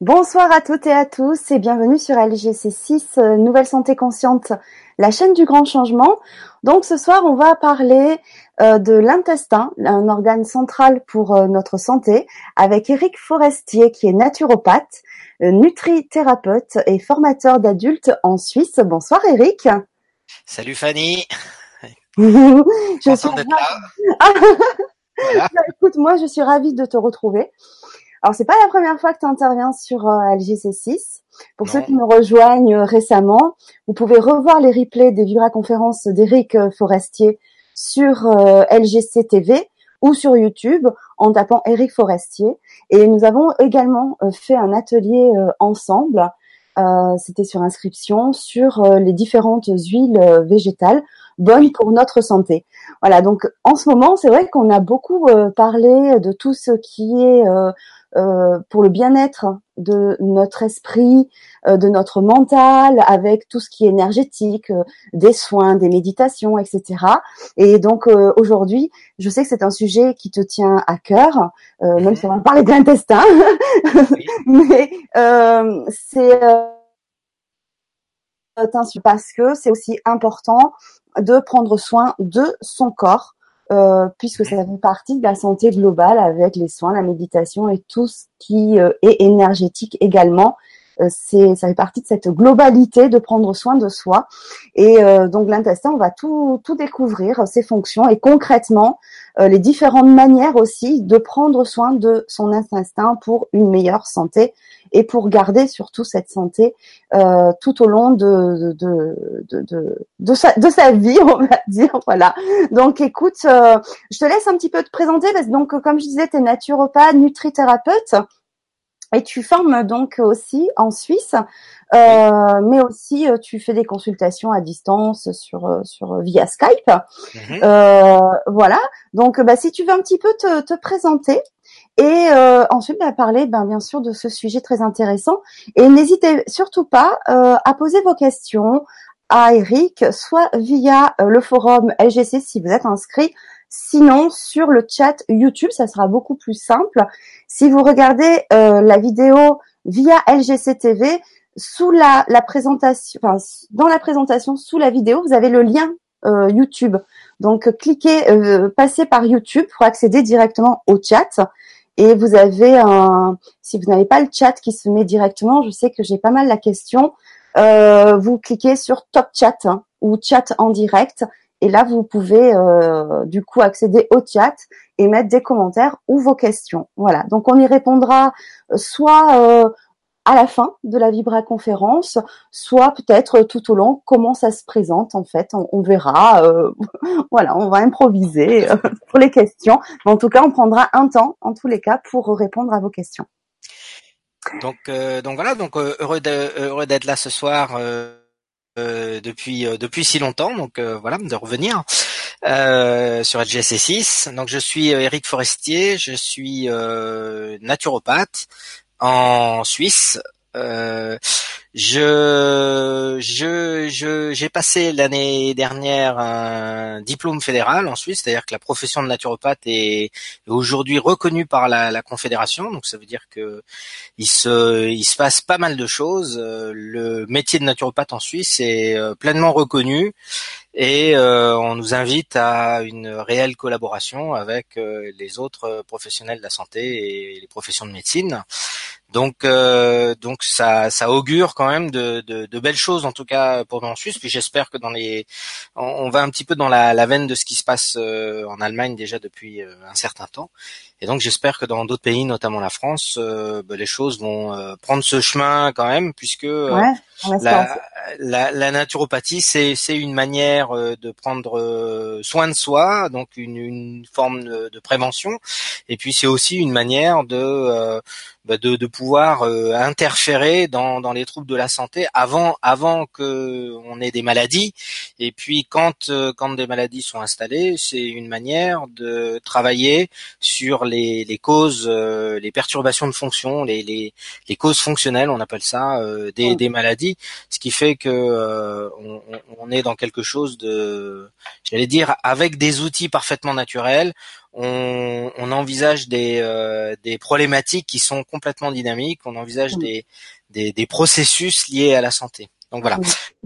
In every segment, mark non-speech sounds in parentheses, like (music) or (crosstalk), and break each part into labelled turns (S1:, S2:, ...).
S1: Bonsoir à toutes et à tous et bienvenue sur LGC6 euh, Nouvelle Santé Consciente, la chaîne du grand changement. Donc ce soir, on va parler euh, de l'intestin, un organe central pour euh, notre santé, avec Eric Forestier qui est naturopathe, nutrithérapeute et formateur d'adultes en Suisse. Bonsoir Eric.
S2: Salut Fanny. (laughs)
S1: je suis (laughs) bah, écoute, moi je suis ravie de te retrouver. Alors c'est pas la première fois que tu interviens sur euh, LGC6. Pour ceux qui me rejoignent euh, récemment, vous pouvez revoir les replays des vibra-conférences d'Éric euh, Forestier sur LGC TV ou sur YouTube en tapant Éric Forestier. Et nous avons également fait un atelier ensemble. C'était sur inscription sur les différentes huiles végétales bonnes pour notre santé. Voilà, donc en ce moment, c'est vrai qu'on a beaucoup parlé de tout ce qui est euh, pour le bien-être de notre esprit, euh, de notre mental, avec tout ce qui est énergétique, euh, des soins, des méditations, etc. Et donc aujourd'hui, je sais que c'est un sujet qui te tient à cœur, même si on va parler de l'intestin, (laughs) mais c'est parce que c'est aussi important de prendre soin de son corps euh, puisque ça fait partie de la santé globale avec les soins, la méditation et tout ce qui euh, est énergétique également. Euh, c'est, ça fait partie de cette globalité de prendre soin de soi. Et donc l'intestin, on va tout, tout découvrir, ses fonctions et concrètement les différentes manières aussi de prendre soin de son intestin pour une meilleure santé et pour garder surtout cette santé euh, tout au long de de, de, de, sa, de sa vie, (laughs) on va dire. Voilà. Donc écoute, euh, je te laisse un petit peu te présenter parce donc comme je disais, tu es naturopathe, nutrithérapeute. Et tu formes donc aussi en Suisse, euh, mais aussi euh, tu fais des consultations à distance sur sur via Skype. Mhm. Euh, voilà. Donc bah, si tu veux un petit peu te, te présenter et euh, ensuite, bah, parler ben, bien sûr de ce sujet très intéressant. Et n'hésitez surtout pas euh, à poser vos questions à Eric, soit via euh, le forum LGC si vous êtes inscrit, sinon sur le chat YouTube, ça sera beaucoup plus simple. Si vous regardez la vidéo via LGC TV, sous la, la présentation, enfin, dans la présentation, sous la vidéo, vous avez le lien YouTube. Donc cliquez, passez par YouTube pour accéder directement au chat. Et vous avez un, si vous n'avez pas le chat qui se met directement, je sais que j'ai pas mal la question. Euh, vous cliquez sur Top Chat hein, ou Chat en direct, et là vous pouvez euh, du coup accéder au chat et mettre des commentaires ou vos questions. Voilà. Donc on y répondra soit euh, à la fin de la Vibra conférence, soit peut-être tout au long comment ça se présente en fait. On, verra. Euh, (laughs) voilà, on va improviser euh, (laughs) pour les questions. en tout cas, on prendra un temps en tous les cas pour répondre à vos questions.
S2: Donc, euh, donc voilà, donc heureux d'être là ce soir. Depuis depuis si longtemps donc voilà de revenir sur LGC6 donc je suis Eric Forestier je suis naturopathe en Suisse. Euh, je, je, je, j'ai passé l'année dernière un diplôme fédéral en Suisse, c'est-à-dire que la profession de naturopathe est aujourd'hui reconnue par la, confédération. Donc ça veut dire que il se, il se passe pas mal de choses. Le métier de naturopathe en Suisse est euh, pleinement reconnu et euh, on nous invite à une réelle collaboration avec euh, les autres professionnels de la santé et les professions de médecine. Donc, euh, donc ça, ça augure quand même de, de, de, belles choses en tout cas pour nous en Suisse. Puis j'espère que dans les, on, va un petit peu dans la, la, veine de ce qui se passe euh, en Allemagne déjà depuis euh, un certain temps. Et donc j'espère que dans d'autres pays, notamment la France, euh, bah, les choses vont euh, prendre ce chemin quand même, puisque euh, la, la, la, naturopathie, c'est, c'est une manière de prendre soin de soi, donc une, forme de, de, prévention, et puis c'est aussi une manière de bah, de, de, pouvoir interférer dans, dans les troubles de la santé avant avant que on ait des maladies, et puis quand quand des maladies sont installées, c'est une manière de travailler sur les, les causes, euh, les perturbations de fonction, les, les, les, causes fonctionnelles, on appelle ça, euh, des, des, maladies, ce qui fait que euh, on, on, est dans quelque chose de, j'allais dire, avec des outils parfaitement naturels, on, on envisage des, des problématiques qui sont complètement dynamiques. On envisage des, des, des processus liés à la santé. Donc voilà.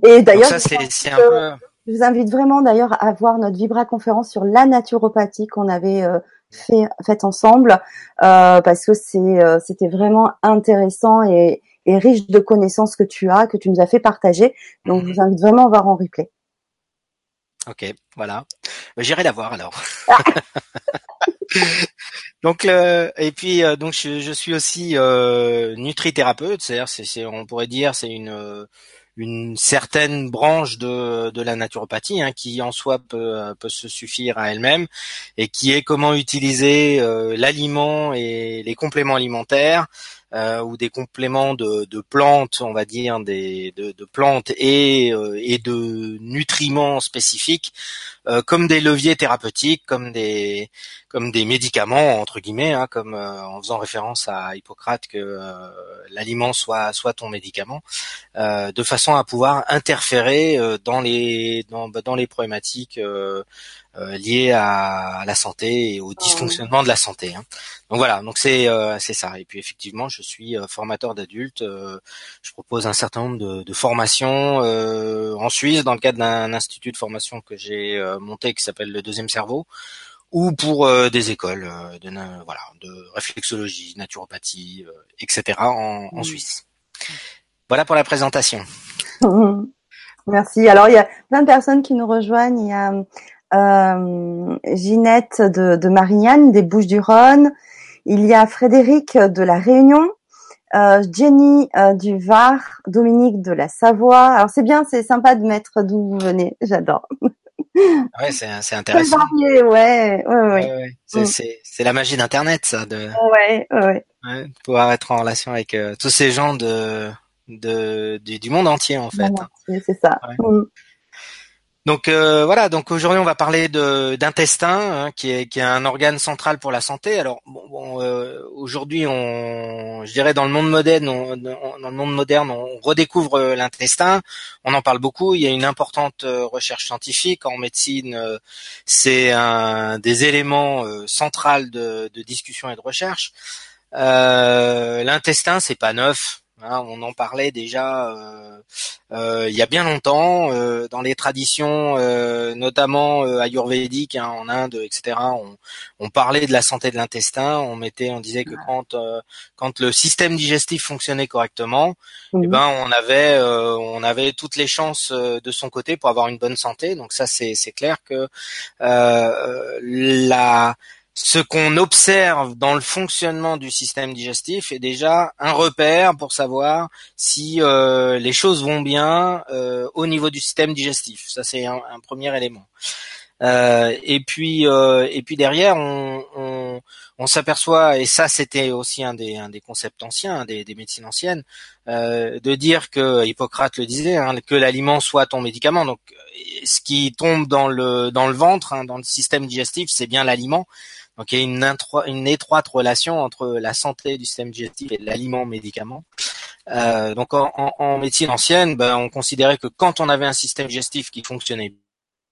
S1: Et d'ailleurs, c'est un peu. Je vous invite vraiment d'ailleurs à voir notre Vibra conférence sur la naturopathie qu'on avait fait fait ensemble euh, parce que c'est euh, c'était vraiment intéressant et, et, riche de connaissances que tu as que tu nous as fait partager. Donc je vous invite vraiment à voir en replay.
S2: Ok, voilà. Bah, j'irai la voir alors. (laughs) Donc et puis donc je, je suis aussi euh, nutrithérapeute, c'est-à-dire c'est on pourrait dire c'est une une certaine branche de, de la naturopathie hein, qui en soi peut, peut se suffire à elle-même et qui est comment utiliser euh, l'aliment et les compléments alimentaires euh, ou des compléments de, de, plantes, on va dire de, de plantes et, euh, et de nutriments spécifiques euh, comme des leviers thérapeutiques, comme des comme des médicaments entre guillemets, hein, comme en faisant référence à Hippocrate que l'aliment soit soit ton médicament, de façon à pouvoir interférer dans les dans, bah, dans les problématiques euh, liées à, la santé et au ah dysfonctionnement de la santé. Hein. Donc voilà, donc c'est euh, c'est ça. Et puis effectivement, je suis euh, formateur d'adultes. je propose un certain nombre de, de formations en Suisse dans le cadre d'un institut de formation que j'ai monté qui s'appelle le deuxième cerveau ou pour des écoles de voilà de réflexologie, naturopathie, etc. en, en Suisse. Voilà pour la présentation. (laughs)
S1: Merci. Alors il y a plein de personnes qui nous rejoignent. Il y a euh, Ginette de, de Marignane, des Bouches-du-Rhône. Il y a Frédéric de la Réunion, euh, Jenny euh, du Var, Dominique de la Savoie. Alors c'est bien, c'est sympa de mettre d'où vous venez. J'adore. (laughs)
S2: Ouais, c'est c'est intéressant.
S1: Varié, ouais, ouais, ouais.
S2: Mm. C'est c'est la magie d'Internet, ça, de.
S1: Ouais, ouais.
S2: ouais pouvoir être en relation avec euh, tous ces gens de de du, du monde entier en fait.
S1: C'est ça. Mm.
S2: Donc euh, voilà, donc aujourd'hui on va parler d'intestin, hein, qui, est, un organe central pour la santé. Alors bon, euh, aujourd'hui, on, je dirais dans le monde moderne, on, dans le monde moderne, on redécouvre euh, l'intestin. On en parle beaucoup. Il y a une importante recherche scientifique en médecine. c'est un des éléments centrales de, de, discussion et de recherche. l'intestin, c'est pas neuf. Hein, on en parlait déjà euh, euh, il y a bien longtemps euh, dans les traditions, notamment ayurvédiques hein, en Inde, etc. On, parlait de la santé de l'intestin. On mettait, on disait que quand quand le système digestif fonctionnait correctement, eh ben on avait on avait toutes les chances de son côté pour avoir une bonne santé. Donc ça c'est c'est clair que la ce qu'on observe dans le fonctionnement du système digestif est déjà un repère pour savoir si euh, les choses vont bien euh, au niveau du système digestif. Ça c'est un, premier élément. Euh, et puis et puis derrière on, on, s'aperçoit et ça c'était aussi un des, un des concepts anciens des, des médecines anciennes de dire que Hippocrate le disait hein, que l'aliment soit ton médicament donc ce qui tombe dans le dans le ventre hein, dans le système digestif c'est bien l'aliment donc il y a une, étroite relation entre la santé du système digestif et l'aliment médicament. Euh, donc en, médecine ancienne, ben, on considérait que quand on avait un système digestif qui fonctionnait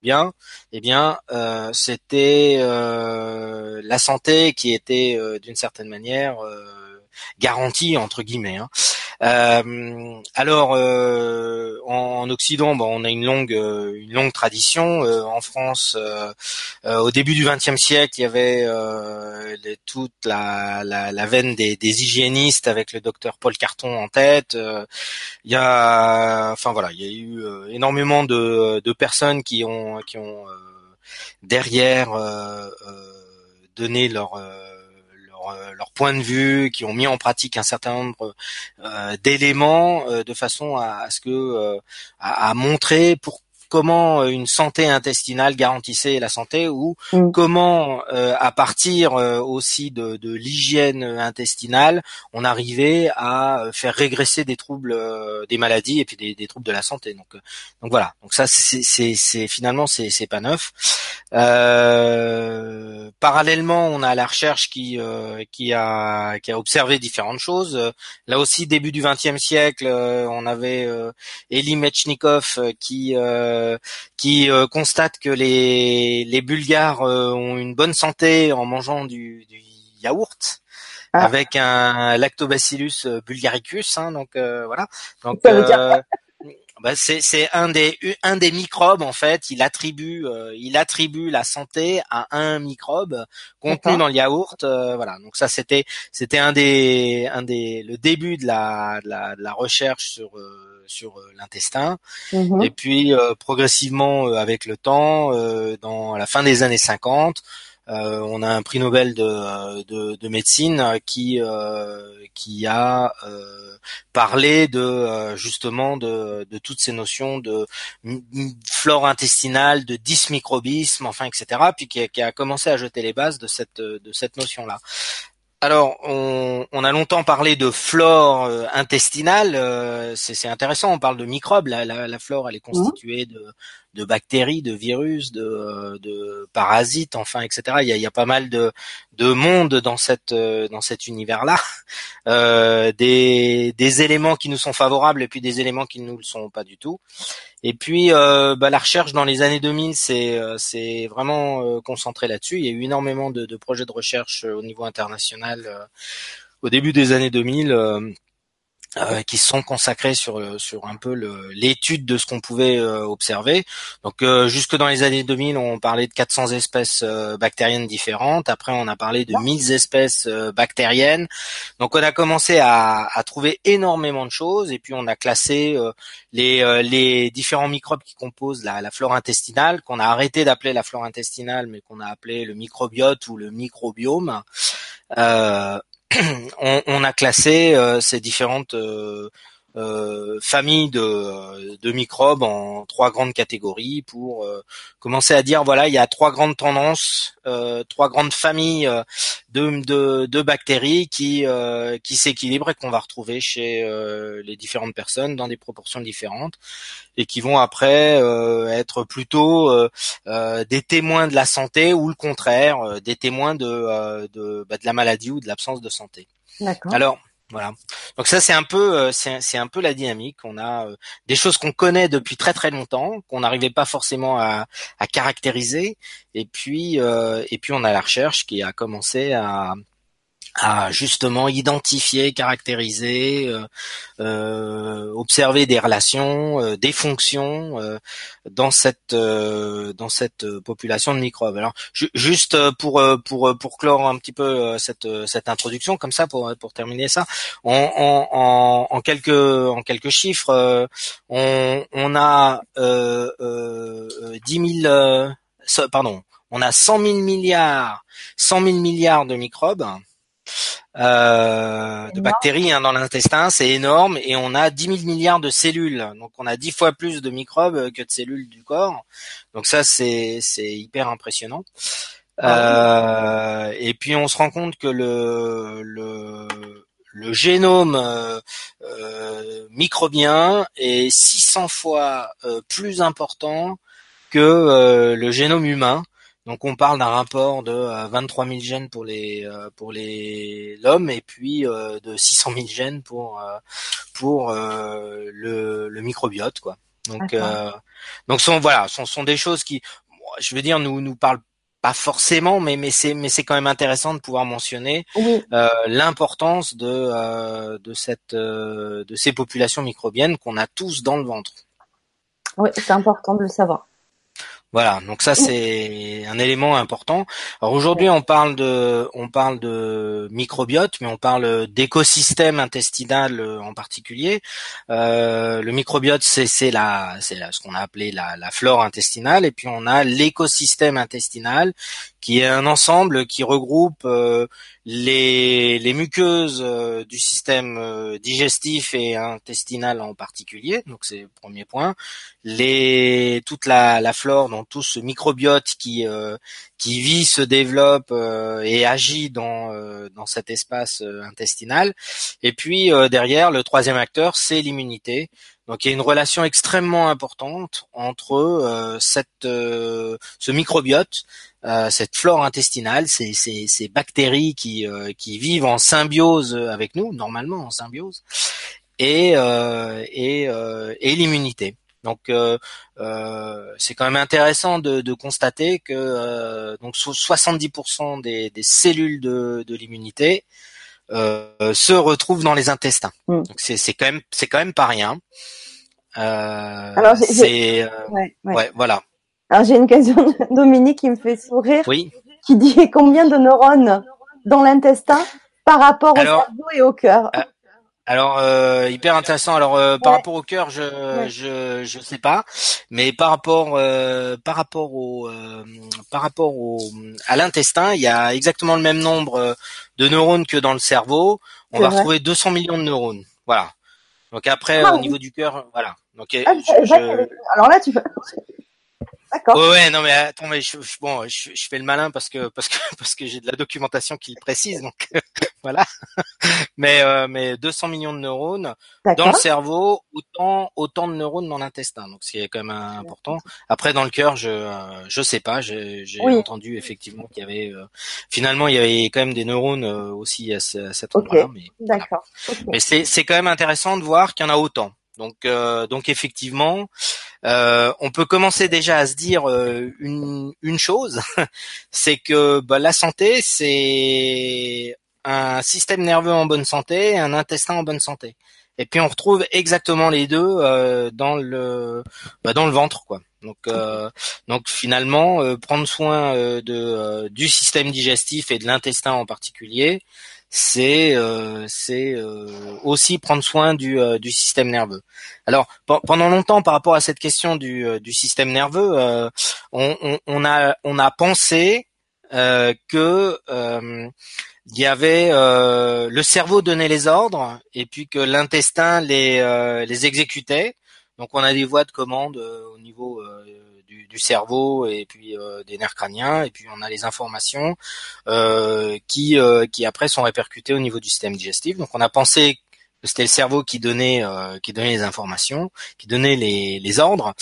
S2: bien, eh bien euh, c'était euh, la santé qui était euh, d'une certaine manière garantie entre guillemets. Hein. Euh, alors, euh, en, Occident, bon, on a une longue, euh, une longue tradition. en France, au début du XXe siècle, il y avait toute la, la, la veine des, des, hygiénistes avec le docteur Paul Carton en tête. il y a, enfin voilà, il y a eu énormément de, de personnes qui ont, qui ont derrière donné leur euh, leur, point de vue, qui ont mis en pratique un certain nombre euh, d'éléments euh, de façon à, ce que à, à montrer pour comment euh, une santé intestinale garantissait la santé ou mm. comment euh, à partir euh, aussi de, de l'hygiène intestinale on arrivait à faire régresser des troubles des maladies et puis des, des, troubles de la santé. Donc donc voilà. Donc ça c'est finalement c'est c'est pas neuf. Parallèlement on a la recherche qui qui a qui a observé différentes choses. Là aussi début du XXe siècle on avait Elie Metchnikov qui qui constate que les les Bulgares ont une bonne santé en mangeant du, du yaourt. Ah. avec un lactobacillus bulgaricus, hein, donc voilà. Donc bah, c'est un des un des microbes en fait. Il attribue euh, il attribue la santé à un microbe contenu dans le yaourt. Euh, voilà. Donc ça c'était c'était un des un des le début de la de la, de la recherche sur euh, sur l'intestin. Mm-hmm. Et puis progressivement avec le temps, dans la fin des années 50, euh, on a un prix Nobel de, de, de médecine qui euh, qui a euh, parlé de justement de, de toutes ces notions de flore intestinale, de dysmicrobisme, enfin etc. Puis qui a, qui a commencé à jeter les bases de cette de cette notion là. Alors, on, on, a longtemps parlé de flore intestinale. c'est intéressant. On parle de microbes. La, la, la flore, elle est mmh. constituée de, de bactéries, de virus, de, de parasites, enfin, etc. Il y a, il y a pas mal de, de monde dans cette dans cet univers-là, (laughs) euh, des, des éléments qui nous sont favorables et puis des éléments qui ne nous le sont pas du tout. Et puis euh, bah, la recherche dans les années 2000, c'est euh, c'est vraiment euh, concentré là-dessus. Il y a eu énormément de, de projets de recherche au niveau international au début des années 2000 euh, qui sont consacrés sur euh, sur un peu l'étude de ce qu'on pouvait euh, observer. Donc jusque dans les années 2000, on parlait de 400 espèces bactériennes différentes. Après, on a parlé de 1000 espèces bactériennes. Donc on a commencé à, à, trouver énormément de choses et puis on a classé les les différents microbes qui composent la, la flore intestinale qu'on a arrêté d'appeler la flore intestinale mais qu'on a appelé le microbiote ou le microbiome. Euh, (clears throat) on, a classé euh, ces différentes euh, euh, familles de, de, microbes en trois grandes catégories pour commencer à dire voilà il y a trois grandes tendances, trois grandes familles de, de, bactéries qui qui s'équilibrent et qu'on va retrouver chez les différentes personnes dans des proportions différentes et qui vont après être plutôt des témoins de la santé ou le contraire des témoins de de, bah, de la maladie ou de l'absence de santé. Alors voilà. Donc ça c'est un peu euh, c'est un peu la dynamique. On a euh, des choses qu'on connaît depuis très très longtemps, qu'on n'arrivait pas forcément à, caractériser, et puis euh, et puis on a la recherche qui a commencé à à justement identifier, caractériser, euh, euh, observer des relations, euh, des fonctions dans cette dans cette population de microbes. Alors juste pour pour pour clore un petit peu cette cette introduction comme ça pour pour terminer ça en en, en quelques en quelques chiffres on on a euh, 10 000 pardon on a 100 000 milliards 100 000 milliards de microbes euh, de bactéries hein, dans l'intestin, c'est énorme, et on a 10 000 milliards de cellules. Donc on a 10 fois plus de microbes que de cellules du corps. Donc ça, c'est hyper impressionnant. Ah euh, et puis on se rend compte que le, le, le génome euh, euh microbien est 600 fois euh, plus important que le génome humain. Donc on parle d'un rapport de 23 euh, 000 gènes pour les euh, pour les l'homme et puis euh, de 600 000 gènes pour pour le, le microbiote quoi. Donc donc sont voilà sont sont des choses qui je veux dire nous nous parlent pas forcément, mais mais c'est mais c'est quand même intéressant de pouvoir mentionner l'importance de de cette de ces populations microbiennes qu'on a tous dans le ventre.
S1: Oui, c'est important de le savoir.
S2: Voilà, donc ça c'est un élément important. Alors aujourd'hui on parle de on parle de microbiote, mais on parle d'écosystème intestinal euh, en particulier. Euh, le microbiote c'est c'est la c'est ce qu'on a appelé la, la flore intestinale, et puis on a l'écosystème intestinal qui est un ensemble qui regroupe euh, les, muqueuses euh, du système euh, digestif et intestinal en particulier, donc c'est le premier point, les, toute la, la flore, donc tout ce microbiote qui, qui vit, se développe et agit dans, dans cet espace intestinal, et puis derrière, le troisième acteur, c'est l'immunité, donc il y a une relation extrêmement importante entre cette, ce microbiote euh, cette flore intestinale, ces, ces, ces bactéries qui, euh, qui vivent en symbiose avec nous, normalement en symbiose, et, euh, et, et l'immunité. Donc euh, euh, c'est quand même intéressant de, de constater que euh, donc 70% des, des, cellules de, de l'immunité euh, se retrouvent dans les intestins. Mm. Donc c'est c'est quand même c'est quand même pas rien. Euh, Alors c'est ouais, ouais. voilà.
S1: Alors j'ai une question de (laughs) Dominique qui me fait sourire.
S2: Oui.
S1: Qui dit combien de neurones dans l'intestin par rapport au cerveau et au cœur?
S2: Alors euh, hyper intéressant. Alors euh, par rapport au cœur, je je je sais pas, mais par rapport euh, par rapport au par rapport au à l'intestin, il y a exactement le même nombre de neurones que dans le cerveau. On va retrouver 200 millions de neurones. Voilà. Donc après ah au niveau du cœur, voilà. Donc
S1: ah, alors là tu
S2: D'accord. Ouais, non mais attends, mais je, bon, je, je, fais le malin parce que parce que (laughs) parce que j'ai de la documentation qui le précise, donc (laughs) voilà. mais euh, mais 200 millions de neurones dans le cerveau, autant autant de neurones dans l'intestin, donc c'est quand même important. Après dans le cœur, je euh, je sais pas, j'ai entendu effectivement qu'il y avait euh, finalement il y avait quand même des neurones euh, aussi à, à cet mais
S1: d'accord.
S2: Mais c'est c'est quand même intéressant de voir qu'il y en a autant. Donc, euh, donc effectivement, euh, on peut commencer déjà à se dire euh, une, une chose, (laughs) c'est que bah, la santé, c'est un système nerveux en bonne santé, un intestin en bonne santé. Et puis on retrouve exactement les deux dans le bah, dans le ventre, quoi. Donc, donc finalement, prendre soin de du système digestif et de l'intestin en particulier, c'est euh, euh, aussi prendre soin du, euh, système nerveux. Alors pendant longtemps par rapport à cette question du, système nerveux, on a pensé que il y avait le cerveau donnait les ordres et puis que l'intestin les les exécutait. Donc on a des voies de commande au niveau du, cerveau et puis euh, des nerfs crâniens et puis on a les informations euh, qui euh, qui après sont répercutées au niveau du système digestif. Donc on a pensé c'était le cerveau qui donnait qui donnait les informations, qui donnait les, les ordres.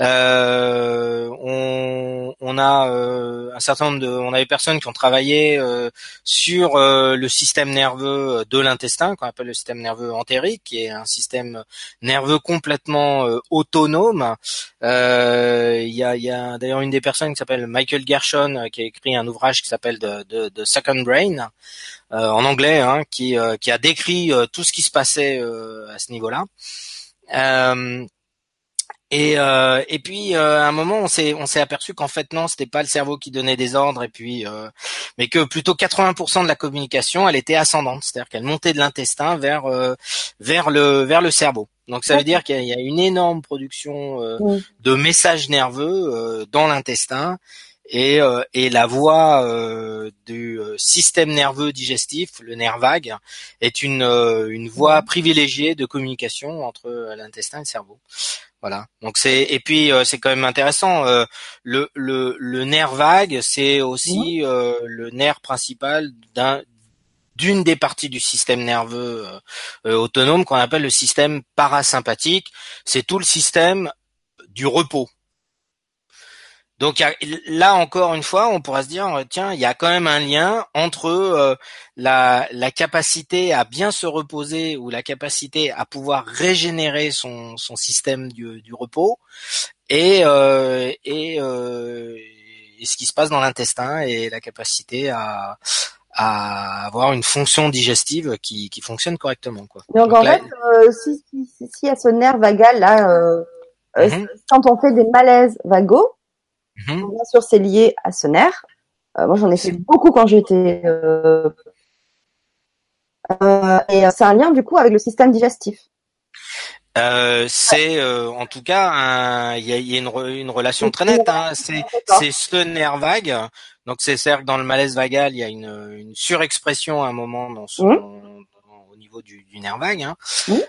S2: Euh, on, on, a euh, un certain nombre de, on a des personnes qui ont travaillé euh, sur le système nerveux de l'intestin, qu'on appelle le système nerveux entérique, qui est un système nerveux complètement autonome. Il y a, y a d'ailleurs une des personnes qui s'appelle Michael Gershon qui a écrit un ouvrage qui s'appelle The, The, Second Brain en anglais, hein, qui, qui a décrit tout ce qui se passait à ce niveau-là. Euh, et, euh, et puis euh, à un moment, on s'est on s'est aperçu qu'en fait non, c'était pas le cerveau qui donnait des ordres, et puis euh, mais que plutôt 80% de la communication, elle était ascendante, c'est-à-dire qu'elle montait de l'intestin vers euh, vers le vers le cerveau. Donc ça veut dire qu'il y a une énorme production euh, de messages nerveux dans l'intestin et, et la voie du système nerveux digestif, le nerf vague, est une une voie privilégiée de communication entre l'intestin et le cerveau. Voilà. Donc c'est et puis euh, c'est quand même intéressant. Euh, le, le, le nerf vague, c'est aussi euh, le nerf principal d'un d'une des parties du système nerveux autonome qu'on appelle le système parasympathique. C'est tout le système du repos. Donc là encore une fois, on pourra se dire tiens, il y a quand même un lien entre euh, la, la, capacité à bien se reposer ou la capacité à pouvoir régénérer son, son système du, du repos et, euh, et, euh, et, ce qui se passe dans l'intestin et la capacité à, à avoir une fonction digestive qui, qui fonctionne correctement. Quoi.
S1: Donc, en fait, euh, si, si, si, y a ce nerf vagal là, euh, mhm. quand on fait des malaises vagos, Mhm. Bien sûr, c'est lié à ce nerf. Euh, moi, j'en ai fait beaucoup quand j'étais. Euh, euh, et c'est un lien du coup avec le système digestif.
S2: c'est en tout cas il y a, une, une, relation très nette. Hein. C'est ce nerf vague. Donc c'est certes dans le malaise vagal, il y a une, une surexpression à un moment dans son, mmh niveau du, nerf vague. Hein.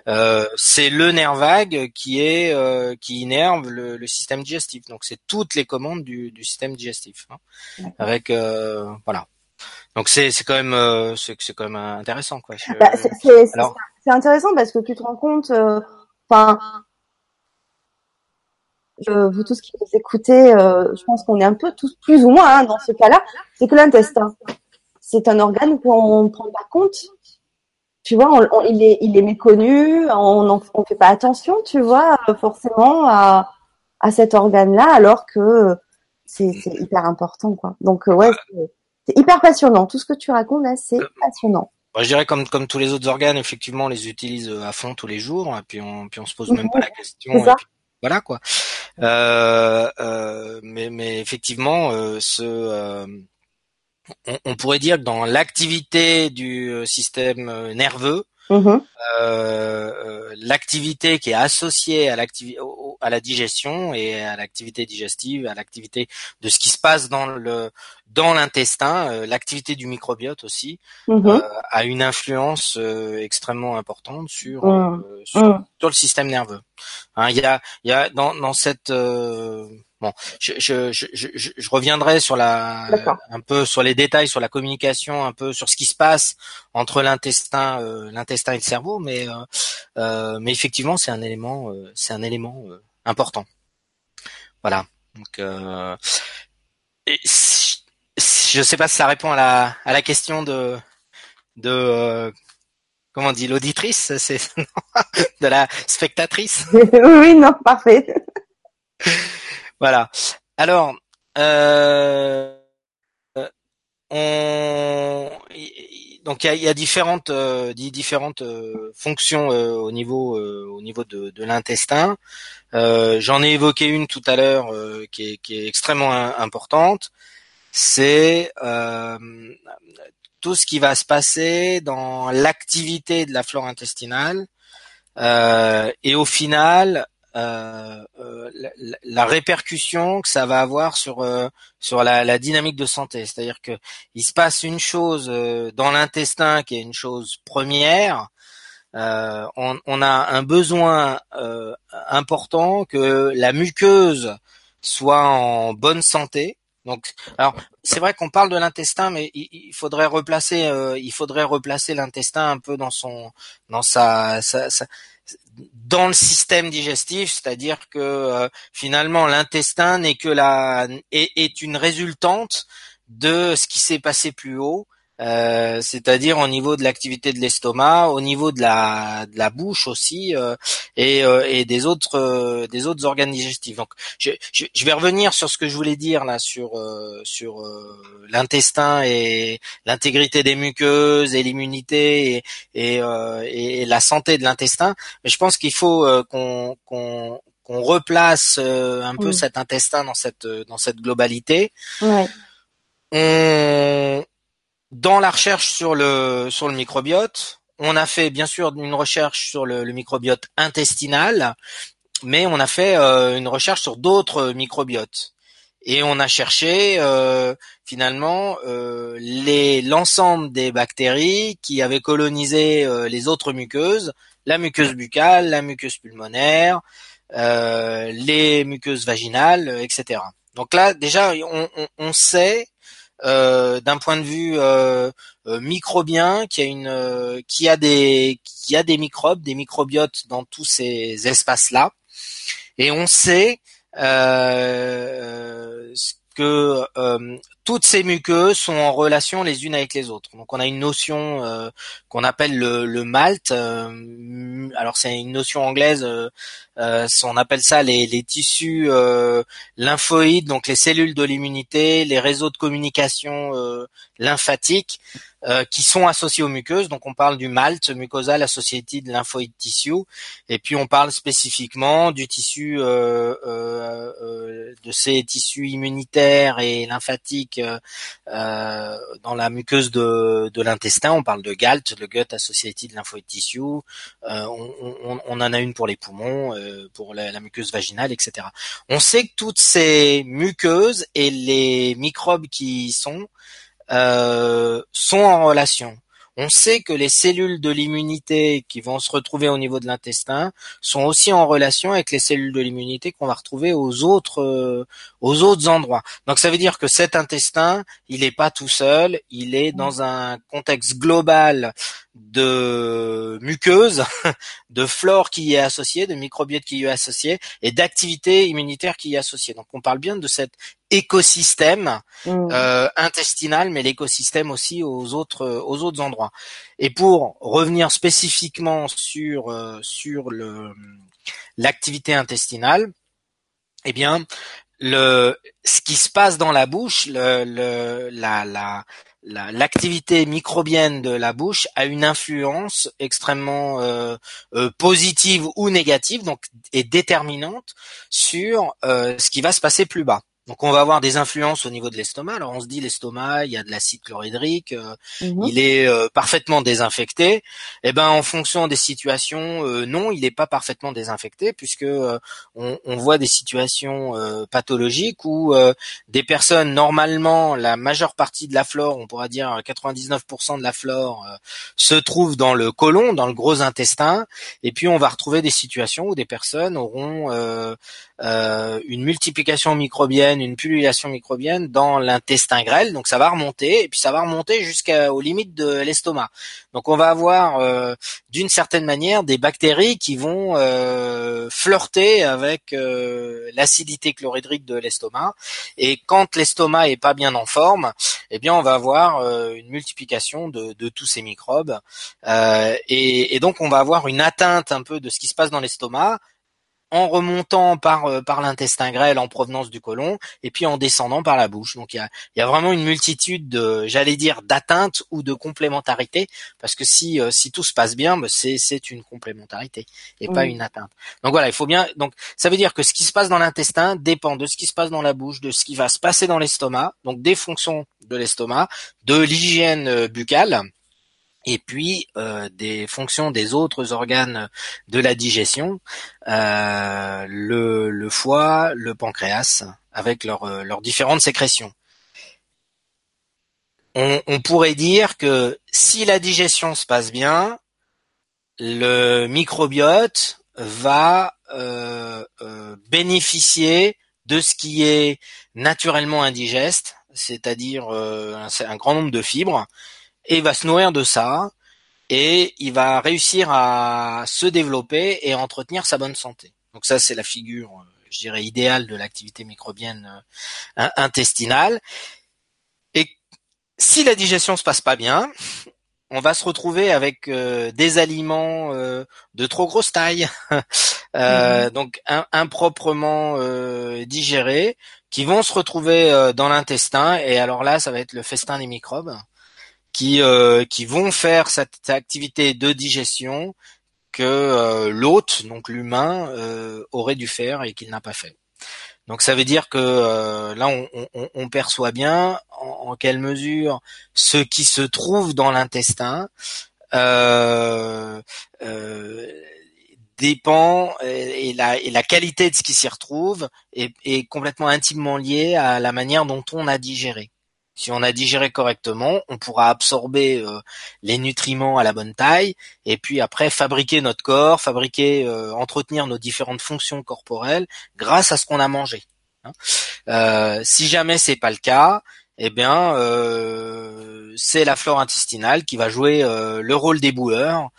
S2: Euh, c'est le nerf vague qui est euh, qui innerve le, système digestif. Donc c'est toutes les commandes du, système digestif. Hein. Avec euh, voilà. Donc c'est c'est quand même c'est c'est quand même intéressant quoi.
S1: Bah, c'est intéressant parce que tu te rends compte. Enfin. vous tous qui nous écoutez, je pense qu'on est un peu tous plus ou moins hein, dans ce cas-là, c'est que l'intestin, c'est un organe qu'on ne prend pas compte tu vois, on, il est il est méconnu, on on fait pas attention, tu vois, forcément à à cet organe-là, alors que c'est hyper important, quoi. Donc ouais, c'est hyper passionnant. Tout ce que tu racontes là, c'est passionnant.
S2: je dirais comme comme tous les autres organes, effectivement, on les utilise à fond tous les jours, et puis on puis on se pose même pas la question. voilà quoi. Euh, euh, mais, mais effectivement, euh, ce, on, pourrait dire que dans l'activité du système nerveux, mm-hmm. l'activité qui est associée à à la digestion et à l'activité digestive, à l'activité de ce qui se passe dans le dans l'intestin, euh, l'activité du microbiote aussi mhm. euh, a une influence euh, extrêmement importante sur mhm. sur, sur, le système nerveux. Hein, il y a il y a dans dans cette bon, je, je, je, je, reviendrai sur la un peu sur les détails sur la communication, un peu sur ce qui se passe entre l'intestin l'intestin et le cerveau, mais mais effectivement c'est un élément c'est un élément important. Voilà. Donc et je sais pas si ça répond à la à la question de de euh, comment on dit l'auditrice, c'est (laughs) de la spectatrice. (laughs)
S1: oui, non, parfait. (laughs)
S2: voilà. Alors, euh, on, donc il y a, différentes euh, différentes euh, fonctions au niveau au niveau de, de l'intestin. J'en ai évoqué une tout à l'heure qui est, qui est extrêmement importante c'est euh, tout ce qui va se passer dans l'activité de la flore intestinale euh, et au final euh, la, répercussion que ça va avoir sur sur la, dynamique de santé. C'est-à-dire que il se passe une chose dans l'intestin qui est une chose première. On, on, a un besoin important que la muqueuse soit en bonne santé donc, alors c'est vrai qu'on parle de l'intestin, mais il, faudrait replacer, euh, il faudrait replacer l'intestin un peu dans son, dans sa, dans le système digestif, c'est-à-dire que euh, finalement l'intestin n'est que la est, est, une résultante de ce qui s'est passé plus haut euh, c'est-à-dire au niveau de l'activité de l'estomac, au niveau de la, de la bouche aussi, euh, et, euh, et, des autres des autres organes digestifs. Donc, je, je, vais revenir sur ce que je voulais dire là sur sur l'intestin et l'intégrité des muqueuses et l'immunité et, et, et, la santé de l'intestin. Mais je pense qu'il faut qu'on qu'on qu'on replace un peu cet intestin dans cette dans cette globalité. Ouais. On, dans la recherche sur le sur le microbiote, on a fait bien sûr une recherche sur le, microbiote intestinal, mais on a fait euh, une recherche sur d'autres microbiotes. Et on a cherché euh, finalement euh, l'ensemble des bactéries qui avaient colonisé les autres muqueuses, la muqueuse buccale, la muqueuse pulmonaire, les muqueuses vaginales, etc. Donc là déjà on, on, on sait euh, d'un point de vue euh, euh, microbien, qui a a des, qui a des microbes, des microbiotes dans tous ces espaces-là, et on sait que toutes ces muqueuses sont en relation les unes avec les autres. Donc on a une notion euh, qu'on appelle le, le malt. Euh, alors c'est une notion anglaise. Euh, on appelle ça les, les tissus lymphoïdes, donc les cellules de l'immunité, les réseaux de communication lymphatiques euh, qui sont associés aux muqueuses. Donc on parle du MALT, Mucosal Associated Lymphoid Tissue, et puis on parle spécifiquement du tissu euh, euh, de ces tissus immunitaires et lymphatiques dans la muqueuse de, l'intestin. On parle de GALT, le Gut Associated Lymphoid Tissue. On, on, on, en a une pour les poumons, pour la, la muqueuse vaginale, etc. On sait que toutes ces muqueuses et les microbes qui y sont euh, sont en relation. On sait que les cellules de l'immunité qui vont se retrouver au niveau de l'intestin sont aussi en relation avec les cellules de l'immunité qu'on va retrouver aux autres euh, aux autres endroits. Donc ça veut dire que cet intestin, il n'est pas tout seul, il est dans un contexte global de muqueuse, (laughs) de flore qui y est associée, de microbiote qui y est associé et d'activité immunitaire qui y est associée. Donc on parle bien de cette écosystème mmh. intestinal, mais l'écosystème aussi aux autres aux autres endroits. Et pour revenir spécifiquement sur sur le l'activité intestinale, eh bien, le ce qui se passe dans la bouche, le, le la, la l'activité microbienne de la bouche a une influence extrêmement euh, euh, positive ou négative, donc est déterminante sur euh, ce qui va se passer plus bas. Donc on va avoir des influences au niveau de l'estomac. Alors on se dit l'estomac, il y a de l'acide chlorhydrique, euh, mhm. il est euh, parfaitement désinfecté. Eh ben en fonction des situations, euh, non, il n'est pas parfaitement désinfecté puisque on, on, voit des situations pathologiques où des personnes normalement la majeure partie de la flore, on pourra dire 99% de la flore, se trouve dans le côlon, dans le gros intestin, et puis on va retrouver des situations où des personnes auront une multiplication microbienne une pullulation microbienne dans l'intestin grêle, donc ça va remonter et puis ça va remonter jusqu'aux limites de l'estomac. Donc on va avoir euh, d'une certaine manière des bactéries qui vont euh, flirter avec euh, l'acidité chlorhydrique de l'estomac. Et quand l'estomac est pas bien en forme, eh bien on va avoir une multiplication de, tous ces microbes. Et donc on va avoir une atteinte un peu de ce qui se passe dans l'estomac en remontant par euh, par l'intestin grêle en provenance du côlon et puis en descendant par la bouche. Donc il y a, y a vraiment une multitude de j'allais dire d'atteintes ou de complémentarité parce que si euh, si tout se passe bien, bah, c'est c'est une complémentarité et pas une atteinte. Donc voilà, il faut bien donc ça veut dire que ce qui se passe dans l'intestin dépend de ce qui se passe dans la bouche, de ce qui va se passer dans l'estomac, donc des fonctions de l'estomac, de l'hygiène euh, buccale et puis euh, des fonctions des autres organes de la digestion, euh, le, foie, le pancréas, avec euh, leurs différentes sécrétions. On, pourrait dire que si la digestion se passe bien, le microbiote va bénéficier de ce qui est naturellement indigeste, c'est-à-dire un grand nombre de fibres, et il va se nourrir de ça et il va réussir à se développer et à entretenir sa bonne santé. Donc ça, c'est la figure, euh, je dirais, idéale de l'activité microbienne euh, intestinale. Et si la digestion se passe pas bien, on va se retrouver avec euh, des aliments de trop grosse taille, (laughs) mhm. donc improprement digérés, qui vont se retrouver dans l'intestin. Et alors là, ça va être le festin des microbes qui euh, qui vont faire cette activité de digestion que euh, l'hôte, donc l'humain, euh, aurait dû faire et qu'il n'a pas fait. Donc ça veut dire que là on, on, on, perçoit bien en, quelle mesure ce qui se trouve dans l'intestin dépend et la, et la qualité de ce qui s'y retrouve est, est complètement intimement liée à la manière dont on a digéré. Si on a digéré correctement, on pourra absorber euh, les nutriments à la bonne taille et puis après fabriquer notre corps, fabriquer, euh, entretenir nos différentes fonctions corporelles grâce à ce qu'on a mangé. Hein. Euh, si jamais c'est pas le cas, eh bien c'est la flore intestinale qui va jouer le rôle des boueurs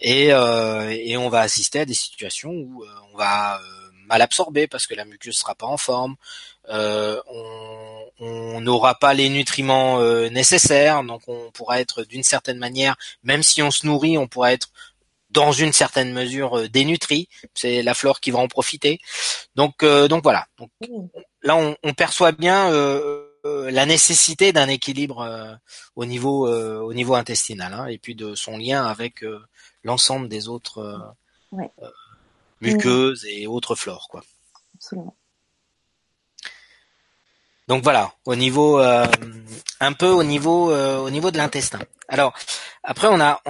S2: et, et on va assister à des situations où on va mal absorber parce que la muqueuse sera pas en forme, euh, on n'aura pas les nutriments euh, nécessaires, donc on pourra être d'une certaine manière, même si on se nourrit, on pourra être dans une certaine mesure euh, dénutri. C'est la flore qui va en profiter. Donc, donc voilà. Donc, là, on, perçoit bien la nécessité d'un équilibre au niveau au niveau intestinal hein, et puis de son lien avec l'ensemble des autres muqueuses et autres flores, quoi. Absolument. Donc voilà, au niveau euh, un peu au niveau euh, au niveau de l'intestin. Alors après on a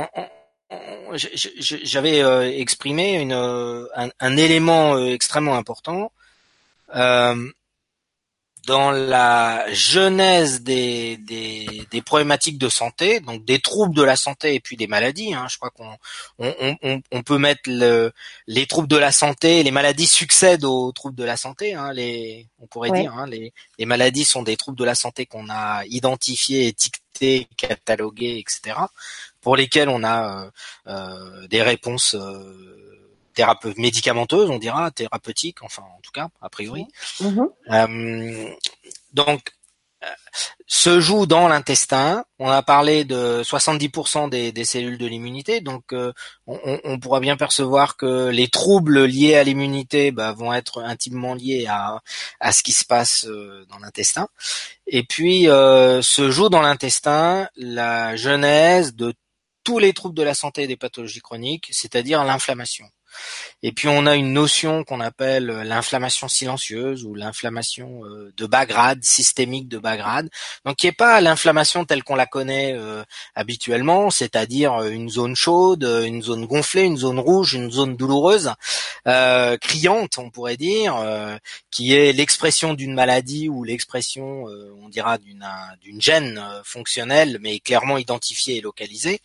S2: j'avais euh, exprimé une un, un élément extrêmement important dans la genèse des, des, des, problématiques de santé, donc des troubles de la santé et puis des maladies. Hein. Je crois qu'on on, on, on, peut mettre le, les troubles de la santé, les maladies succèdent aux troubles de la santé. Hein. Les, on pourrait dire, hein, les, les maladies sont des troubles de la santé qu'on a identifiés, étiquetés, catalogués, etc. Pour lesquels on a euh, euh, des réponses. Euh, médicamenteuse, on dira, thérapeutique, enfin en tout cas, a priori. Mm-hmm. Euh, donc se joue dans l'intestin. On a parlé de 70% des, cellules de l'immunité, donc euh, on, pourra bien percevoir que les troubles liés à l'immunité bah, vont être intimement liés à, à ce qui se passe euh, dans l'intestin. Et puis euh, se joue dans l'intestin la genèse de tous les troubles de la santé et des pathologies chroniques, c'est-à-dire l'inflammation. Et puis on a une notion qu'on appelle euh, l'inflammation silencieuse ou l'inflammation euh, de bas grade, systémique de bas grade. Donc qui est pas l'inflammation telle qu'on la connaît euh, habituellement, c'est-à-dire une zone chaude, une zone gonflée, une zone rouge, une zone douloureuse, criante on pourrait dire, qui est l'expression d'une maladie ou l'expression, on dira, d'une d'une gène fonctionnelle, mais clairement identifiée et localisée.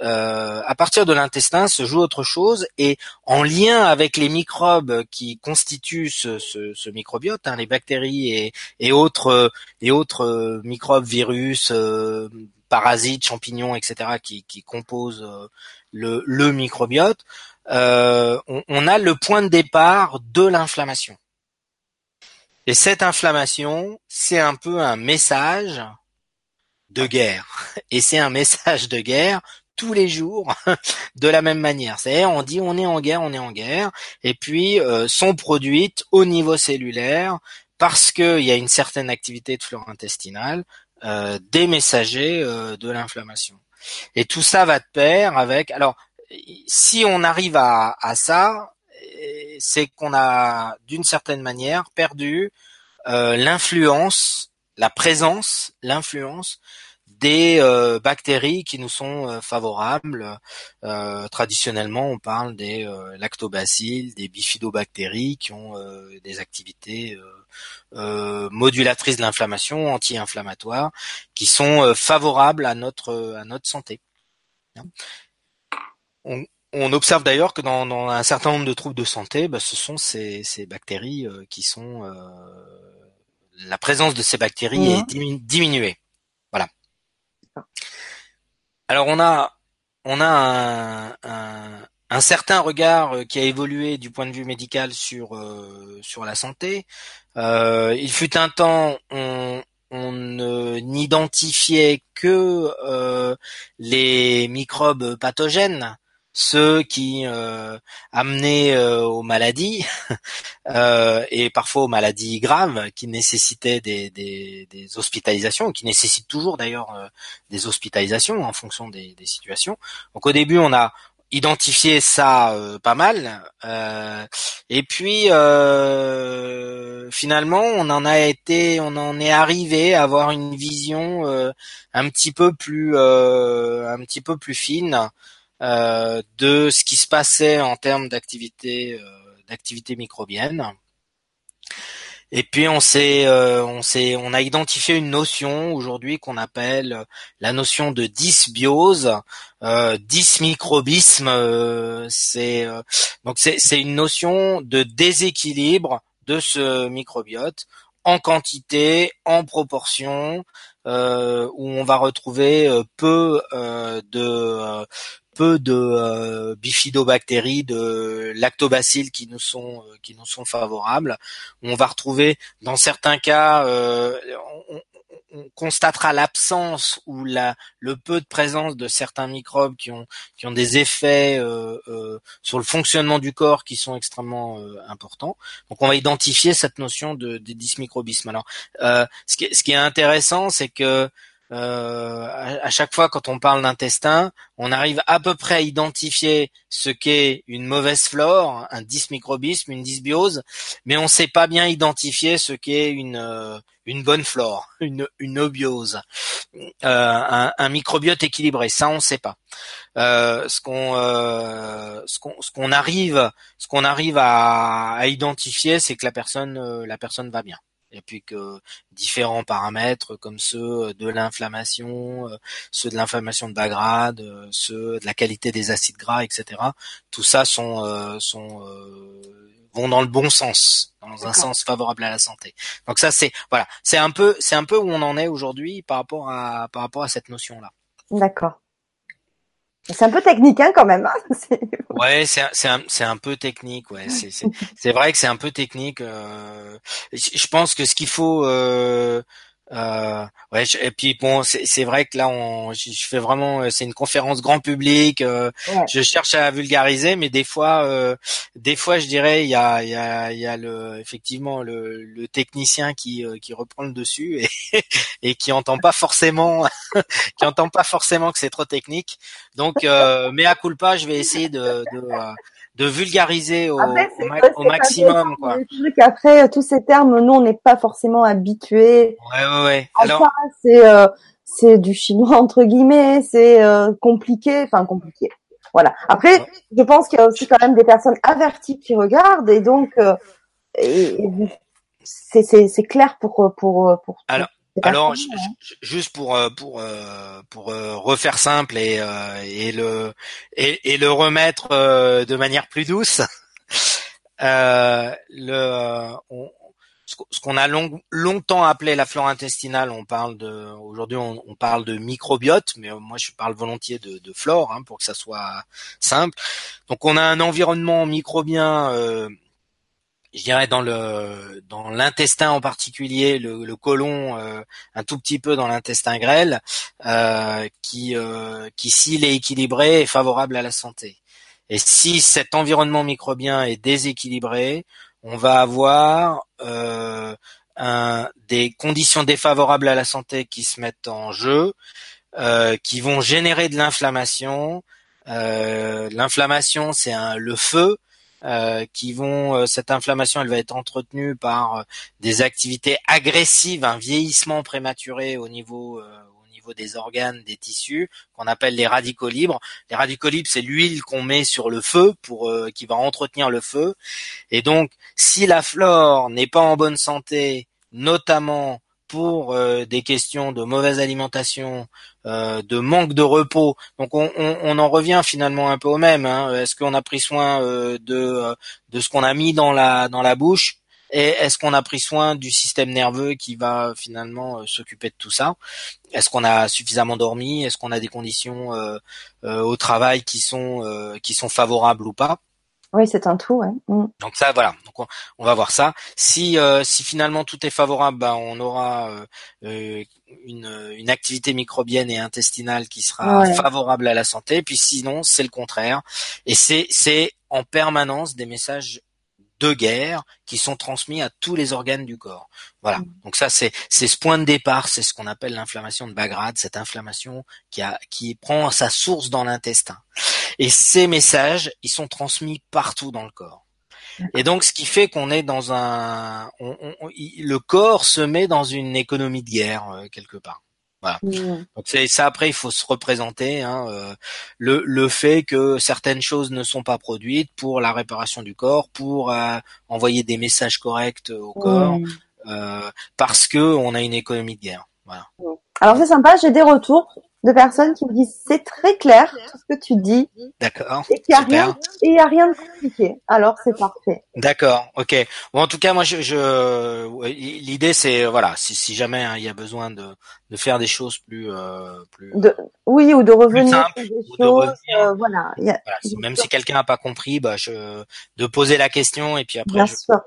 S2: Euh, à partir de l'intestin se joue autre chose et en lien avec les microbes qui constituent ce, microbiote, hein, les bactéries et, autres et autres euh, microbes, virus, euh, parasites, champignons, etc. qui, composent le, microbiote, on, on a le point de départ de l'inflammation. Et cette inflammation, c'est un peu un message de guerre. Et c'est un message de guerre tous les jours (laughs) de la même manière. C'est-à-dire on dit on est en guerre, on est en guerre, et puis euh, sont produites au niveau cellulaire parce qu'il y a une certaine activité de flore intestinale euh, des messagers euh, de l'inflammation. Et tout ça va de pair avec. Alors si on arrive à, à ça, c'est qu'on a d'une certaine manière perdu l'influence, la présence, l'influence des euh, bactéries qui nous sont euh, favorables. Euh, traditionnellement, on parle des lactobacilles, des bifidobactéries qui ont des activités modulatrices de l'inflammation, anti-inflammatoires, qui sont favorables à notre à notre santé. On, observe d'ailleurs que dans, un certain nombre de troubles de santé, bah, ce sont ces, bactéries qui sont la présence de ces bactéries est diminuée. Alors on a on a un, certain regard euh, qui a évolué du point de vue médical sur euh, la santé. Euh, il fut un temps on n'identifiait que les microbes pathogènes ceux qui euh, amenaient euh, aux maladies (laughs) euh, et parfois aux maladies graves qui nécessitaient des, des, des hospitalisations, qui nécessitent toujours d'ailleurs euh, des hospitalisations en fonction des, des, situations. Donc au début on a identifié ça pas mal et puis finalement on en a été, on en est arrivé à avoir une vision un petit peu plus un petit peu plus fine euh, de ce qui se passait en termes d'activité euh, d'activité microbienne. Et puis on s'est, euh, on s'est, on a identifié une notion aujourd'hui qu'on appelle la notion de dysbiose, euh, dysmicrobisme. c'est donc c'est, c'est une notion de déséquilibre de ce microbiote en quantité, en proportion, où on va retrouver peu de peu de euh, bifidobactéries, de lactobacilles qui nous sont euh, qui nous sont favorables. On va retrouver dans certains cas, euh, on, constatera l'absence ou la le peu de présence de certains microbes qui ont qui ont des effets sur le fonctionnement du corps qui sont extrêmement importants. Donc on va identifier cette notion de, de dysmicrobisme. Alors ce qui, ce qui est intéressant, c'est que euh, à, chaque fois quand on parle d'intestin, on arrive à peu près à identifier ce qu'est une mauvaise flore, un dysmicrobisme, une dysbiose, mais on ne sait pas bien identifier ce qu'est une euh, une bonne flore, une une obiose, euh, un, un, microbiote équilibré. Ça, on ne sait pas. Euh, ce qu'on ce qu'on ce qu'on arrive ce qu'on arrive à, à identifier, c'est que la personne la personne va bien et puis que différents paramètres comme ceux de l'inflammation, euh, ceux de l'inflammation de bas grade, euh, ceux de la qualité des acides gras, etc. Tout ça sont euh, sont vont dans le bon sens, dans un sens favorable à la santé. Donc ça c'est voilà, c'est un peu c'est un peu où on en est aujourd'hui par rapport à par rapport à cette notion là.
S1: D'accord. C'est un peu technique hein, quand même. Hein (laughs)
S2: ouais, c'est un un peu technique. Ouais, c'est c'est vrai que c'est un peu technique. Euh, je pense que ce qu'il faut euh, euh, ouais, et puis bon, c'est vrai que là, on, je, fais vraiment, euh, c'est une conférence grand public. Euh, Je cherche à vulgariser, mais des fois, euh, des fois, je dirais, il y a, il y a, il y a le, effectivement, le, le technicien qui, euh, qui reprend le dessus et, (laughs) et qui entend pas forcément, (laughs) qui entend pas forcément que c'est trop technique. Donc, mais à culpa, je vais essayer de, de de vulgariser au, au, maximum. Quoi.
S1: Après, tous ces termes, nous, on n'est pas forcément habitués.
S2: Ouais, ouais, ouais.
S1: Alors, c'est euh, c'est du chinois entre guillemets, c'est euh, compliqué, enfin compliqué. Voilà. Après, je pense qu'il y a aussi quand même des personnes averties qui regardent et donc euh, c'est c'est clair pour pour pour. pour
S2: Alors, alors, juste pour euh, pour euh, pour euh, refaire simple et et le et, le remettre de manière plus douce, (laughs) le ce qu'on a longtemps appelé la flore intestinale, on parle de aujourd'hui on, parle de microbiote, mais moi je parle volontiers de, de flore hein, pour que ça soit simple. Donc on a un environnement microbien je dirais dans le dans l'intestin en particulier, le, le côlon, euh, un tout petit peu dans l'intestin grêle, euh, qui euh, qui s'il est équilibré est favorable à la santé. Et si cet environnement microbien est déséquilibré, on va avoir euh, un, des conditions défavorables à la santé qui se mettent en jeu, euh, qui vont générer de l'inflammation. L'inflammation, c'est le feu, euh, qui vont euh, cette inflammation elle va être entretenue par euh, des activités agressives, un vieillissement prématuré au niveau au niveau des organes, des tissus qu'on appelle les radicaux libres. Les radicaux libres c'est l'huile qu'on met sur le feu pour qui va entretenir le feu. Et donc si la flore n'est pas en bonne santé, notamment pour euh, des questions de mauvaise alimentation, euh, de manque de repos. Donc on, en revient finalement un peu au même. Hein. Est-ce qu'on a pris soin euh, de de ce qu'on a mis dans la dans la bouche? Et est-ce qu'on a pris soin du système nerveux qui va finalement s'occuper de tout ça? Est-ce qu'on a suffisamment dormi? Est-ce qu'on a des conditions au travail qui sont qui sont favorables ou pas?
S1: Oui, c'est un tout. Ouais. Mm.
S2: Donc ça, voilà. Donc on, va voir ça. Si euh, si finalement tout est favorable, bah, on aura euh, euh, une, une activité microbienne et intestinale qui sera favorable à la santé. Puis sinon, c'est le contraire. Et c'est c'est en permanence des messages de guerre qui sont transmis à tous les organes du corps. Voilà. Mm. Donc ça c'est c'est ce point de départ, c'est ce qu'on appelle l'inflammation de Bagrad, cette inflammation qui a qui prend sa source dans l'intestin. Et ces messages, ils sont transmis partout dans le corps. Et donc, ce qui fait qu'on est dans un, le corps se met dans une économie de guerre euh, quelque part. Voilà. Mmh. Donc c'est ça après il faut se représenter hein, euh, le, le fait que certaines choses ne sont pas produites pour la réparation du corps, pour euh, envoyer des messages corrects au corps, euh, parce que on a une économie de guerre. Voilà.
S1: Alors c'est sympa, j'ai des retours de personnes qui me disent c'est très clair tout ce que tu dis.
S2: D'accord.
S1: Et qu'il n'y a rien et il y a rien de compliqué. Alors c'est parfait.
S2: D'accord. Ok. Bon en tout cas moi je, je l'idée c'est voilà si, si jamais hein, il y a besoin de, de faire des choses plus euh, plus
S1: de, oui ou de revenir sur des choses euh, voilà.
S2: voilà même si quelqu'un n'a pas compris bah je de poser la question et puis après
S1: Bien je, sûr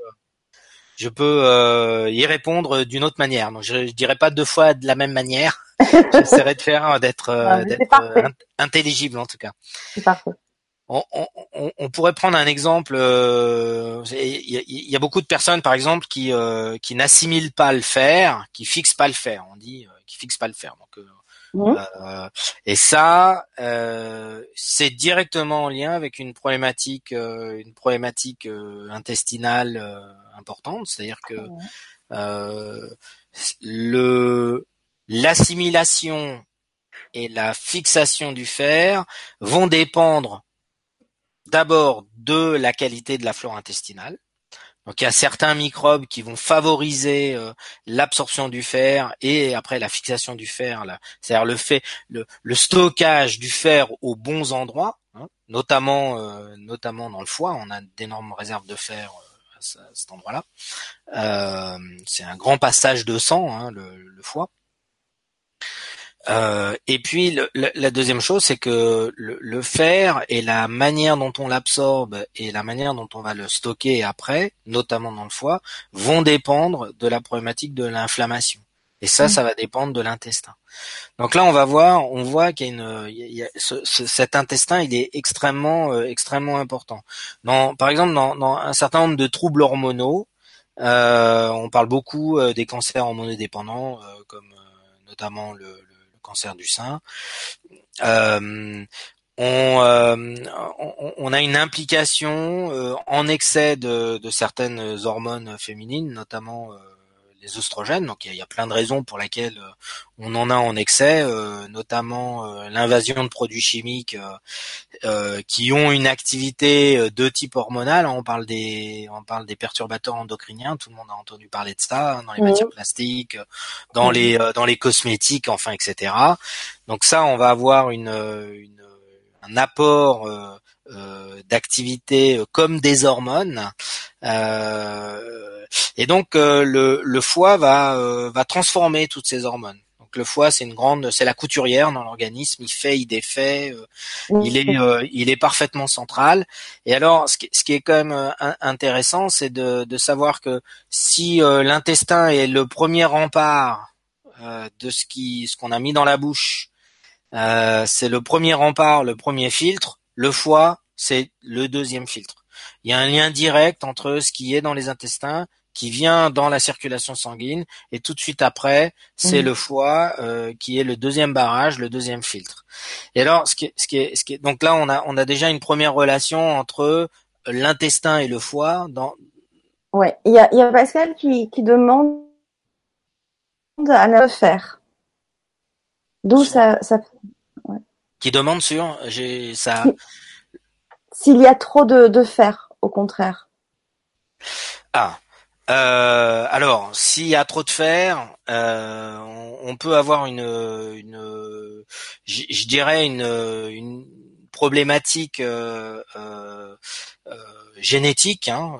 S2: je peux euh, y répondre d'une autre manière. Donc je, je dirais pas deux fois de la même manière. J'essaierai de faire euh, d'être euh, d'être intelligible en tout cas.
S1: C'est parfait.
S2: On, on, on, pourrait prendre un exemple. Il y, y, a beaucoup de personnes, par exemple, qui qui n'assimilent pas le faire, qui fixent pas le faire. On dit qui fixent pas le faire. Donc mmh. et ça, c'est directement en lien avec une problématique, une problématique intestinale importante, c'est-à-dire que euh, le l'assimilation et la fixation du fer vont dépendre d'abord de la qualité de la flore intestinale. Donc il y a certains microbes qui vont favoriser euh, l'absorption du fer et après la fixation du fer, c'est-à-dire le fait le, stockage du fer aux bons endroits, hein, notamment euh, notamment dans le foie, on a d'énormes réserves de fer à cet endroit-là. Euh, c'est un grand passage de sang, hein, le, foie. Euh, et puis le, la deuxième chose, c'est que le, le, fer et la manière dont on l'absorbe et la manière dont on va le stocker après, notamment dans le foie, vont dépendre de la problématique de l'inflammation. Et ça, ça va dépendre de l'intestin. Donc là, on va voir, on voit qu'il y a une, il y a ce, cet intestin, il est extrêmement, euh, extrêmement important. Dans, par exemple, dans, dans, un certain nombre de troubles hormonaux, euh, on parle beaucoup euh, des cancers hormonodépendants, comme notamment le, cancer du sein. On, on, on, a une implication en excès de, certaines hormones féminines, notamment les oestrogènes. Donc il y, a plein de raisons pour lesquelles euh, on en a en excès, euh, notamment euh, l'invasion de produits chimiques qui ont une activité de type hormonal. On parle des on parle des perturbateurs endocriniens. Tout le monde a entendu parler de ça hein, dans les matières plastiques, dans les dans les cosmétiques, enfin etc. Donc ça, on va avoir une, une un apport euh, d'activité comme des hormones. Euh, et donc euh, le, le, foie va, va transformer toutes ces hormones. Donc le foie, c'est une grande, c'est la couturière dans l'organisme. Il fait, il défait. il est, il est parfaitement central. Et alors, ce qui, ce qui est quand même intéressant, c'est de, de, savoir que si l'intestin est le premier rempart de ce qui, ce qu'on a mis dans la bouche, c'est le premier rempart, le premier filtre. Le foie, c'est le deuxième filtre. Il y a un lien direct entre ce qui est dans les intestins, qui vient dans la circulation sanguine, et tout de suite après, c'est mmh. le foie euh, qui est le deuxième barrage, le deuxième filtre. Et alors, ce qui est, ce qui est, ce qui est, donc là, on a, on a déjà une première relation entre l'intestin et le foie. Dans...
S1: Ouais, il y a, y a Pascal qui, qui demande à ne faire. D'où ça, ça,
S2: qui demande sur j'ai ça
S1: s'il y a trop de, de fer, au contraire.
S2: Ah. Euh, alors, s'il y a trop de fer, euh, on, peut avoir une, une je dirais une, une problématique euh, euh, génétique. Hein.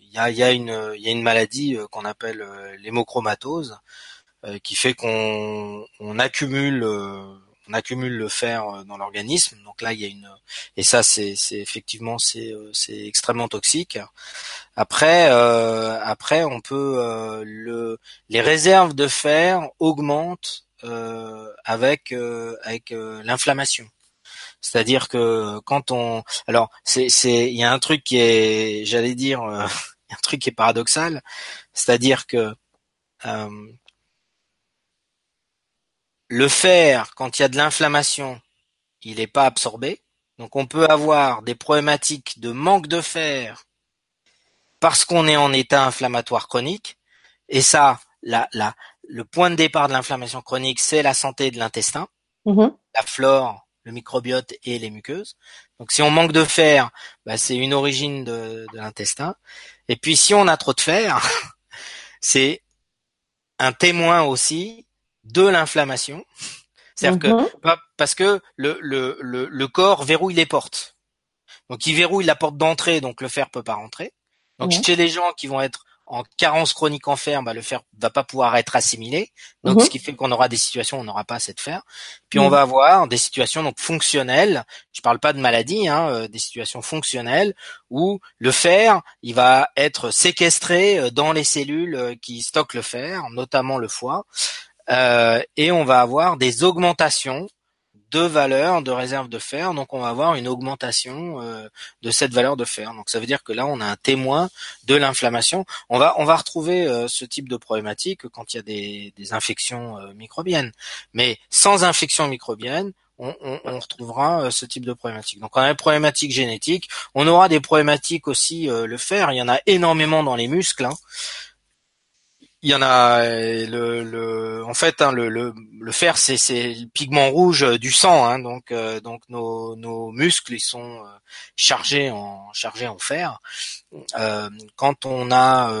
S2: Il y, a, y, a une, y a une maladie qu'on appelle l'hémochromatose, qui fait qu'on on accumule on accumule le fer euh, dans l'organisme. Donc là, il y a une et ça c'est effectivement c'est euh, c'est extrêmement toxique. Après euh, après on peut le les réserves de fer augmentent avec avec l'inflammation. C'est-à-dire que quand on alors c'est c'est il y a un truc qui est j'allais dire (laughs) un truc qui est paradoxal, c'est-à-dire que le fer, quand il y a de l'inflammation, il n'est pas absorbé. Donc on peut avoir des problématiques de manque de fer parce qu'on est en état inflammatoire chronique. Et ça, la, la, le point de départ de l'inflammation chronique, c'est la santé de l'intestin, mm-hmm. la flore, le microbiote et les muqueuses. Donc si on manque de fer, bah, c'est une origine de, de l'intestin. Et puis si on a trop de fer, (laughs) c'est un témoin aussi de l'inflammation. C'est-à-dire que mhm. parce que le, le, le, corps verrouille les portes. Donc il verrouille la porte d'entrée, donc le fer peut pas rentrer. Donc chez les gens qui vont être en carence chronique en fer, bah, le fer va pas pouvoir être assimilé. Donc mhm. ce qui fait qu'on aura des situations où on n'aura pas assez de fer. Puis on mhm. va avoir des situations donc fonctionnelles. Je parle pas de maladie, hein, euh, des situations fonctionnelles où le fer, il va être séquestré euh, dans les cellules euh, qui stockent le fer, notamment le foie. Euh, et on va avoir des augmentations de valeur de réserve de fer, donc on va avoir une augmentation euh, de cette valeur de fer. Donc ça veut dire que là on a un témoin de l'inflammation. On va on va retrouver euh, ce type de problématique quand il y a des, infections microbiennes, mais sans infection microbienne, on, retrouvera ce type de problématique. Donc on a des problématiques génétiques, on aura des problématiques aussi le fer. Il y en a énormément dans les muscles. Hein. Il y en a le, le en fait hein, le, le, le, fer c'est c'est le pigment rouge euh, du sang hein, donc euh, donc nos, nos muscles ils sont euh, chargés en chargés en fer. Euh, quand on a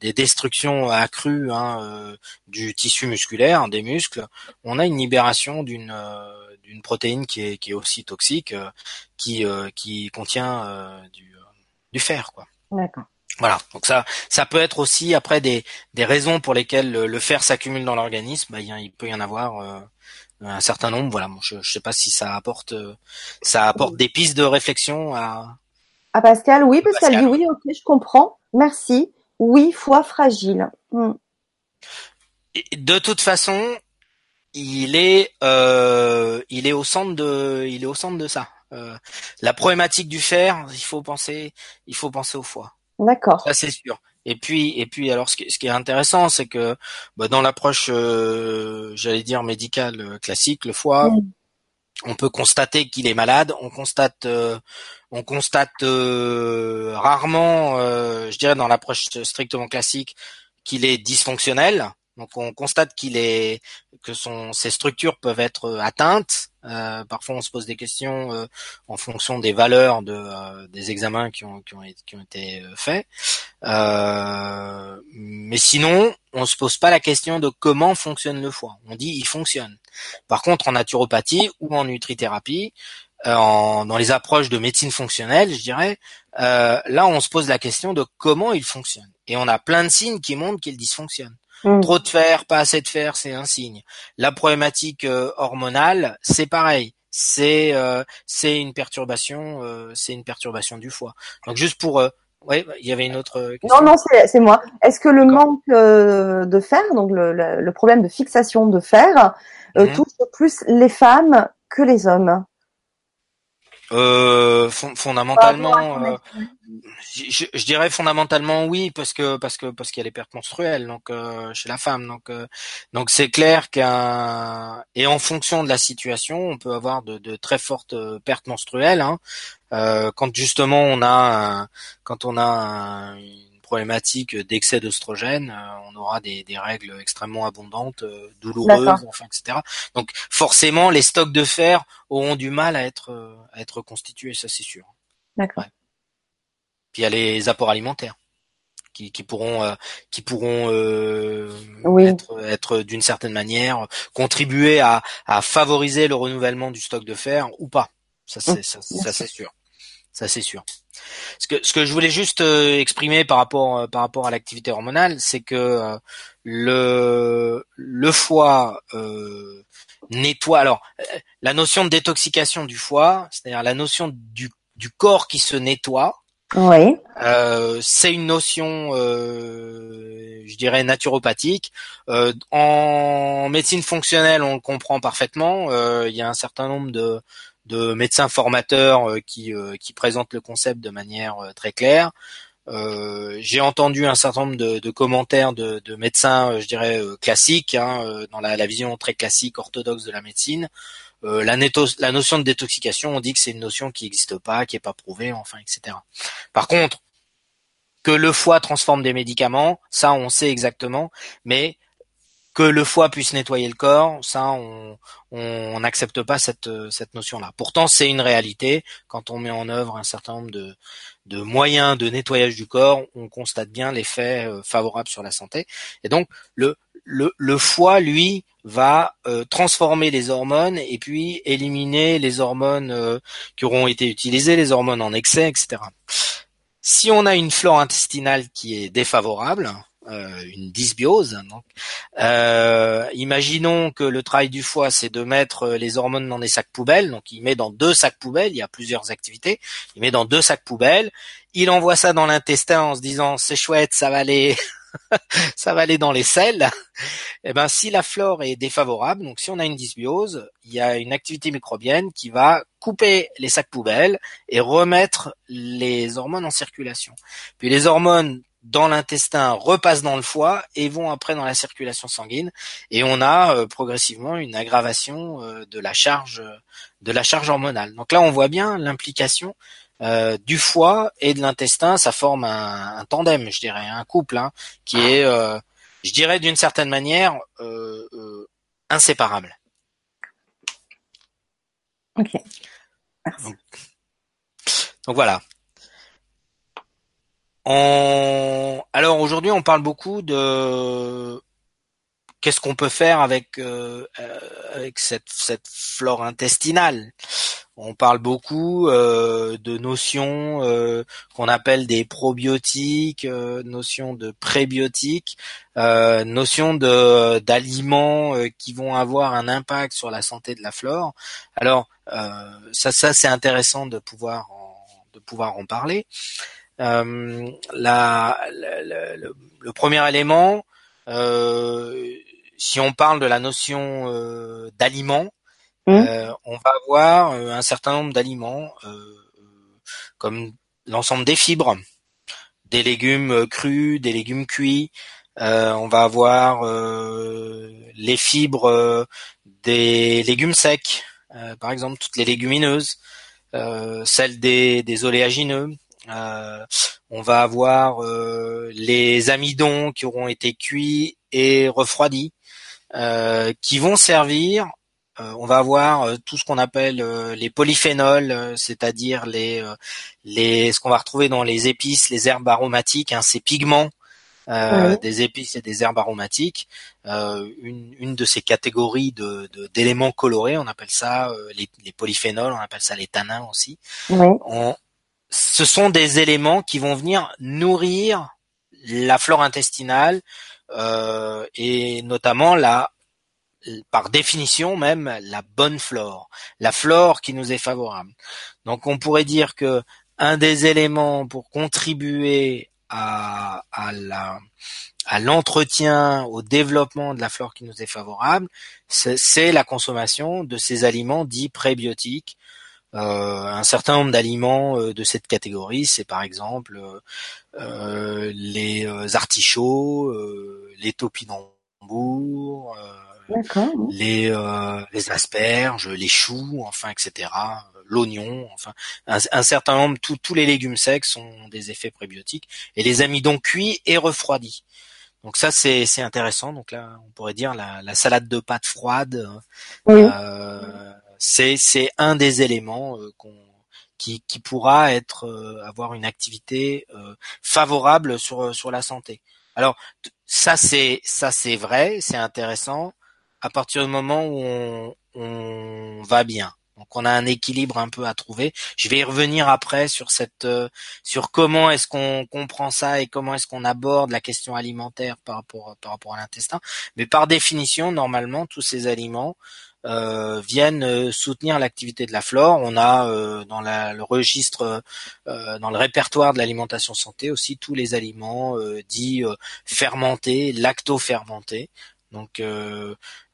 S2: des destructions accrues hein, du tissu musculaire des muscles, on a une libération d'une d'une protéine qui est qui est aussi toxique qui qui contient du du fer quoi.
S1: D'accord.
S2: Voilà, donc ça, ça peut être aussi après des, des raisons pour lesquelles le, fer s'accumule dans l'organisme. Bah, il, peut y en avoir euh, un certain nombre. Voilà, je, ne sais pas si ça apporte, ça apporte des pistes de réflexion à.
S1: À Pascal, oui, Pascal, dit oui, ok, je comprends, merci. Oui, foi fragile. Hmm.
S2: De toute façon, il est, euh, il est au centre de, il est au centre de ça. Euh, la problématique du fer, il faut penser, il faut penser au foie.
S1: D'accord.
S2: Ça c'est sûr. Et puis, et puis, alors, ce qui, ce qui est intéressant, c'est que bah, dans l'approche, euh, j'allais dire médicale euh, classique, le foie, on peut constater qu'il est malade. On constate, euh, on constate rarement, je dirais, dans l'approche strictement classique, qu'il est dysfonctionnel. Donc on constate qu'il est que son ces structures peuvent être euh, atteintes. Euh, parfois on se pose des questions euh, en fonction des valeurs de des examens qui ont été faits. mais sinon on se pose pas la question de comment fonctionne le foie. On dit il fonctionne. Par contre en naturopathie ou en nutrithérapie, en, dans les approches de médecine fonctionnelle, je dirais, là on se pose la question de comment il fonctionne. Et on a plein de signes qui montrent qu'il dysfonctionne. Mm. Trop de fer, pas assez de fer, c'est un signe. La problématique euh, hormonale, c'est pareil. C'est euh, c'est une perturbation, euh, c'est une perturbation du foie. Donc juste pour oui, il y avait une autre
S1: question. Non, non, c'est moi. Est-ce que le manque de fer, donc le, le, problème de fixation de fer, mm-hmm. touche plus les femmes que les hommes?
S2: Euh, fondamentalement, euh, je, je, dirais fondamentalement oui parce que parce que parce qu'il y a les pertes menstruelles donc euh, chez la femme. Donc euh, donc c'est clair qu'un et en fonction de la situation on peut avoir de, de très fortes pertes menstruelles hein, quand justement on a quand on a un, problématique d'excès d'oestrogène, euh, on aura des, règles extrêmement abondantes, euh, douloureuses, enfin, etc. Donc forcément, les stocks de fer auront du mal à être euh, à être constitués, ça c'est sûr.
S1: D'accord.
S2: Puis il y a les apports alimentaires qui, pourront qui pourront être, d'une certaine manière contribuer à, favoriser le renouvellement du stock de fer ou pas. Ça c'est mmh. ça c'est sûr. Ça c'est sûr. Ce que, ce que je voulais juste euh, exprimer par rapport euh, par rapport à l'activité hormonale, c'est que euh, le le foie nettoie. Alors la notion de détoxication du foie, c'est-à-dire la notion du du corps qui se nettoie.
S1: Oui.
S2: c'est une notion, je dirais, naturopathique. en médecine fonctionnelle, on le comprend parfaitement. Il y a un certain nombre de, de médecins formateurs euh, qui, euh, qui présentent le concept de manière euh, très claire. j'ai entendu un certain nombre de, commentaires de, médecins, je dirais classiques, hein, dans la, vision très classique orthodoxe de la médecine. la, la, notion de détoxication, on dit que c'est une notion qui n'existe pas, qui est pas prouvée, enfin, etc. Par contre, que le foie transforme des médicaments, ça on sait exactement, mais que le foie puisse nettoyer le corps, ça on n'accepte pas cette notion-là. Pourtant, c'est une réalité. Quand on met en œuvre un certain nombre de moyens de nettoyage du corps, on constate bien l'effet euh, favorable sur la santé. Et donc le foie, lui, va euh, transformer les hormones et puis éliminer les hormones euh, qui auront été utilisées, les hormones en excès, etc. Si on a une flore intestinale qui est défavorable, euh, une dysbiose. Donc, euh, imaginons que le travail du foie, c'est de mettre les hormones dans des sacs poubelles. Donc, il met dans deux sacs poubelles. Il y a plusieurs activités. Il met dans deux sacs poubelles. Il envoie ça dans l'intestin en se disant c'est chouette, ça va aller, (laughs) ça va aller dans les selles. Et eh ben, si la flore est défavorable, donc si on a une dysbiose, il y a une activité microbienne qui va couper les sacs poubelles et remettre les hormones en circulation. Puis les hormones dans l'intestin repassent dans le foie et vont après dans la circulation sanguine et on a euh, progressivement une aggravation euh, de la charge de la charge hormonale. Donc là on voit bien l'implication euh, du foie et de l'intestin, ça forme un, tandem, je dirais, un couple hein, qui est, je dirais d'une certaine manière, inséparable.
S1: Ok. Merci.
S2: donc voilà. Alors aujourd'hui, on parle beaucoup de qu'est-ce qu'on peut faire avec euh, euh, cette, flore intestinale. on parle beaucoup de notions qu'on appelle des probiotiques, notions de prébiotiques, notions de d'aliments qui vont avoir un impact sur la santé de la flore. Alors ça, ça c'est intéressant de pouvoir de pouvoir en parler. Euh, la, le, premier élément, euh, si on parle de la notion euh, d'aliment, mmh. on va avoir un certain nombre d'aliments comme l'ensemble des fibres, des légumes crus, des légumes cuits. on va avoir les fibres des légumes secs, par exemple toutes les légumineuses, celles des, des oléagineux, euh, on va avoir euh, les amidons qui auront été cuits et refroidis, euh, qui vont servir. on va avoir tout ce qu'on appelle les polyphénols, c'est-à-dire les, les ce qu'on va retrouver dans les épices, les herbes aromatiques, hein, ces pigments des épices et des herbes aromatiques. une, une de ces catégories de, d'éléments colorés, on appelle ça les, les, polyphénols, on appelle ça les tanins aussi. On, ce sont des éléments qui vont venir nourrir la flore intestinale euh, et notamment la par définition même la bonne flore, la flore qui nous est favorable. Donc on pourrait dire que un des éléments pour contribuer à, l'entretien, au développement de la flore qui nous est favorable, c'est la consommation de ces aliments dits prébiotiques un certain nombre d'aliments euh, de cette catégorie, c'est par exemple euh, les artichauts, les topinambours, les, les asperges, les choux, enfin, etc. L'oignon, enfin, un, certain nombre, tous les légumes secs sont des effets prébiotiques et les amidons cuits et refroidis. Donc ça c'est c'est intéressant. Donc là on pourrait dire la, la salade de pâtes froide. Euh, c'est un des éléments euh, qui, pourra être euh, avoir une activité euh, favorable sur sur la santé. Alors ça c'est ça c'est vrai, c'est intéressant à partir du moment où on, on va bien. Donc on a un équilibre un peu à trouver. Je vais y revenir après sur cette sur comment est-ce qu'on comprend ça et comment est-ce qu'on aborde la question alimentaire par rapport par rapport à l'intestin. Mais par définition, normalement, tous ces aliments euh, viennent euh, soutenir l'activité de la flore. On a euh, dans le registre, dans le répertoire de l'alimentation santé aussi tous les aliments dits fermentés, lacto-fermentés. Donc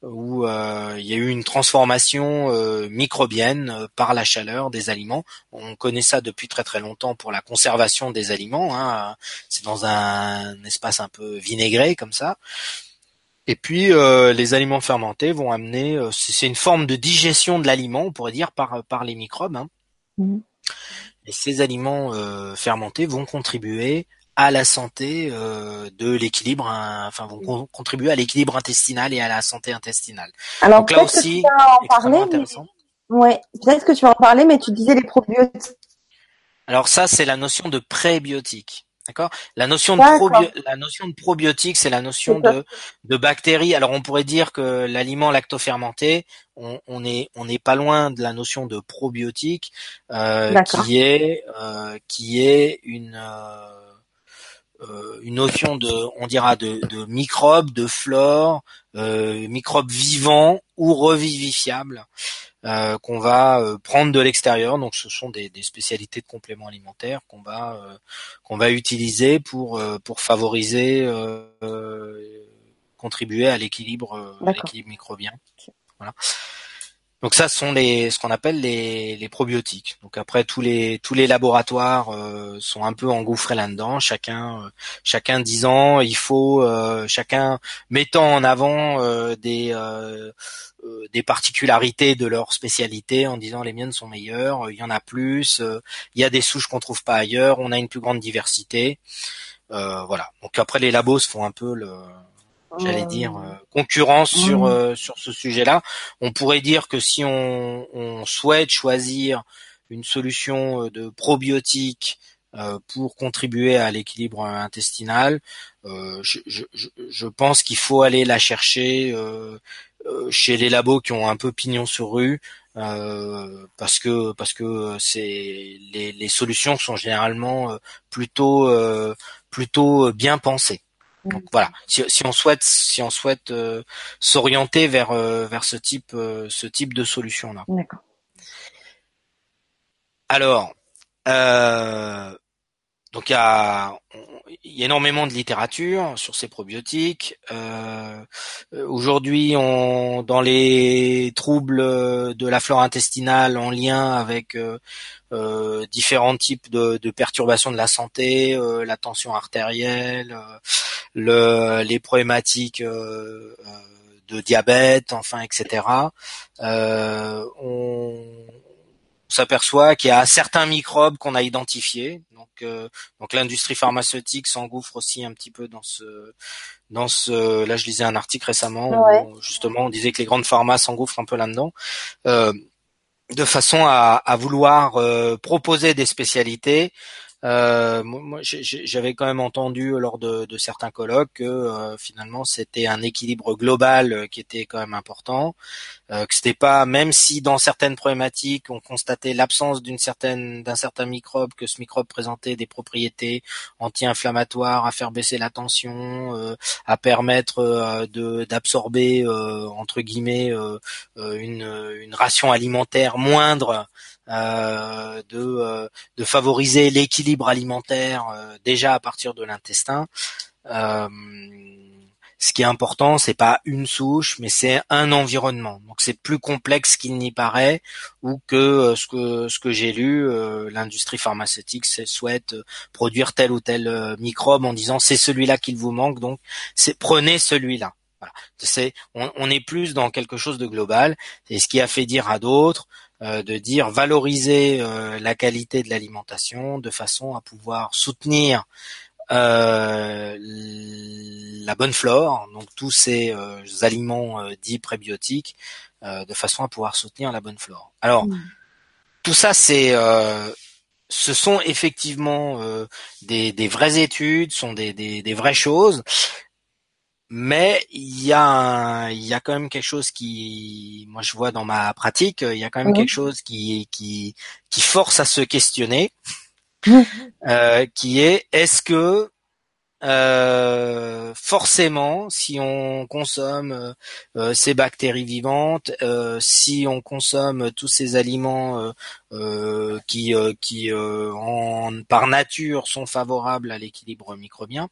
S2: où il y a eu une transformation microbienne par la chaleur des aliments. On connaît ça depuis très très longtemps pour la conservation des aliments. Hein. C'est dans un espace un peu vinaigré comme ça. Et puis euh, les aliments fermentés vont amener, euh, c'est une forme de digestion de l'aliment, on pourrait dire par par les microbes. Hein. Mmh. Et ces aliments euh, fermentés vont contribuer à la santé de l'équilibre, hein, enfin vont contribuer à l'équilibre intestinal et à la santé intestinale.
S1: Alors Donc là aussi, que tu vas en parler, intéressant. Ouais, peut-être que tu vas en parler, mais tu disais les probiotiques.
S2: Alors ça, c'est la notion de prébiotiques. D'accord? La notion de la notion de probiotique, c'est la notion de de bactéries. Alors on pourrait dire que l'aliment lactofermenté, on, on est on n'est pas loin de la notion de probiotique, euh, qui est euh, qui est une euh, une notion de on dira de, de microbes, de flore, microbes vivants ou revivifiables. Euh, qu'on va euh, prendre de l'extérieur. Donc ce sont des, des, spécialités de compléments alimentaires qu'on va euh, qu'on va utiliser pour pour favoriser contribuer à l'équilibre l'équilibre microbien. Voilà. Donc ça, sont les ce qu'on appelle les, les probiotiques. Donc après tous les tous les laboratoires euh, sont un peu engouffrés là-dedans. Chacun euh, chacun disant il faut euh, chacun mettant en avant des des particularités de leur spécialité en disant les miennes sont meilleures, il y en a plus, il y a des souches qu'on trouve pas ailleurs, on a une plus grande diversité. voilà. Donc après les labos font un peu le j'allais dire euh, concurrence sur euh, sur ce sujet-là. On pourrait dire que si on, on souhaite choisir une solution euh, de probiotique pour contribuer à l'équilibre intestinal, je, je, je, pense qu'il faut aller la chercher chez les labos qui ont un peu pignon sur rue, parce que parce que c'est les, les solutions sont généralement plutôt plutôt bien pensées. Donc voilà, si, si, on souhaite si on souhaite s'orienter vers vers ce type ce type de solution là.
S1: D'accord.
S2: Alors, euh, donc il y a, y a, énormément de littérature sur ces probiotiques. Euh, Aujourd'hui, on dans les troubles de la flore intestinale en lien avec euh, euh différents types de, de, perturbations de la santé, euh, la tension artérielle, euh, le, les problématiques de diabète, enfin, etc. on on s'aperçoit qu'il y a certains microbes qu'on a identifiés. Donc, euh, donc l'industrie pharmaceutique s'engouffre aussi un petit peu dans ce, dans ce. Là, je lisais un article récemment où justement on disait que les grandes pharmas s'engouffrent un peu là-dedans, euh, de façon à, à vouloir euh, proposer des spécialités euh, moi, j'avais quand même entendu lors de, de certains colloques que euh, finalement c'était un équilibre global euh, qui était quand même important, euh, que c'était pas même si dans certaines problématiques on constatait l'absence d'une certaine d'un certain microbe, que ce microbe présentait des propriétés anti-inflammatoires, à faire baisser la tension, euh, à permettre de d'absorber entre guillemets une, une ration alimentaire moindre euh, de, euh, de favoriser l'équilibre alimentaire euh, déjà à partir de l'intestin. ce qui est important, c'est pas une souche, mais c'est un environnement. Donc c'est plus complexe qu'il n'y paraît, ou que ce que ce que j'ai lu, l'industrie pharmaceutique souhaite produire tel ou tel microbe en disant c'est celui-là qu'il vous manque, donc c'est prenez celui-là. Voilà. C'est on, on, est plus dans quelque chose de global. C'est ce qui a fait dire à d'autres euh, de dire valoriser euh, la qualité de l'alimentation de façon à pouvoir soutenir euh, la bonne flore, donc tous ces aliments dits prébiotiques, de façon à pouvoir soutenir la bonne flore. Alors, mmh. tout ça, c'est ce sont effectivement des, des, vraies études, sont des, des, des vraies choses, mais il y a il y a quand même quelque chose qui moi je vois dans ma pratique il y a quand même quelque chose qui qui qui force à se questionner (laughs) euh, qui est est-ce que euh, forcément si on consomme euh, ces bactéries vivantes si on consomme tous ces aliments qui qui en, par nature sont favorables à l'équilibre microbien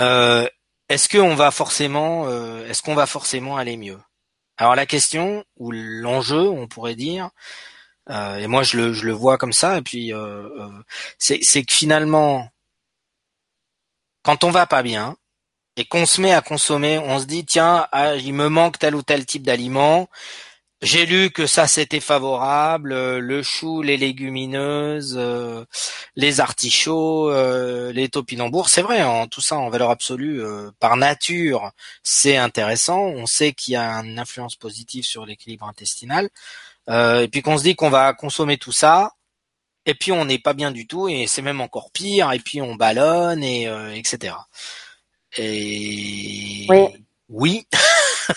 S2: euh, est-ce qu'on va forcément, euh, est-ce qu'on va forcément aller mieux? Alors la question ou l'enjeu, on pourrait dire, euh, et moi je le, vois comme ça, et puis c'est, que finalement, quand on va pas bien et qu'on se met à consommer, on se dit tiens, ah, il me manque tel ou tel type d'aliment, j'ai lu que ça c'était favorable, euh, le chou, les légumineuses, euh, les artichauts, euh, les topinambours, c'est vrai, en tout ça en valeur absolue, par nature, c'est intéressant. On sait qu'il y a une influence positive sur l'équilibre intestinal. et puis qu'on se dit qu'on va consommer tout ça, et puis on n'est pas bien du tout, et c'est même encore pire, et puis on ballonne, et etc. Et
S1: oui.
S2: Oui.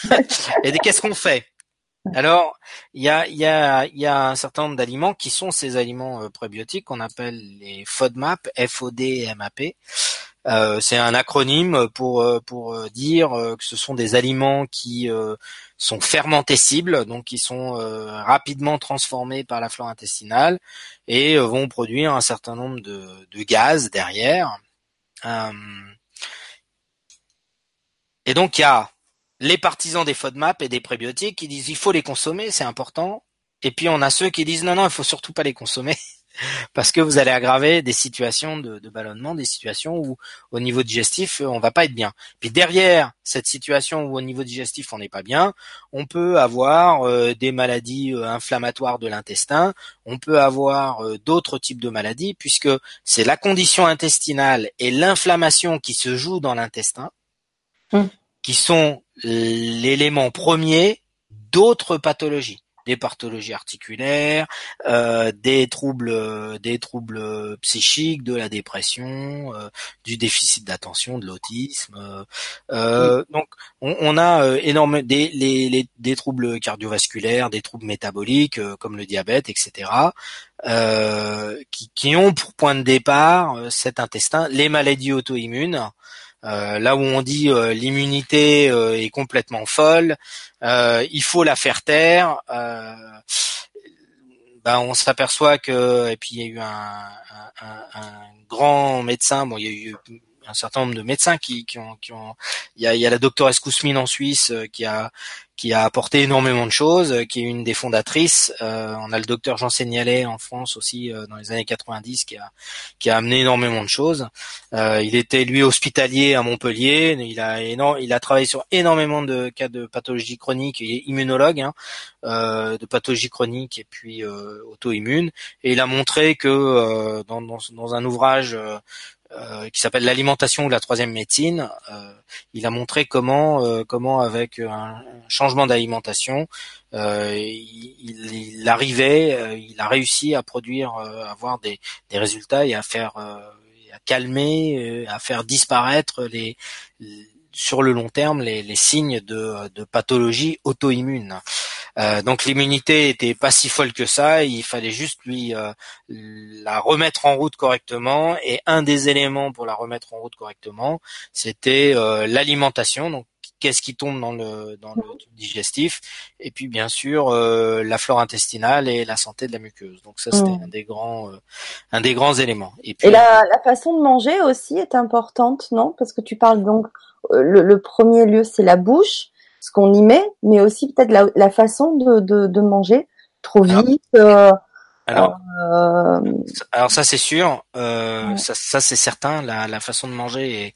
S2: (laughs) et qu'est-ce qu'on fait? Alors, il y a, un certain nombre d'aliments qui sont ces aliments euh, prébiotiques qu'on appelle les FODMAP, F-O-D-M-A-P. Euh, c'est un acronyme pour euh, dire que ce sont des aliments qui sont fermentescibles, donc qui sont rapidement transformés par la flore intestinale et vont produire un certain nombre de, de gaz derrière. et donc il y a les partisans des FODMAP et des prébiotiques qui disent il faut les consommer, c'est important. Et puis on a ceux qui disent non, non, il faut surtout pas les consommer (laughs) parce que vous allez aggraver des situations de, ballonnement, des situations où au niveau digestif on va pas être bien. Puis derrière cette situation où au niveau digestif on n'est pas bien, on peut avoir euh, des maladies euh, inflammatoires de l'intestin, on peut avoir euh, d'autres types de maladies puisque c'est la condition intestinale et l'inflammation qui se joue dans l'intestin. Hum qui sont l'élément premier d'autres pathologies. des pathologies articulaires, euh, des troubles, des troubles psychiques, de la dépression, du déficit d'attention, de l'autisme. Donc, on, a énormément des, les, des troubles cardiovasculaires, des troubles métaboliques comme le diabète, etc. qui, qui ont pour point de départ cet intestin, les maladies auto-immunes, euh, là où on dit euh, l'immunité euh, est complètement folle, il faut la faire taire. Ben, on s'aperçoit que et puis il y a eu un, un, grand médecin, bon il y a eu un certain nombre de médecins qui, qui ont, qui ont, il y a, y a la doctoresse Kousmine en Suisse qui a qui a apporté énormément de choses, euh, qui est une des fondatrices. Euh, on a le docteur Jean Seignalet en France aussi euh, dans les années 90 qui a qui a amené énormément de choses. il était lui hospitalier à Montpellier. Il a il a travaillé sur énormément de cas de pathologie chronique. Il est immunologue hein, de pathologie chronique et puis auto-immune. Et il a montré que dans, dans, dans, un ouvrage euh, qui s'appelle l'alimentation ou la troisième médecine. Euh, il a montré comment, euh, comment avec un changement d'alimentation, il, il, arrivait, il a réussi à produire, à avoir des, des résultats et à faire, à calmer, à faire disparaître les, sur le long terme les, les signes de, de pathologie auto-immune. Euh, donc l'immunité était pas si folle que ça, il fallait juste lui euh, la remettre en route correctement et un des éléments pour la remettre en route correctement, c'était euh, l'alimentation. Donc qu'est-ce qui tombe dans le dans le tube digestif? Et puis bien sûr la flore intestinale et la santé de la muqueuse. Donc ça c'était mmh. un des grands un des grands éléments.
S1: Et, puis, et la, la, façon de manger aussi est importante, non? Parce que tu parles donc le, le premier lieu c'est la bouche ce qu'on y met, mais aussi peut-être la, la, façon de, de, de, manger trop vite.
S2: Euh, alors, euh, alors ça c'est sûr, euh, ça, ça c'est certain. La, la, façon de manger est,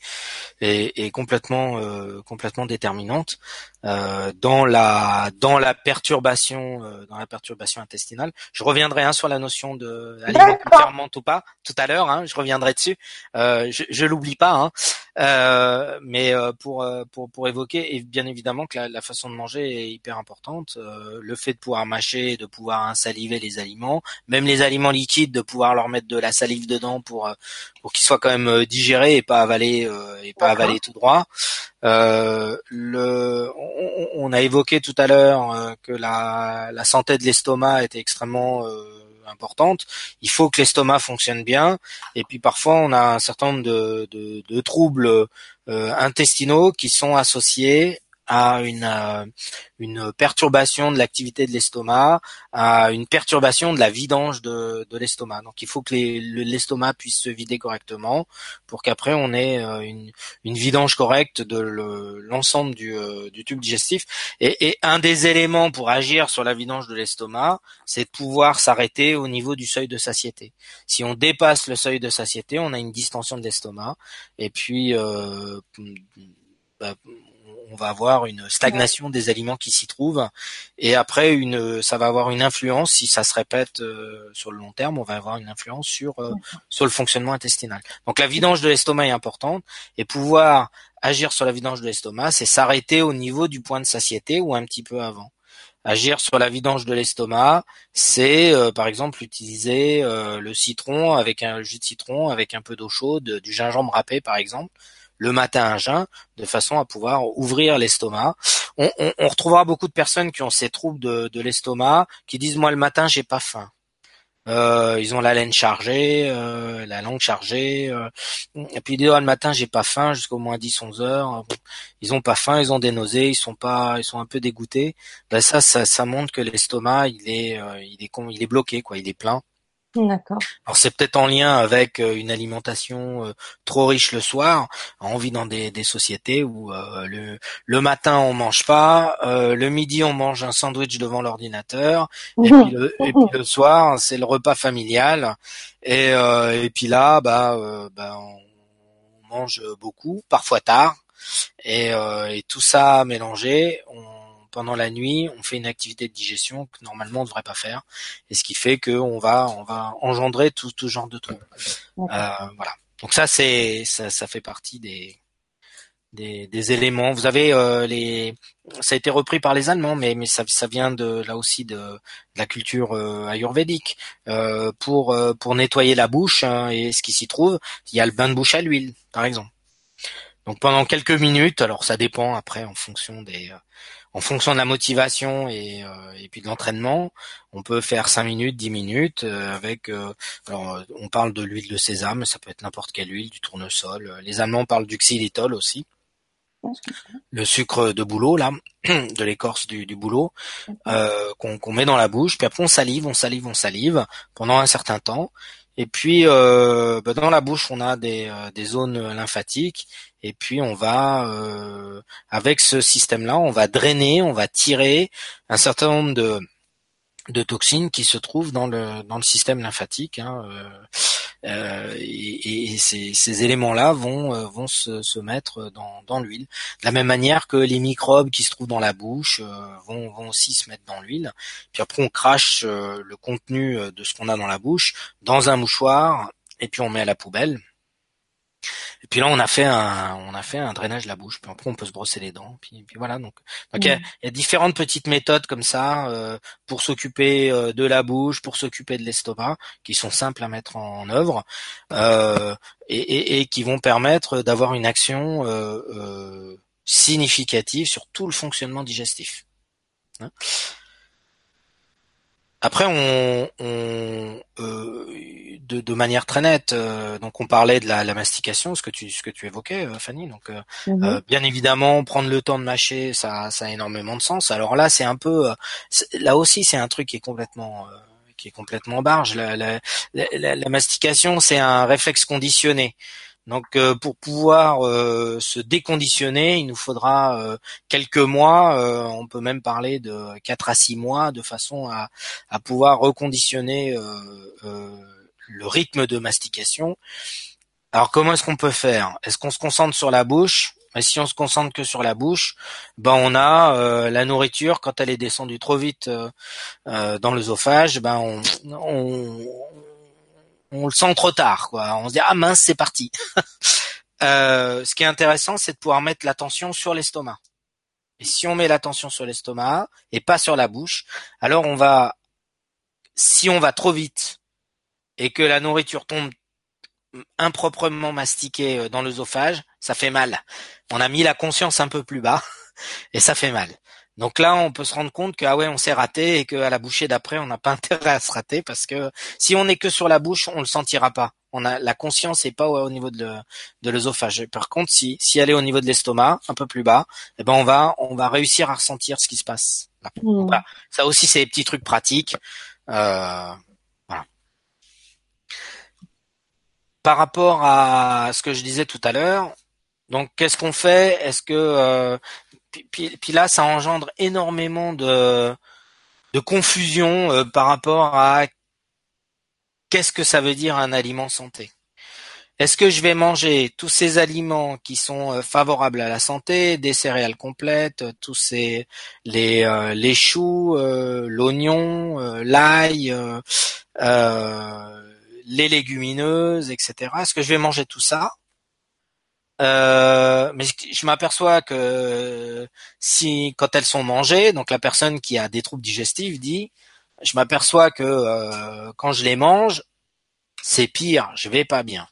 S2: est, est complètement euh, complètement déterminante. Euh, dans la dans la perturbation euh, dans la perturbation intestinale. Je reviendrai hein, sur la notion de aliment ou pas tout à l'heure. Hein, je reviendrai dessus. Euh, je, je l'oublie pas. Hein. Euh, mais euh, pour pour pour évoquer et bien évidemment que la, la façon de manger est hyper importante. le fait de pouvoir mâcher, de pouvoir insaliver les aliments, même les aliments liquides, de pouvoir leur mettre de la salive dedans pour pour qu'ils soient quand même digérés et pas avalés et pas avalés tout droit. Euh, le, on, a évoqué tout à l'heure euh, que la, la, santé de l'estomac était extrêmement euh, Il faut que l'estomac fonctionne bien. Et puis parfois, on a un certain nombre de, troubles intestinaux qui sont associés à une, euh, une perturbation de l'activité de l'estomac, à une perturbation de la vidange de, de l'estomac. Donc il faut que l'estomac puisse se vider correctement pour qu'après on ait euh, une, une vidange correcte de l'ensemble du, euh, du tube digestif. Et, et, un des éléments pour agir sur la vidange de l'estomac, c'est de pouvoir s'arrêter au niveau du seuil de satiété. Si on dépasse le seuil de satiété, on a une distension de l'estomac. Et puis euh, bah, on va avoir une stagnation des aliments qui s'y trouvent. Et après une ça va avoir une influence si ça se répète euh, sur le long terme on va avoir une influence sur euh, sur le fonctionnement intestinal. Donc la vidange de l'estomac est importante et pouvoir agir sur la vidange de l'estomac c'est s'arrêter au niveau du point de satiété ou un petit peu avant. Agir sur la vidange de l'estomac, c'est euh, par exemple utiliser le citron avec un jus de citron avec un peu d'eau chaude, du gingembre râpé par exemple, le matin à jeun, de façon à pouvoir ouvrir l'estomac. On, retrouvera beaucoup de personnes qui ont ces troubles de, l'estomac, qui disent moi le matin j'ai pas faim. Euh, ils ont la laine chargée, euh, la langue chargée, euh, et puis ils disent oh, le matin j'ai pas faim jusqu'au moins 10-11 heures. Ils ont pas faim, ils ont des nausées, ils sont pas, ils sont un peu dégoûtés. Ben ça, ça, ça montre que l'estomac il est, il est, il est bloqué quoi, il est plein.
S1: D'accord.
S2: Alors c'est peut-être en lien avec euh, une alimentation euh, trop riche le soir. On vit dans des, sociétés où euh, le, le matin on mange pas, le midi on mange un sandwich devant l'ordinateur, et, puis le, et puis le soir c'est le repas familial. Et, et puis là, bah, bah on mange beaucoup, parfois tard, et, et tout ça mélangé, on pendant la nuit, on fait une activité de digestion que normalement on ne devrait pas faire, et ce qui fait qu'on va on va engendrer tout tout genre de trucs. Euh, voilà. Donc ça c'est ça, ça fait partie des des, des éléments. Vous avez euh, les, ça a été repris par les Allemands, mais mais ça, ça vient de là aussi de, de la culture euh, ayurvédique. Euh, pour euh, pour nettoyer la bouche hein, et ce qui s'y trouve, il y a le bain de bouche à l'huile, par exemple. Donc pendant quelques minutes, alors ça dépend après en fonction des en fonction de la motivation et, et puis de l'entraînement, on peut faire 5 minutes, 10 minutes avec alors on parle de l'huile de sésame, ça peut être n'importe quelle huile, du tournesol. Les Allemands parlent du xylitol aussi le sucre de bouleau là, (clears throat) de l'écorce du, du bouleau, euh, qu'on met dans la bouche, puis après on salive, on salive, on salive pendant un certain temps. Et puis euh, bah, dans la bouche on a des, euh, des zones lymphatiques et puis on va euh, avec ce système-là on va drainer, on va tirer un certain nombre de de toxines qui se trouvent dans le dans le système lymphatique. Hein, euh, euh, et, et ces, ces éléments-là vont euh, vont se, se mettre dans, dans l'huile. De la même manière que les microbes qui se trouvent dans la bouche euh, vont, vont aussi se mettre dans l'huile. Puis après on crache le contenu de ce qu'on a dans la bouche dans un mouchoir et puis on met à la poubelle. Et puis là, on a fait un, on a fait un drainage de la bouche. Puis après, on peut se brosser les dents. Puis, puis voilà. Donc, donc il, y a, différentes petites méthodes comme ça euh, pour s'occuper euh, de la bouche, pour s'occuper de l'estomac, qui sont simples à mettre en, œuvre euh, et, et, et, qui vont permettre d'avoir une action euh, euh, significative sur tout le fonctionnement digestif. Hein après, on, on euh, de, de, manière très nette, euh, donc on parlait de la, la, mastication, ce que tu ce que tu évoquais, euh, Fanny. Donc, euh, mhm. euh, bien évidemment, prendre le temps de mâcher, ça, ça a énormément de sens. Alors là, c'est un peu, là aussi, c'est un truc qui est complètement qui est complètement barge. La, la, la mastication, c'est un réflexe conditionné. Donc euh, pour pouvoir euh, se déconditionner, il nous faudra euh, quelques mois, on peut même parler de 4 à 6 mois, de façon à, à pouvoir reconditionner le rythme de mastication. Alors comment est-ce qu'on peut faire? Est-ce qu'on se concentre sur la bouche? Et si on se concentre que sur la bouche, ben on a la nourriture quand elle est descendue trop vite dans l'œsophage, ben on, on, on le sent trop tard, quoi. On se dit ah mince, c'est parti. (laughs) euh, ce qui est intéressant, c'est de pouvoir mettre l'attention sur l'estomac. Et si on met l'attention sur l'estomac et pas sur la bouche, alors on va, si on va trop vite et que la nourriture tombe improprement mastiquée euh, dans l'œsophage, ça fait mal. On a mis la conscience un peu plus bas (laughs) et ça fait mal. Donc là, on peut se rendre compte que ah ouais, on s'est raté et qu'à la bouchée d'après, on n'a pas (laughs) intérêt à se rater parce que si on n'est que sur la bouche, on le sentira pas. On a la conscience n'est pas au niveau de, de l'œsophage. Par contre, si si elle est au niveau de l'estomac, un peu plus bas, eh ben on va on va réussir à ressentir ce qui se passe. Mmh. Ça aussi, c'est des petits trucs pratiques. Euh, voilà. Par rapport à ce que je disais tout à l'heure, donc qu'est-ce qu'on fait? Est-ce que euh, puis, puis, là, ça engendre énormément de, confusion euh, par rapport à qu'est-ce que ça veut dire un aliment santé. Est-ce que je vais manger tous ces aliments qui sont euh, favorables à la santé, des céréales complètes, tous ces les euh, les choux, l'oignon, l'ail, les légumineuses, etc. Est-ce que je vais manger tout ça? Euh, mais je m'aperçois que si quand elles sont mangées, donc la personne qui a des troubles digestifs dit, je m'aperçois que euh, quand je les mange, c'est pire, je vais pas bien.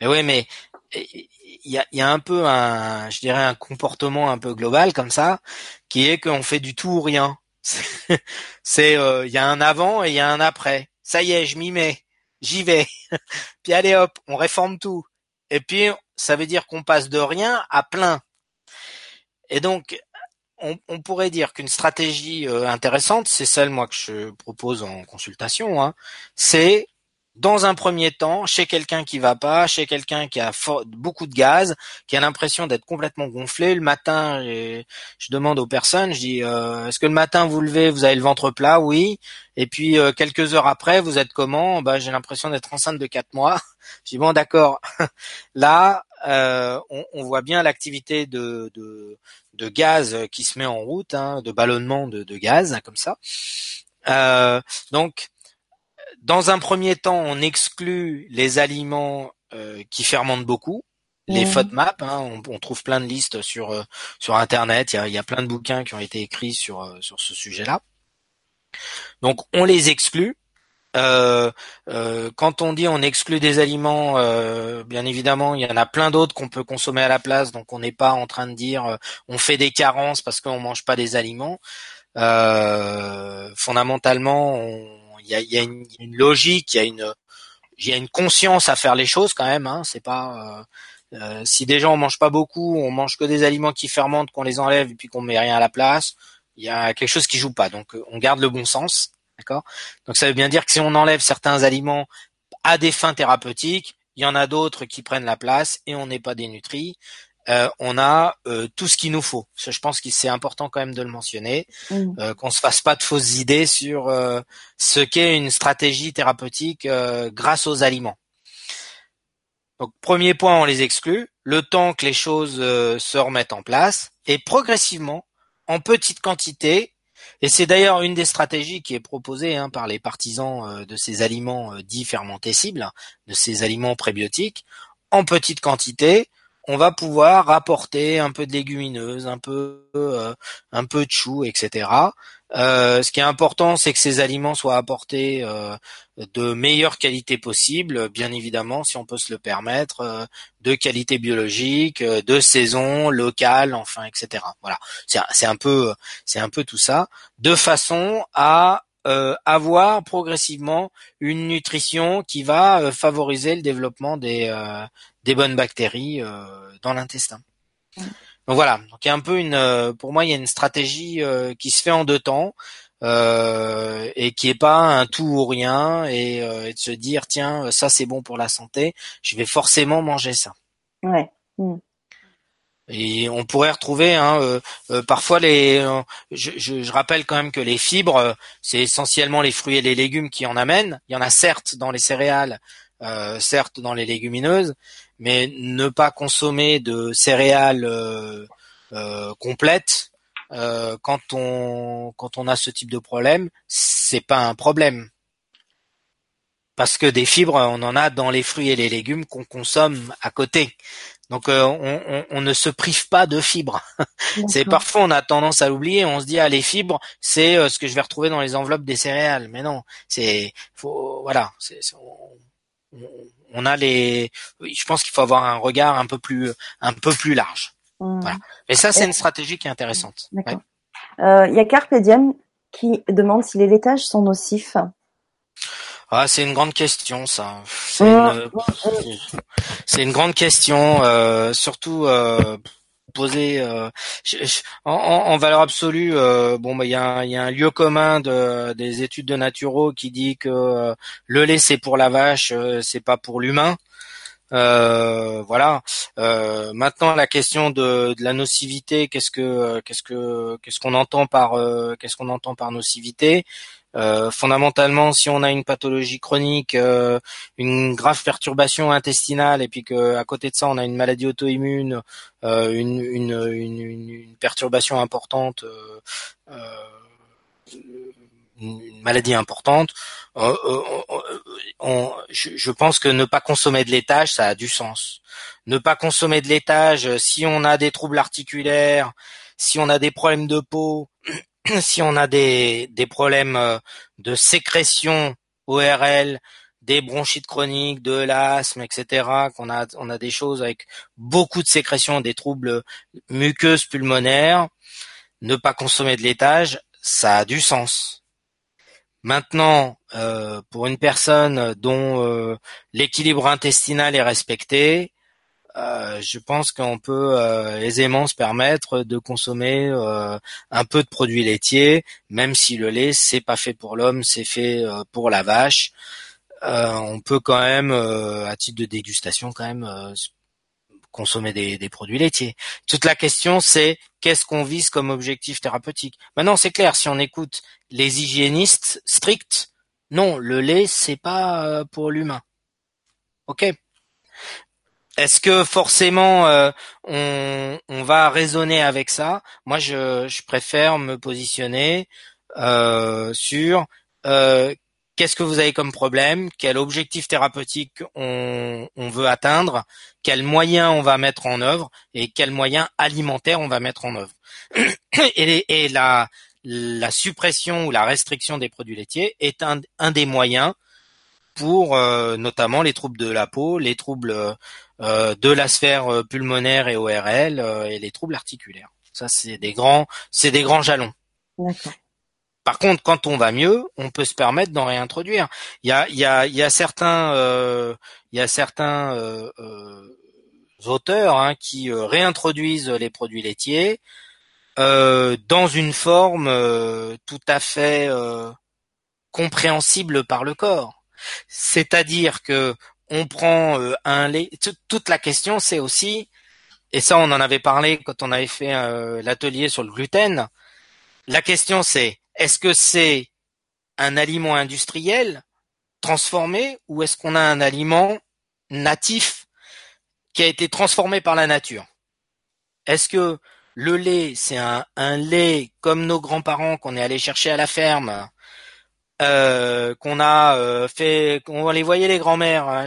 S2: Mais oui, mais il y a, y a, un peu un, je dirais un comportement un peu global comme ça, qui est qu'on fait du tout ou rien. (laughs) C'est, euh, il y a un avant et il y a un après. Ça y est, je m'y mets, j'y vais. (laughs) Puis allez hop, on réforme tout. Et puis ça veut dire qu'on passe de rien à plein. Et donc, on, pourrait dire qu'une stratégie euh, intéressante, c'est celle moi que je propose en consultation, hein, c'est dans un premier temps, chez quelqu'un qui va pas, chez quelqu'un qui a beaucoup de gaz, qui a l'impression d'être complètement gonflé, le matin, je demande aux personnes, je dis, euh, est-ce que le matin vous levez, vous avez le ventre plat? Oui. Et puis euh, quelques heures après, vous êtes comment? Bah, J'ai l'impression d'être enceinte de quatre mois. (laughs) Je dis, bon d'accord, (laughs) là, euh, on, voit bien l'activité de, de, gaz qui se met en route, hein, de ballonnement de, gaz, hein, comme ça. Euh, donc, dans un premier temps, on exclut les aliments euh, qui fermentent beaucoup, les FODMAP, hein, on, trouve plein de listes sur sur internet. Il y a, y a, plein de bouquins qui ont été écrits sur sur ce sujet-là. Donc on les exclut. Euh, euh, quand on dit on exclut des aliments, euh, bien évidemment, il y en a plein d'autres qu'on peut consommer à la place. Donc on n'est pas en train de dire on fait des carences parce qu'on mange pas des aliments. fondamentalement, il y a, une, logique, il y a une, y a une conscience à faire les choses quand même. Hein. C'est pas si des gens mangent pas beaucoup, on mange que des aliments qui fermentent, qu'on les enlève et puis qu'on met rien à la place. Il y a quelque chose qui joue pas. Donc on garde le bon sens. D'accord? Donc ça veut bien dire que si on enlève certains aliments à des fins thérapeutiques, il y en a d'autres qui prennent la place et on n'est pas dénutri. Euh, on a euh, tout ce qu'il nous faut. Je pense que c'est important quand même de le mentionner, mmh. euh, qu'on se fasse pas de fausses idées sur euh, ce qu'est une stratégie thérapeutique grâce aux aliments. Donc premier point, on les exclut. Le temps que les choses se remettent en place et progressivement, en petite quantité, et c'est d'ailleurs une des stratégies qui est proposée hein, par les partisans euh, de ces aliments euh, dits fermentescibles, de ces aliments prébiotiques, en petite quantité, on va pouvoir apporter un peu de légumineuses, un peu, euh, un peu de choux, etc. Euh, ce qui est important, c'est que ces aliments soient apportés euh, de meilleure qualité possible, bien évidemment, si on peut se le permettre, de qualité biologique, de saison, locale, enfin, etc. Voilà, c'est un peu, c'est un peu tout ça, de façon à avoir progressivement une nutrition qui va favoriser le développement des des bonnes bactéries euh, dans l'intestin. Donc voilà, donc il y a un peu une, euh, pour moi, il y a une stratégie euh, qui se fait en deux temps et qui est pas un tout ou rien et, de se dire tiens ça c'est bon pour la santé, je vais forcément manger ça.
S1: Ouais. Mm.
S2: Et on pourrait retrouver hein, parfois les. je, je, rappelle quand même que les fibres, c'est essentiellement les fruits et les légumes qui en amènent. Il y en a certes dans les céréales, certes dans les légumineuses, mais ne pas consommer de céréales euh, euh, complètes euh, quand on quand on a ce type de problème, c'est pas un problème. Parce que des fibres, on en a dans les fruits et les légumes qu'on consomme à côté. Donc on, ne se prive pas de fibres. (laughs) c'est parfois on a tendance à l'oublier. On se dit ah les fibres c'est ce que je vais retrouver dans les enveloppes des céréales. Mais non, c'est faut voilà. C'est, on a les, je pense qu'il faut avoir un regard un peu plus, un peu plus large. Mmh. Voilà. Et ça, c'est une stratégie qui est intéressante.
S1: Euh, il y a Carpe qui demande si les laitages sont nocifs.
S2: Ah, c'est une grande question, ça. C'est mmh. une, une, grande question, euh, surtout. Euh, poser euh, en, valeur absolue. Euh, bon, bah il y a, un lieu commun de, des études de naturaux qui dit que euh, le lait c'est pour la vache, c'est pas pour l'humain. voilà. maintenant, la question de, de la nocivité, qu'est-ce que qu'est-ce que qu'est-ce qu'on entend par qu'est-ce qu'on entend par nocivité? Euh, fondamentalement, si on a une pathologie chronique, euh, une grave perturbation intestinale, et puis que à côté de ça, on a une maladie auto-immune, euh, une, perturbation importante, une maladie importante, je, pense que ne pas consommer de laitage, ça a du sens. Ne pas consommer de laitage, si on a des troubles articulaires, si on a des problèmes de peau, (clears throat) si on a des, des problèmes euh, de sécrétion ORL, des bronchites chroniques, de l'asthme, etc., qu'on a, on a des choses avec beaucoup de sécrétion, des troubles muqueuses pulmonaires, ne pas consommer de laitage, ça a du sens. Maintenant, euh, pour une personne dont euh, l'équilibre intestinal est respecté, euh, je pense qu'on peut euh, aisément se permettre de consommer euh, un peu de produits laitiers, même si le lait c'est pas fait pour l'homme, c'est fait pour la vache. on peut quand même, à titre de dégustation, quand même consommer des, des, produits laitiers. Toute la question c'est qu'est-ce qu'on vise comme objectif thérapeutique? Maintenant c'est clair, si on écoute les hygiénistes stricts, non, le lait c'est pas pour l'humain. Ok? Est-ce que forcément euh, on, va raisonner avec ça? Moi, je, préfère me positionner euh, sur euh, qu'est-ce que vous avez comme problème, quel objectif thérapeutique on, veut atteindre, quels moyens on va mettre en œuvre et quels moyens alimentaires on va mettre en œuvre. (clears throat) Et, la suppression ou la restriction des produits laitiers est un, des moyens pour euh, notamment les troubles de la peau, les troubles euh, de la sphère euh, pulmonaire et ORL et les troubles articulaires. Ça, c'est des grands, c'est des grands jalons. Par contre, quand on va mieux, on peut se permettre d'en réintroduire. Il y a, il y a, il y a certains, euh, il y a certains euh, euh, auteurs hein, qui réintroduisent les produits laitiers dans une forme tout à fait compréhensible par le corps. C'est-à-dire que on prend un lait. Toute la question, c'est aussi, et ça, on en avait parlé quand on avait fait l'atelier sur le gluten. La question, c'est est-ce que c'est un aliment industriel transformé ou est-ce qu'on a un aliment natif qui a été transformé par la nature? Est-ce que le lait, c'est un, lait comme nos grands-parents qu'on est allé chercher à la ferme, euh, qu'on a euh, fait, on les voyait les grands-mères, hein,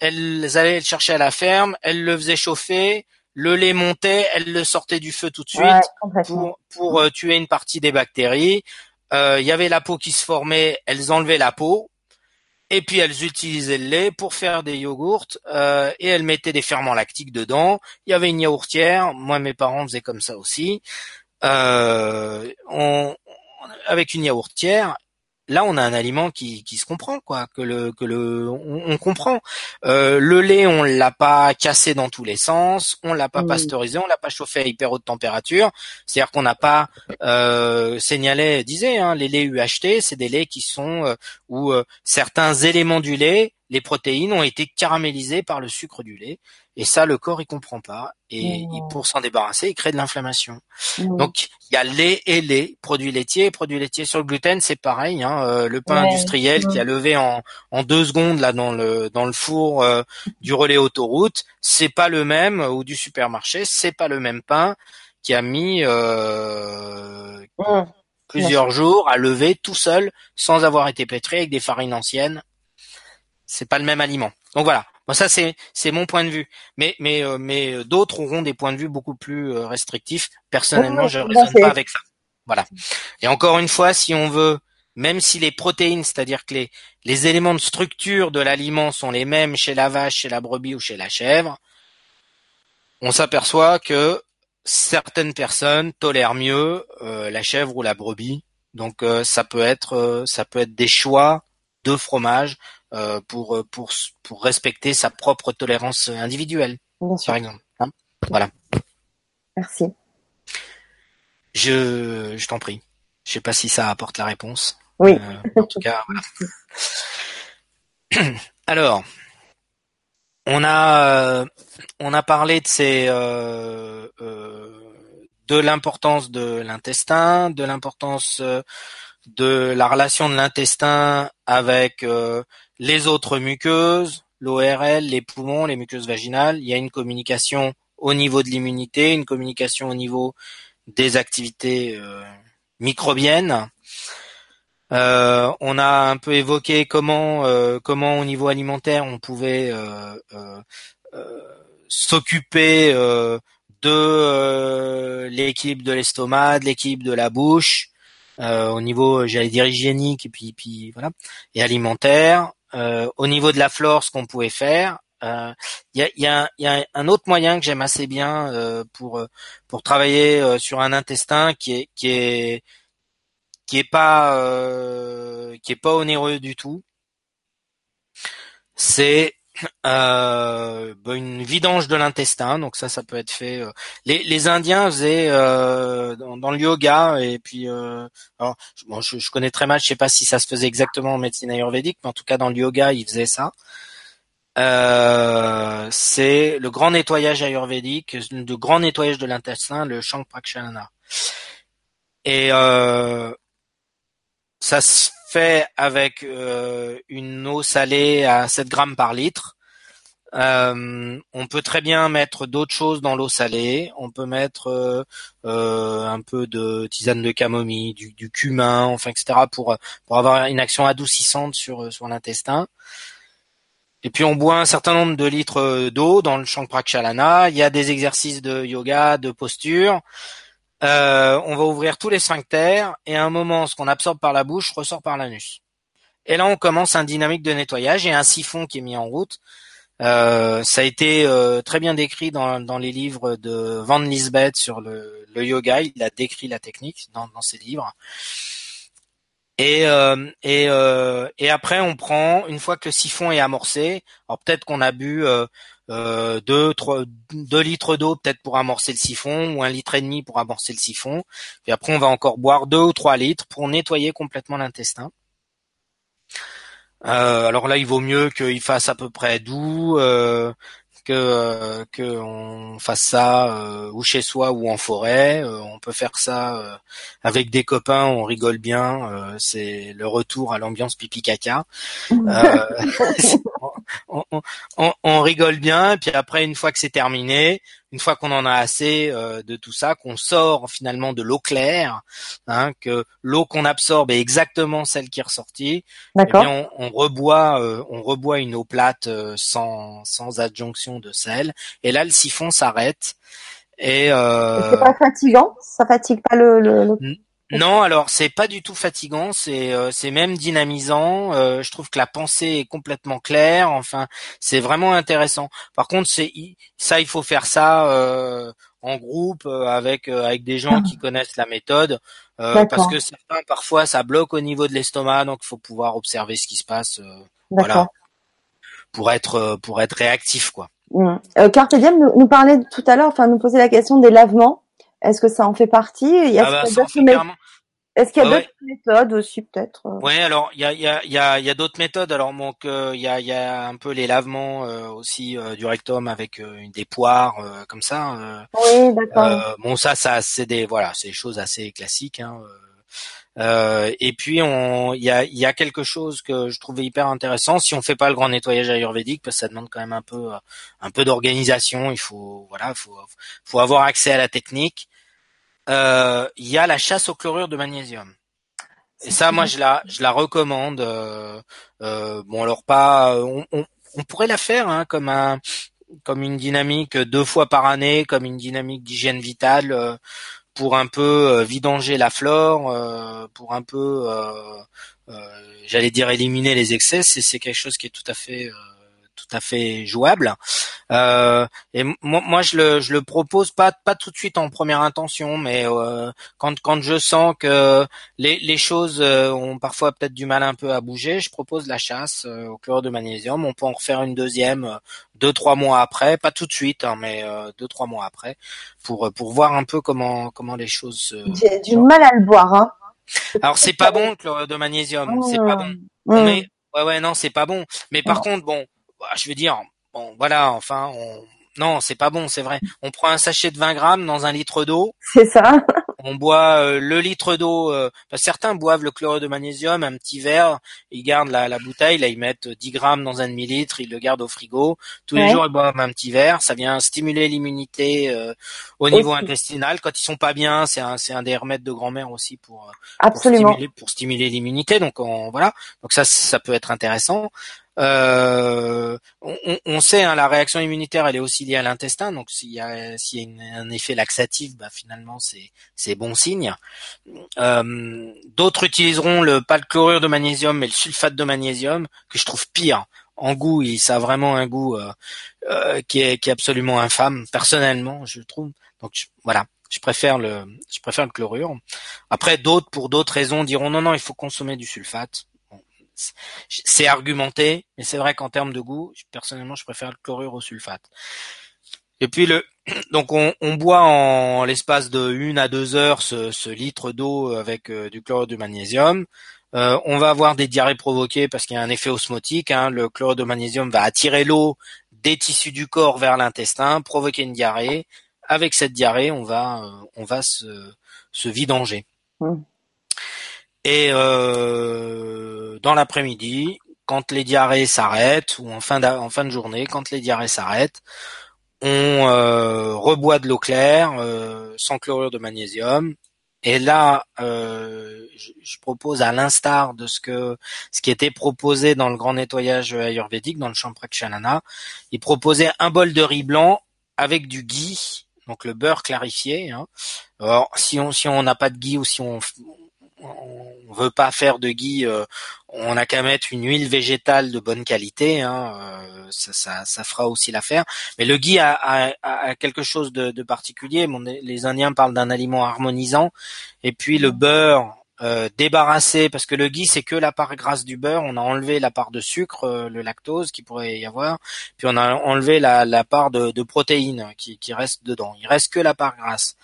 S2: elles allaient le chercher à la ferme, elles le faisaient chauffer, le lait montait, elle le sortait du feu tout de suite pour, pour euh, tuer une partie des bactéries. Euh, il y avait la peau qui se formait, elles enlevaient la peau et puis elles utilisaient le lait pour faire des yogourts euh, et elles mettaient des ferments lactiques dedans. Il y avait une yaourtière, moi mes parents faisaient comme ça aussi. on, avec une yaourtière là on a un aliment qui, qui se comprend quoi que le que le on, comprend. Euh, le lait on l'a pas cassé dans tous les sens on l'a pas pasteurisé on l'a pas chauffé à hyper haute température. C'est à dire qu'on n'a pas euh, signalé disait hein, les laits UHT c'est des laits qui sont euh, où euh, certains éléments du lait les protéines ont été caramélisées par le sucre du lait et ça, le corps, il comprend pas. Et mmh. pour s'en débarrasser, il crée de l'inflammation. Mmh. Donc, il y a lait et lait, produits laitiers, produits laitiers sur le gluten, c'est pareil. Hein, euh, le pain industriel qui a levé en, en deux secondes là dans le dans le four euh, du relais autoroute, c'est pas le même ou du supermarché, c'est pas le même pain qui a mis euh, plusieurs jours à lever tout seul sans avoir été pétré avec des farines anciennes. C'est pas le même aliment. Donc voilà, Bon, ça c'est c'est mon point de vue, mais mais euh, mais euh, d'autres auront des points de vue beaucoup plus euh, restrictifs. Personnellement, je ne raisonne pas avec ça. Voilà. Et encore une fois, si on veut, même si les protéines, c'est-à-dire que les les éléments de structure de l'aliment sont les mêmes chez la vache, chez la brebis ou chez la chèvre, on s'aperçoit que certaines personnes tolèrent mieux la chèvre ou la brebis. Donc ça peut être ça peut être des choix de fromage euh, pour euh, pour pour respecter sa propre tolérance individuelle, par exemple. Hein voilà.
S1: Merci.
S2: Je je t'en prie. Je sais pas si ça apporte la réponse.
S1: Oui.
S2: Euh, en tout cas, voilà. (laughs) Alors, on a on a parlé de ces euh, de l'importance de l'intestin, de l'importance de la relation de l'intestin avec les autres muqueuses, l'ORL, les poumons, les muqueuses vaginales. Il y a une communication au niveau de l'immunité, une communication au niveau des activités euh, microbiennes. Euh, on a un peu évoqué comment, euh, comment au niveau alimentaire on pouvait s'occuper de l'équilibre de l'estomac, de l'équilibre de la bouche, au niveau, j'allais dire hygiénique et puis, puis voilà, et alimentaire. Euh, au niveau de la flore, ce qu'on pouvait faire. Il euh, y, a, y, a, y, a, un autre moyen que j'aime assez bien euh, pour pour travailler sur un intestin qui est qui est qui est pas qui est pas onéreux du tout. C'est euh, bah, une vidange de l'intestin, donc ça, ça peut être fait. Euh. Les, les Indiens faisaient euh, dans, le yoga et puis, euh, alors, je, je, connais très mal, je sais pas si ça se faisait exactement en médecine ayurvédique, mais en tout cas dans le yoga, ils faisaient ça. c'est le grand nettoyage ayurvédique, le grand nettoyage de l'intestin, le Prakshalana. Et ça se fait avec euh, une eau salée à 7 grammes par litre. Euh, on peut très bien mettre d'autres choses dans l'eau salée. On peut mettre euh, un peu de tisane de camomille, du, cumin, enfin etc. pour pour avoir une action adoucissante sur sur l'intestin. Et puis on boit un certain nombre de litres d'eau dans le Prakshalana. Il y a des exercices de yoga, de posture. Euh, on va ouvrir tous les sphincters et à un moment, ce qu'on absorbe par la bouche ressort par l'anus. Et là, on commence un dynamique de nettoyage et un siphon qui est mis en route. Euh, ça a été euh, très bien décrit dans, les livres de Van Lisbeth sur le, yoga. Il a décrit la technique dans, ses livres. Et, et après, on prend, une fois que le siphon est amorcé, alors peut-être qu'on a bu euh, euh, deux, trois, deux litres d'eau peut-être pour amorcer le siphon, ou un litre et demi pour amorcer le siphon. Puis après, on va encore boire deux ou trois litres pour nettoyer complètement l'intestin. Euh, alors là, il vaut mieux qu'il fasse à peu près doux, euh, que euh, que on fasse ça euh, ou chez soi ou en forêt. Euh, on peut faire ça avec des copains, on rigole bien. c'est le retour à l'ambiance pipi caca. (laughs) (laughs) on, on, on, rigole bien, et puis après, une fois que c'est terminé, une fois qu'on en a assez euh, de tout ça, qu'on sort finalement de l'eau claire, hein, que l'eau qu'on absorbe est exactement celle qui est ressortie, eh on, on, reboit, euh, on reboit une eau plate euh, sans, sans adjonction de sel, et là le siphon s'arrête. Et
S1: euh... c'est pas fatigant, ça fatigue pas le, le...
S2: Non, alors c'est pas du tout fatigant, c'est euh, c'est même dynamisant. Euh, je trouve que la pensée est complètement claire. Enfin, c'est vraiment intéressant. Par contre, c'est ça, il faut faire ça euh, en groupe avec avec des gens qui connaissent la méthode, parce que certains parfois ça bloque au niveau de l'estomac, donc il faut pouvoir observer ce qui se passe. voilà, pour être pour être réactif quoi.
S1: Mmh. Carpe nous, nous parlait tout à l'heure, enfin nous posait la question des lavements. Est-ce que ça en fait partie? Est-ce
S2: ah bah,
S1: qu'il y a d'autres méthodes aussi peut-être euh?
S2: Oui, alors il y a y a y a, y a d'autres méthodes. Alors donc euh, il y a y a un peu les lavements euh, aussi du rectum avec une des poires comme ça.
S1: oui, d'accord.
S2: bon ça ça c'est des voilà c'est des choses assez classiques. Hein, euh, et puis on, il y a, y a quelque chose que je trouvais hyper intéressant. Si on fait pas le grand nettoyage ayurvédique, parce que ça demande quand même un peu, un peu d'organisation. Il faut, voilà, faut, faut avoir accès à la technique. Euh, il y a la chasse au chlorure de magnésium. Et ça, moi, je la, je la recommande. Euh, euh bon, alors pas, on, on, on, pourrait la faire hein, comme un, comme une dynamique deux fois par année, comme une dynamique d'hygiène vitale. Pour un peu euh, vidanger la flore, euh, pour un peu, euh, j'allais dire éliminer les excès, c'est quelque chose qui est tout à fait tout à fait jouable. Euh, et moi, moi, je le, je le propose pas, pas tout de suite en première intention, mais euh, quand, quand je sens que les, les choses ont parfois peut-être du mal un peu à bouger, je propose la chasse au chlorure de magnésium. On peut en refaire une deuxième deux trois mois après, pas tout de suite, hein, mais deux trois mois après, pour pour voir un peu comment comment les choses.
S1: J'ai du mal à le boire. Hein.
S2: Alors c'est pas bon le chlorure de magnésium, c'est pas bon. Mmh. Mais ouais ouais non c'est pas bon. Mais par contre bon, bah, je veux dire bon voilà enfin on non, c'est pas bon, c'est vrai. On prend un sachet de 20 grammes dans un litre d'eau.
S1: C'est ça.
S2: On boit euh, le litre d'eau. Euh, certains boivent le chlorure de magnésium, un petit verre. Ils gardent la, la, bouteille. Là, ils mettent 10 grammes dans un demi-litre. Ils le gardent au frigo. Tous les jours, ils boivent un petit verre. Ça vient stimuler l'immunité euh, au niveau intestinal. Quand ils sont pas bien, c'est un, c'est un des remèdes de grand-mère aussi pour,
S1: Absolument.
S2: pour stimuler, l'immunité. Donc on, voilà. Donc ça, ça peut être intéressant. Euh, on, sait, hein, la réaction immunitaire, elle est aussi liée à l'intestin. Donc s'il y a, y a un effet laxatif, bah, finalement c'est bon signe. Euh, d'autres utiliseront le pas le chlorure de magnésium, mais le sulfate de magnésium, que je trouve pire en goût. Il, ça a vraiment un goût euh, qui est qui est absolument infâme. Personnellement, je trouve. Donc voilà. Je préfère le, je préfère le chlorure. Après, d'autres, pour d'autres raisons, diront non, non, il faut consommer du sulfate c'est argumenté, mais c'est vrai qu'en termes de goût, personnellement, je préfère le chlorure au sulfate. Et puis le, (clears throat) donc on, boit en l'espace de une à deux heures ce, litre d'eau avec euh, du chlorure de magnésium. Euh, on va avoir des diarrhées provoquées parce qu'il y a un effet osmotique. Hein. le chlorure de magnésium va attirer l'eau des tissus du corps vers l'intestin, provoquer une diarrhée. Avec cette diarrhée, on va, euh, on va se, se vidanger. Mmh. Et euh, dans l'après-midi, quand les diarrhées s'arrêtent ou en fin, de journée, quand les diarrhées s'arrêtent, on reboit de l'eau claire sans chlorure de magnésium et là, euh, je, propose à l'instar de ce que ce qui était proposé dans le grand nettoyage ayurvédique, dans le Champrakshanana, il proposait un bol de riz blanc avec du ghee, donc le beurre clarifié. Hein. Alors, si on si on n'a pas de ghee ou si on on veut pas faire de ghee, euh, on a qu'à mettre une huile végétale de bonne qualité, hein, euh, ça, ça, ça, fera aussi l'affaire. Mais le ghee a, a, a quelque chose de, de particulier. Les Indiens parlent d'un aliment harmonisant, et puis le beurre euh, débarrassé, parce que le ghee c'est que la part grasse du beurre, on a enlevé la part de sucre, euh, le lactose qui pourrait y avoir, puis on a enlevé la, la part de, de protéines qui, qui reste dedans. Il reste que la part grasse.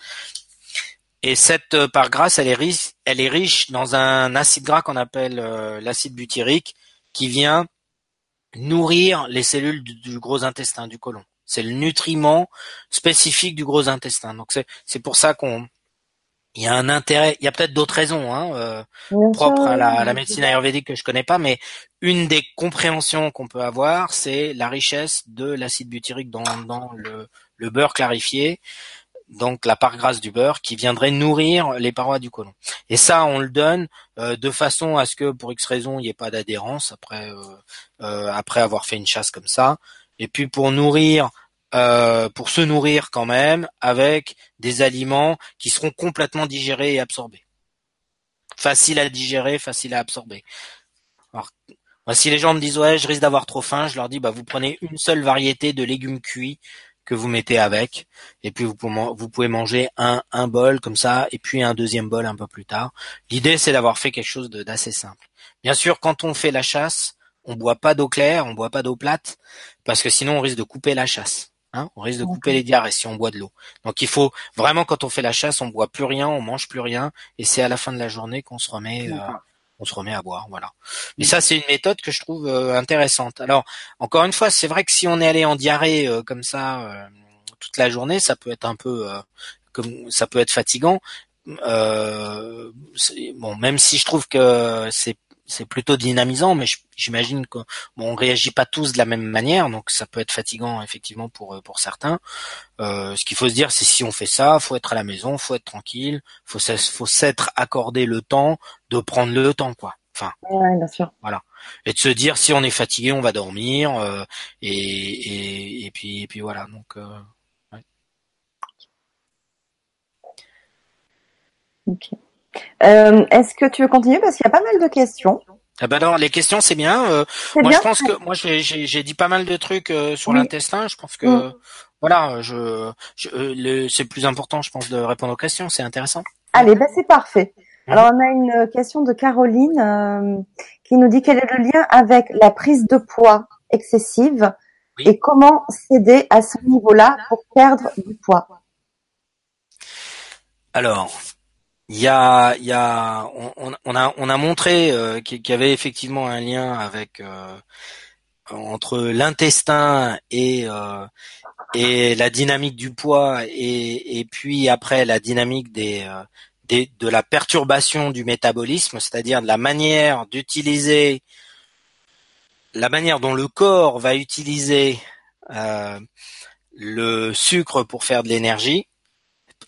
S2: Et cette euh, part grasse, elle est riche, elle est riche dans un acide gras qu'on appelle euh, l'acide butyrique, qui vient nourrir les cellules du, gros intestin, du côlon. C'est le nutriment spécifique du gros intestin. Donc c'est pour ça qu'on il y a un intérêt. Il y a peut-être d'autres raisons hein, euh, propres à la, médecine ayurvédique que je connais pas, mais une des compréhensions qu'on peut avoir, c'est la richesse de l'acide butyrique dans, dans le, le beurre clarifié donc la part grasse du beurre, qui viendrait nourrir les parois du côlon. Et ça, on le donne euh, de façon à ce que, pour X raison, il n'y ait pas d'adhérence après euh, euh, après avoir fait une chasse comme ça. Et puis pour nourrir, pour se nourrir quand même avec des aliments qui seront complètement digérés et absorbés. Facile à digérer, facile à absorber. Alors, si les gens me disent ouais, je risque d'avoir trop faim, je leur dis bah vous prenez une seule variété de légumes cuits que vous mettez avec, et puis vous pouvez, manger un, un bol comme ça, et puis un deuxième bol un peu plus tard. L'idée, c'est d'avoir fait quelque chose d'assez simple. Bien sûr, quand on fait la chasse, on boit pas d'eau claire, on boit pas d'eau plate, parce que sinon on risque de couper la chasse. Hein on risque de couper les diarrhées si on boit de l'eau. Donc il faut vraiment quand on fait la chasse, on boit plus rien, on mange plus rien, et c'est à la fin de la journée qu'on se remet euh, on se remet à boire, voilà. Mais ça, c'est une méthode que je trouve euh, intéressante. Alors, encore une fois, c'est vrai que si on est allé en diarrhée euh, comme ça euh, toute la journée, ça peut être un peu, comme ça peut être fatigant. bon, même si je trouve que c'est c'est plutôt dynamisant, mais j'imagine qu'on bon, réagit pas tous de la même manière, donc ça peut être fatigant effectivement pour pour certains. Euh, ce qu'il faut se dire, c'est si on fait ça, faut être à la maison, faut être tranquille, faut faut s'être accordé le temps de prendre le temps, quoi. Enfin,
S1: ouais, bien sûr.
S2: Voilà. Et de se dire si on est fatigué, on va dormir, euh, et, et, et puis et puis voilà. Donc. Euh, ouais.
S1: Ok. Euh, Est-ce que tu veux continuer parce qu'il y a pas mal de questions.
S2: Ah ben alors les questions c'est bien. Euh, moi je pense que moi j'ai dit pas mal de trucs euh, sur l'intestin. Je pense que mm. voilà, je, je euh, c'est plus important je pense de répondre aux questions. C'est intéressant.
S1: Allez, ben c'est parfait. Mm. Alors on a une question de Caroline euh, qui nous dit quel est le lien avec la prise de poids excessive et comment s'aider à ce niveau-là pour perdre du poids?
S2: Alors, il y a, on, a, on a montré euh, qu'il y avait effectivement un lien avec euh, entre l'intestin et euh, et la dynamique du poids et, puis après la dynamique des, des de la perturbation du métabolisme, c'est-à-dire de la manière d'utiliser la manière dont le corps va utiliser le sucre pour faire de l'énergie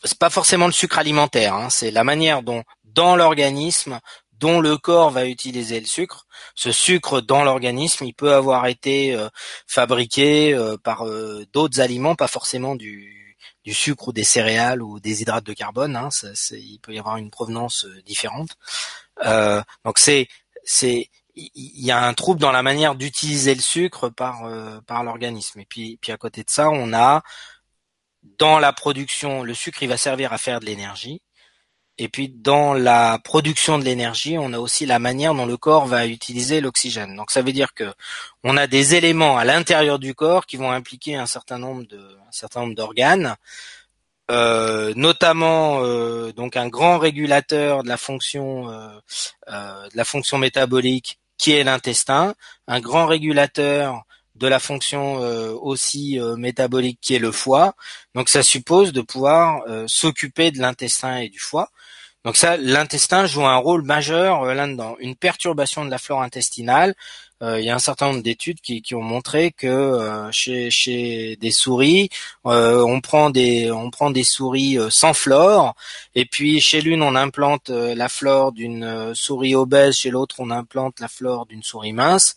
S2: c'est pas forcément le sucre alimentaire, hein, c'est la manière dont dans l'organisme dont le corps va utiliser le sucre. Ce sucre dans l'organisme, il peut avoir été euh, fabriqué euh, par euh, d'autres aliments, pas forcément du, du, sucre ou des céréales ou des hydrates de carbone. Hein, ça, il peut y avoir une provenance différente. donc c'est c'est il y a un trouble dans la manière d'utiliser le sucre par par l'organisme. Et puis puis à côté de ça, on a dans la production, le sucre il va servir à faire de l'énergie. Et puis dans la production de l'énergie, on a aussi la manière dont le corps va utiliser l'oxygène. Donc ça veut dire que on a des éléments à l'intérieur du corps qui vont impliquer un certain nombre de un certain nombre d'organes, euh, notamment euh, donc un grand régulateur de la fonction euh, de la fonction métabolique qui est l'intestin, un grand régulateur de la fonction euh, aussi euh, métabolique qui est le foie. Donc ça suppose de pouvoir euh, s'occuper de l'intestin et du foie. Donc ça, l'intestin joue un rôle majeur là-dedans. Une perturbation de la flore intestinale, il y a un certain nombre d'études qui, qui, ont montré que chez, chez, des souris, on prend des on prend des souris sans flore, et puis chez l'une on implante la flore d'une souris obèse, chez l'autre on implante la flore d'une souris mince.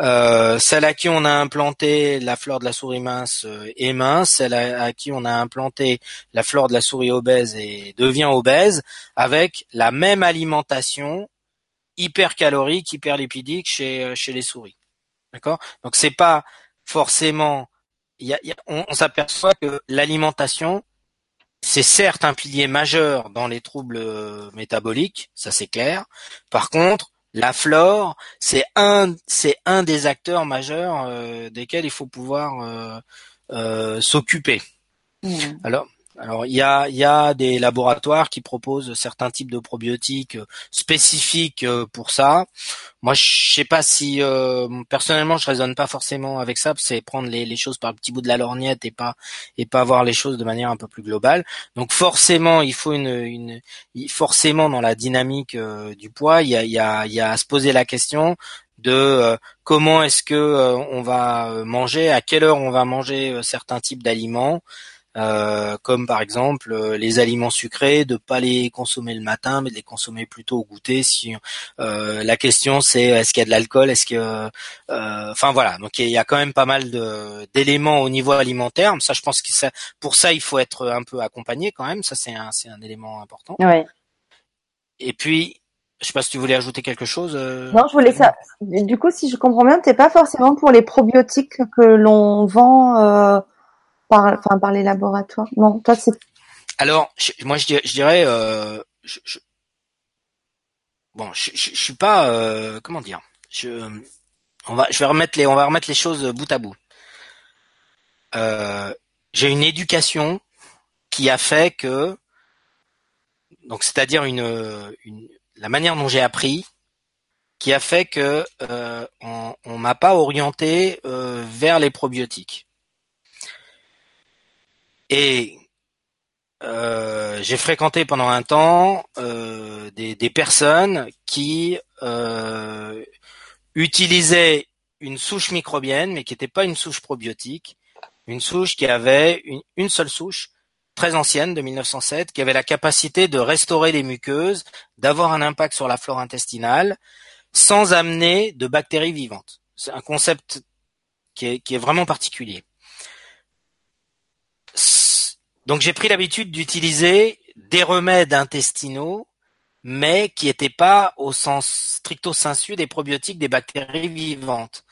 S2: Euh, celle à qui on a implanté la flore de la souris mince euh, est mince, celle à, qui on a implanté la flore de la souris obèse et devient obèse, avec la même alimentation hypercalorique, hyperlipidique chez euh, chez les souris. D'accord? Donc c'est pas forcément, on, on s'aperçoit que l'alimentation c'est certes un pilier majeur dans les troubles métaboliques, ça c'est clair. Par contre, la flore, c'est un, c'est un des acteurs majeurs euh, desquels il faut pouvoir euh, euh, s'occuper. Mmh. Alors, alors il y a, y a des laboratoires qui proposent certains types de probiotiques spécifiques pour ça. Moi, je sais pas si euh, personnellement, je raisonne pas forcément avec ça. C'est prendre les, les, choses par le petit bout de la lorgnette et pas et pas voir les choses de manière un peu plus globale. Donc forcément, il faut une, une forcément dans la dynamique euh, du poids, il y a, y, a, y a à se poser la question de euh, comment est-ce que on va manger, à quelle heure on va manger certains types d'aliments. Euh, comme par exemple euh, les aliments sucrés, de pas les consommer le matin, mais de les consommer plutôt au goûter. Si euh, la question c'est est-ce qu'il y a de l'alcool, est-ce que, enfin voilà, donc il y a quand même pas mal d'éléments au niveau alimentaire. Ça, je pense que ça, pour ça, il faut être un peu accompagné quand même. Ça, c'est un, c'est un élément important.
S1: Ouais.
S2: Et puis, je sais pas si tu voulais ajouter quelque chose.
S1: Non, je voulais ça. Du coup, si je comprends bien, t'es pas forcément pour les probiotiques que l'on vend par, enfin, par les laboratoires Non, toi c'est.
S2: Alors, moi je, dirais, euh, je, bon, je, je, suis pas, euh, comment dire, je, on va, je vais remettre les, on va remettre les choses bout à bout. Euh, j'ai une éducation qui a fait que, donc c'est-à-dire une, une, la manière dont j'ai appris, qui a fait que euh, on, m'a pas orienté vers les probiotiques. Et euh, j'ai fréquenté pendant un temps euh, des, des, personnes qui euh, utilisaient une souche microbienne, mais qui n'était pas une souche probiotique, une souche qui avait une, une, seule souche très ancienne de 1907, qui avait la capacité de restaurer les muqueuses, d'avoir un impact sur la flore intestinale, sans amener de bactéries vivantes. C'est un concept qui est, qui est vraiment particulier. Donc j'ai pris l'habitude d'utiliser des remèdes intestinaux, mais qui n'étaient pas au sens stricto sensu des probiotiques des bactéries vivantes.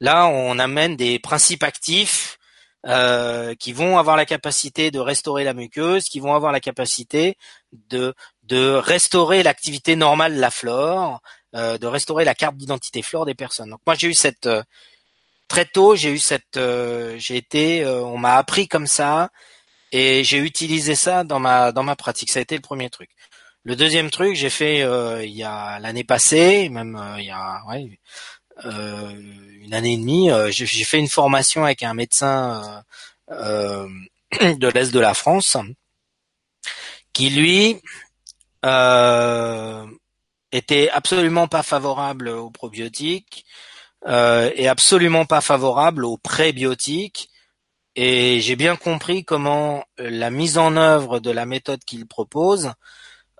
S2: Là, on amène des principes actifs euh, qui vont avoir la capacité de restaurer la muqueuse, qui vont avoir la capacité de, restaurer l'activité normale de la flore, euh, de restaurer la carte d'identité flore des personnes. Donc moi j'ai eu cette euh, très tôt, j'ai eu cette, j'ai été, on m'a appris comme ça, et j'ai utilisé ça dans ma dans ma pratique. Ça a été le premier truc. Le deuxième truc, j'ai fait euh, il y a l'année passée, même euh, il y a ouais, euh, une année et demie, j'ai fait une formation avec un médecin (clears throat) de l'est de la France qui lui était absolument pas favorable aux probiotiques et absolument pas favorable aux prébiotiques et j'ai bien compris comment euh, la mise en œuvre de la méthode qu'il propose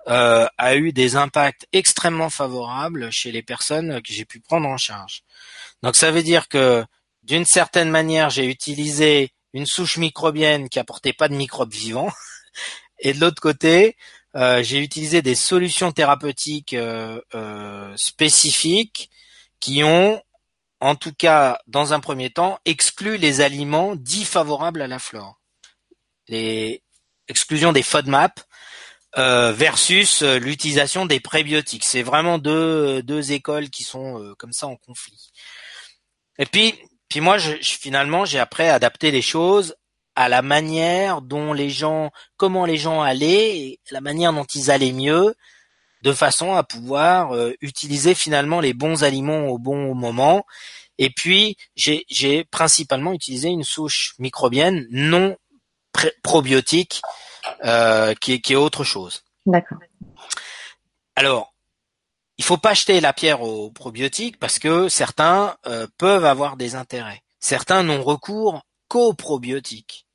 S2: euh, a eu des impacts extrêmement favorables chez les personnes que j'ai pu prendre en charge. Donc ça veut dire que d'une certaine manière, j'ai utilisé une souche microbienne qui apportait pas de microbes vivants, (laughs) et de l'autre côté, euh, j'ai utilisé des solutions thérapeutiques spécifiques qui ont en tout cas dans un premier temps, exclut les aliments dits favorables à la flore. Les exclusions des FODMAP euh, versus euh, l'utilisation des prébiotiques. C'est vraiment deux, deux écoles qui sont euh, comme ça en conflit. Et puis, puis moi, je, finalement, j'ai après adapté les choses à la manière dont les gens, comment les gens allaient, et la manière dont ils allaient mieux, de façon à pouvoir euh, utiliser finalement les bons aliments au bon moment. Et puis j'ai principalement utilisé une souche microbienne non probiotique euh, qui, est, qui est autre chose.
S1: D'accord.
S2: Alors, il faut pas jeter la pierre aux probiotiques parce que certains euh, peuvent avoir des intérêts. Certains n'ont recours qu'aux probiotiques.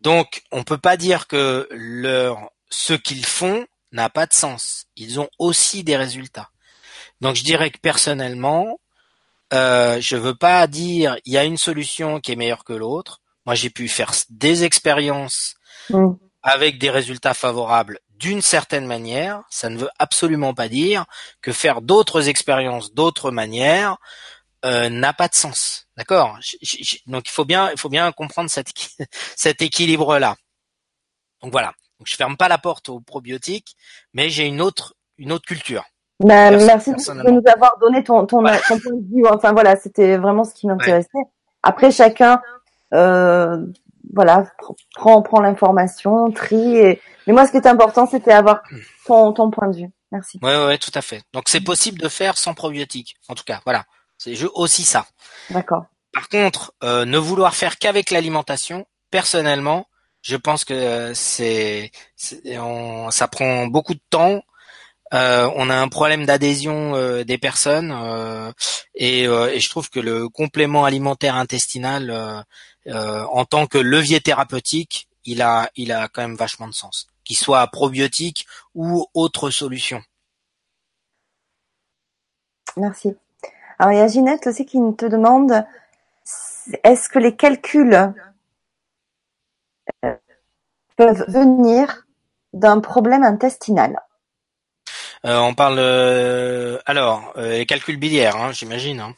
S2: Donc, on peut pas dire que leur ce qu'ils font n'a pas de sens. Ils ont aussi des résultats. Donc, je dirais que personnellement, euh, je veux pas dire il y a une solution qui est meilleure que l'autre. Moi, j'ai pu faire des expériences
S1: Mm.
S2: avec des résultats favorables d'une certaine manière. Ça ne veut absolument pas dire que faire d'autres expériences d'autres manières euh, n'a pas de sens. D'accord? Donc, il faut bien, il faut bien comprendre cet, équi- (laughs) cet équilibre-là. Donc voilà. Donc, je ferme pas la porte aux probiotiques, mais j'ai une autre, une autre culture. Perso-
S1: merci de nous avoir donné ton, ton, ton point de vue. Enfin voilà, c'était vraiment ce qui m'intéressait. Après, chacun, euh, voilà, pr- prend, prend l'information, trie. Et... Mais moi, ce qui était important, c'était avoir ton, ton point de vue. Merci.
S2: Ouais, ouais, ouais, tout à fait. Donc, c'est possible de faire sans probiotiques. En tout cas, voilà. C'est aussi ça.
S1: D'accord.
S2: Par contre, euh, ne vouloir faire qu'avec l'alimentation, personnellement, je pense que euh, c'est, ça prend beaucoup de temps. Euh, on a un problème d'adhésion euh, des personnes euh, et, euh, et je trouve que le complément alimentaire intestinal, euh, en tant que levier thérapeutique, il a, il a quand même vachement de sens, qu'il soit probiotique ou autre solution.
S1: Merci. Alors, il y a Ginette aussi qui te demande est-ce que les calculs peuvent venir d'un problème intestinal
S2: Euh, on parle euh, alors euh, les calculs biliaires, hein, j'imagine. Hein.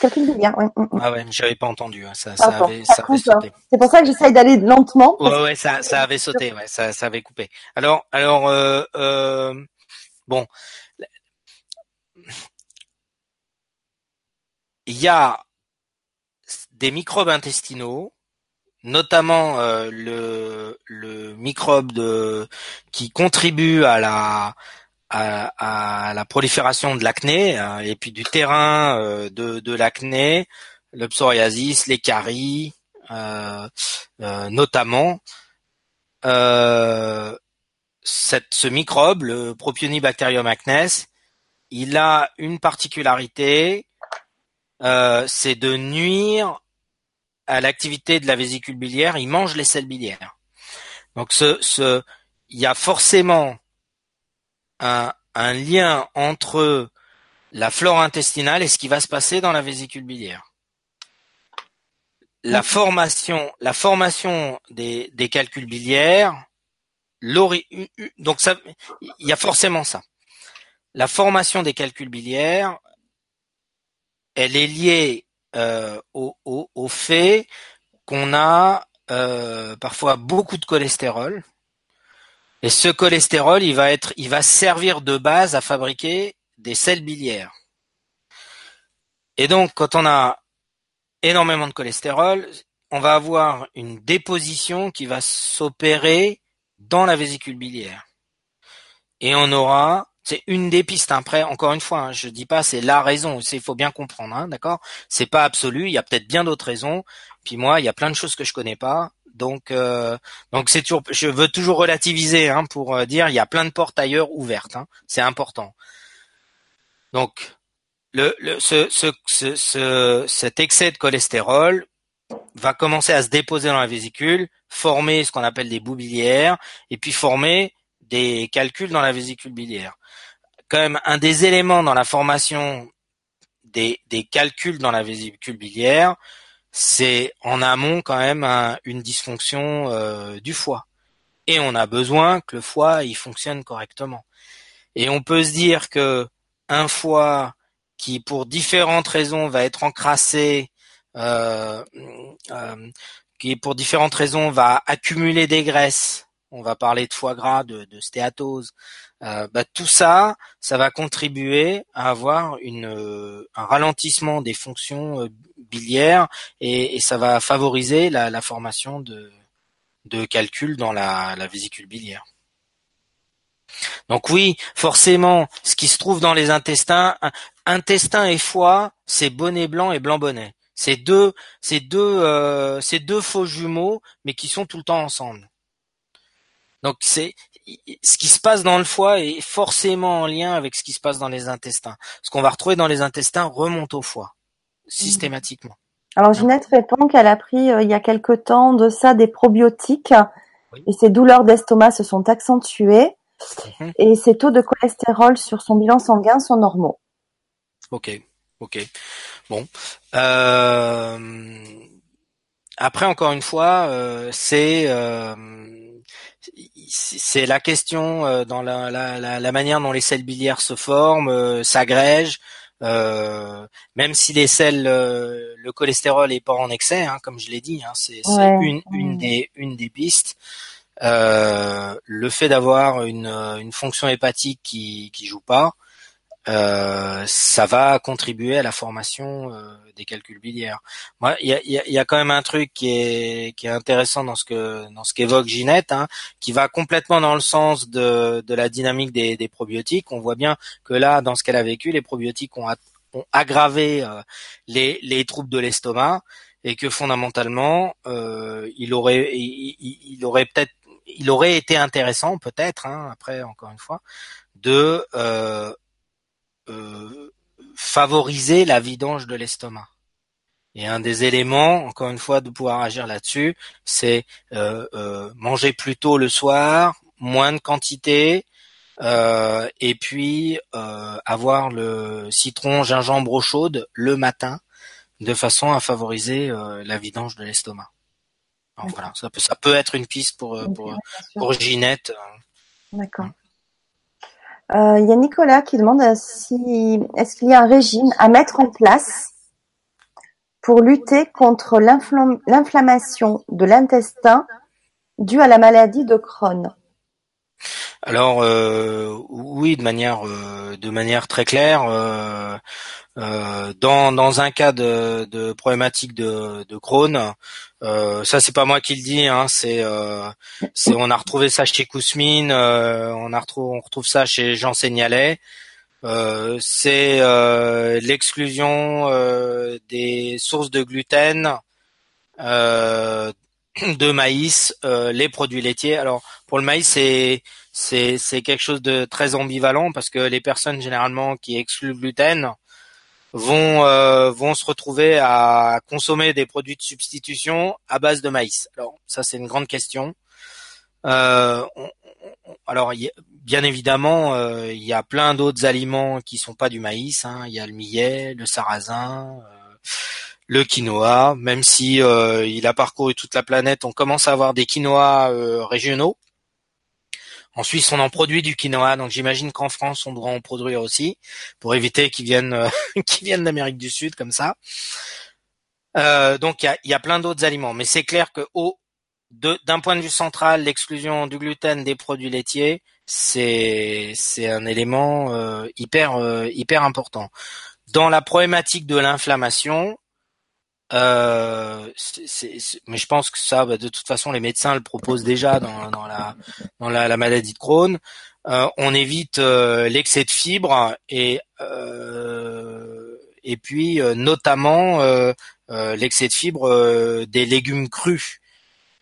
S1: Calcul biliaire, oui. mm, mm.
S2: Ah ouais, j'avais pas entendu. hein, Ça, ça avait,
S1: ça
S2: avait
S1: hein.
S2: sauté.
S1: C'est pour ça que j'essaye d'aller lentement.
S2: Ouais, ouais, ça, ça avait sauté. Ouais, ça, ça avait coupé. Alors, alors, euh, euh, bon, il y a des microbes intestinaux, notamment euh, le, microbe qui contribue à la prolifération de l'acné euh, et puis du terrain euh, de, l'acné, le psoriasis, les caries, euh, notamment. Cette, ce microbe, le Propionibacterium acnes, il a une particularité, c'est de nuire à l'activité de la vésicule biliaire. Il mange les selles biliaires. Donc, il y a forcément un, lien entre la flore intestinale et ce qui va se passer dans la vésicule biliaire. La formation, la formation des, des calculs biliaires, donc ça, il y a forcément ça. La formation des calculs biliaires, elle est liée euh, au, au, au fait qu'on a euh, parfois beaucoup de cholestérol. Et ce cholestérol, il va être, il va servir de base à fabriquer des selles biliaires. Et donc, quand on a énormément de cholestérol, on va avoir une déposition qui va s'opérer dans la vésicule biliaire. Et on aura, c'est une des pistes. hein. Après, encore une fois, hein, je dis pas c'est la raison. Il faut bien comprendre, hein, d'accord? C'est pas absolu. Il y a peut-être bien d'autres raisons. Puis moi, il y a plein de choses que je connais pas. Donc, euh, donc c'est toujours. Je veux toujours relativiser hein, pour euh, dire il y a plein de portes ailleurs ouvertes. Hein. C'est important. Donc, le, le ce, ce, ce, ce, cet excès de cholestérol va commencer à se déposer dans la vésicule, former ce qu'on appelle des boues biliaires, et puis former des calculs dans la vésicule biliaire. Quand même, un des éléments dans la formation des, calculs dans la vésicule biliaire, c'est en amont quand même un, une dysfonction euh, du foie. Et on a besoin que le foie il fonctionne correctement. Et on peut se dire que un foie qui, pour différentes raisons, va être encrassé, euh, euh, qui pour différentes raisons va accumuler des graisses. On va parler de foie gras, de, stéatose. Euh, bah, tout ça, ça va contribuer à avoir euh, un ralentissement des fonctions euh, biliaires et, ça va favoriser la, formation de, calculs dans la, vésicule biliaire. Donc oui, forcément, ce qui se trouve dans les intestins, intestin et foie, c'est bonnet blanc et blanc bonnet. C'est deux, euh, c'est deux faux jumeaux, mais qui sont tout le temps ensemble. Donc c'est, ce qui se passe dans le foie est forcément en lien avec ce qui se passe dans les intestins. Ce qu'on va retrouver dans les intestins remonte au foie, systématiquement.
S1: Alors Ginette répond qu'elle a pris il y a quelque temps de ça des probiotiques et ses douleurs d'estomac se sont accentuées mhm. et ses taux de cholestérol sur son bilan sanguin sont normaux.
S2: Ok, ok. Bon. Euh, après, encore une fois, euh, c'est euh, c'est la question dans la, la, la, manière dont les selles biliaires se forment, s'agrègent. même si les selles, le cholestérol est pas en excès, hein, comme je l'ai dit, hein, c'est une, une des une des pistes. le fait d'avoir une, une fonction hépatique qui qui joue pas, euh, ça va contribuer à la formation euh, des calculs biliaires. Moi, il y a, y a, quand même un truc qui est, qui est intéressant dans ce que dans ce qu'évoque Ginette, hein, qui va complètement dans le sens de, de la dynamique des, des probiotiques. On voit bien que là, dans ce qu'elle a vécu, les probiotiques ont, ont aggravé euh, les, les troubles de l'estomac et que fondamentalement, il aurait il, il aurait peut-être il aurait été intéressant peut-être, hein, après encore une fois, de euh, euh, favoriser la vidange de l'estomac. Et un des éléments, encore une fois, de pouvoir agir là-dessus, c'est euh, euh, manger plus tôt le soir, moins de quantité, et puis avoir le citron gingembre eau chaude le matin, de façon à favoriser la vidange de l'estomac. Voilà, ça peut, ça peut être une piste pour pour, pour Ginette.
S1: D'accord. Euh, il y a Nicolas qui demande euh, si est-ce qu'il y a un régime à mettre en place pour lutter contre l'inflammation de l'intestin due à la maladie de Crohn?
S2: Alors euh, oui, de manière de manière très claire. Euh, dans, dans un cas de, de problématique de, de Crohn, euh, ça c'est pas moi qui le dis, hein, c'est, euh, on a retrouvé ça chez Kousmine, euh, on a retrouvé, on retrouve ça chez Jean Seignalet. Euh, c'est l'exclusion des sources de gluten de maïs, les produits laitiers. Alors pour le maïs, c'est c'est c'est quelque chose de très ambivalent parce que les personnes généralement qui excluent le gluten vont euh, vont se retrouver à consommer des produits de substitution à base de maïs. Alors ça c'est une grande question. Euh, alors bien évidemment euh, il y a plein d'autres aliments qui sont pas du maïs. Hein. Il y a le millet, le sarrasin, le quinoa. Même si il a parcouru toute la planète, on commence à avoir des quinoas régionaux. En Suisse, on en produit du quinoa, donc j'imagine qu'en France, on devra en produire aussi pour éviter qu'ils viennent, euh, (laughs) viennent d'Amérique du Sud comme ça. Euh, donc il y a, plein d'autres aliments, mais c'est clair que au d'un point de vue central, l'exclusion du gluten des produits laitiers, c'est c'est un élément euh, hyper hyper important. Dans la problématique de l'inflammation, euh, mais je pense que ça, bah, de toute façon, les médecins le proposent déjà dans, dans la dans la, la, maladie de Crohn. Euh, on évite euh, l'excès de fibres et euh, et puis euh, notamment l'excès de fibres des légumes crus.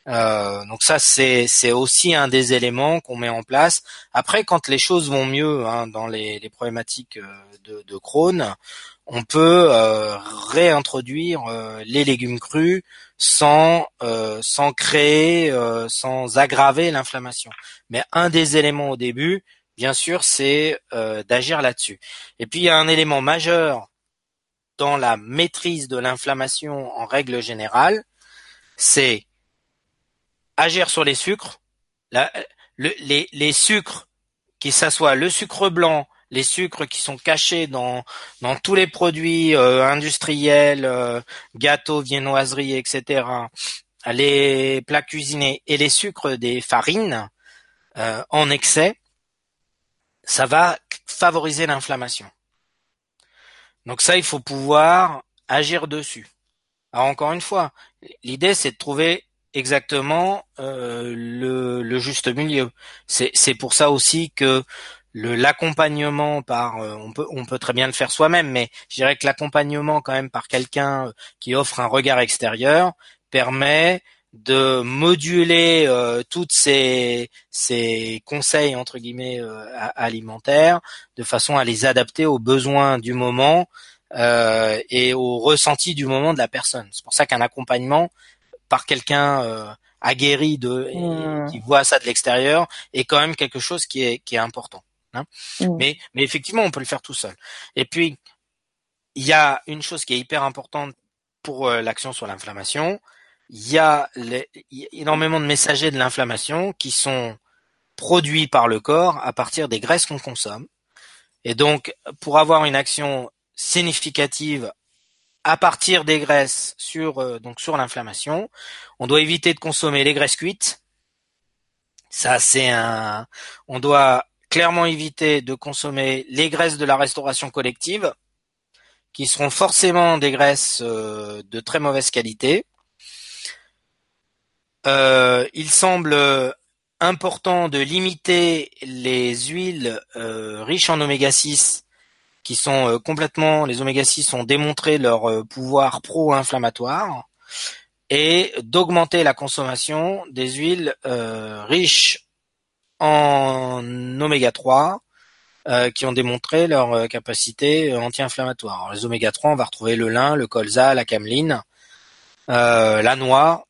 S2: donc ça, c'est c'est aussi un des éléments qu'on met en place. Après, quand les choses vont mieux hein, dans les, les problématiques de, de Crohn, on peut euh, réintroduire euh, les légumes crus sans euh, sans créer, sans aggraver l'inflammation. Mais un des éléments au début, bien sûr, c'est d'agir là-dessus. Et puis il y a un élément majeur dans la maîtrise de l'inflammation en règle générale, c'est agir sur les sucres. les, les sucres, qui s'assoient le sucre blanc, les sucres qui sont cachés dans dans tous les produits euh, industriels, euh, gâteaux, viennoiseries, etc. Les plats cuisinés et les sucres des farines euh, en excès, ça va favoriser l'inflammation. Donc ça, il faut pouvoir agir dessus. Alors encore une fois, l'idée c'est de trouver exactement le, le, juste milieu. C'est pour ça aussi que le l'accompagnement par euh, on peut on peut très bien le faire soi-même mais je dirais que l'accompagnement quand même par quelqu'un euh, qui offre un regard extérieur permet de moduler euh, toutes ces, ces conseils entre guillemets euh, alimentaires de façon à les adapter aux besoins du moment euh, et au ressenti du moment de la personne. C'est pour ça qu'un accompagnement par quelqu'un aguerri de mmh. qui voit ça de l'extérieur est quand même quelque chose qui est qui est important. Hein. Mmh. Mais mais effectivement on peut le faire tout seul. Et puis il y a une chose qui est hyper importante pour l'action sur l'inflammation, il y a énormément de messagers de l'inflammation qui sont produits par le corps à partir des graisses qu'on consomme. Et donc, pour avoir une action significative à partir des graisses sur euh, donc sur l'inflammation, on doit éviter de consommer les graisses cuites. Ça, c'est un. On doit clairement éviter de consommer les graisses de la restauration collective, qui seront forcément des graisses euh, de très mauvaise qualité. Euh, il semble important de limiter les huiles euh, riches en oméga 6 qui sont euh, complètement les oméga 6 ont démontré leur pouvoir pro-inflammatoire et d'augmenter la consommation des huiles riches en oméga 3 qui ont démontré leur capacité anti-inflammatoire. Les oméga 3, on va retrouver le lin, le colza, la cameline, la noix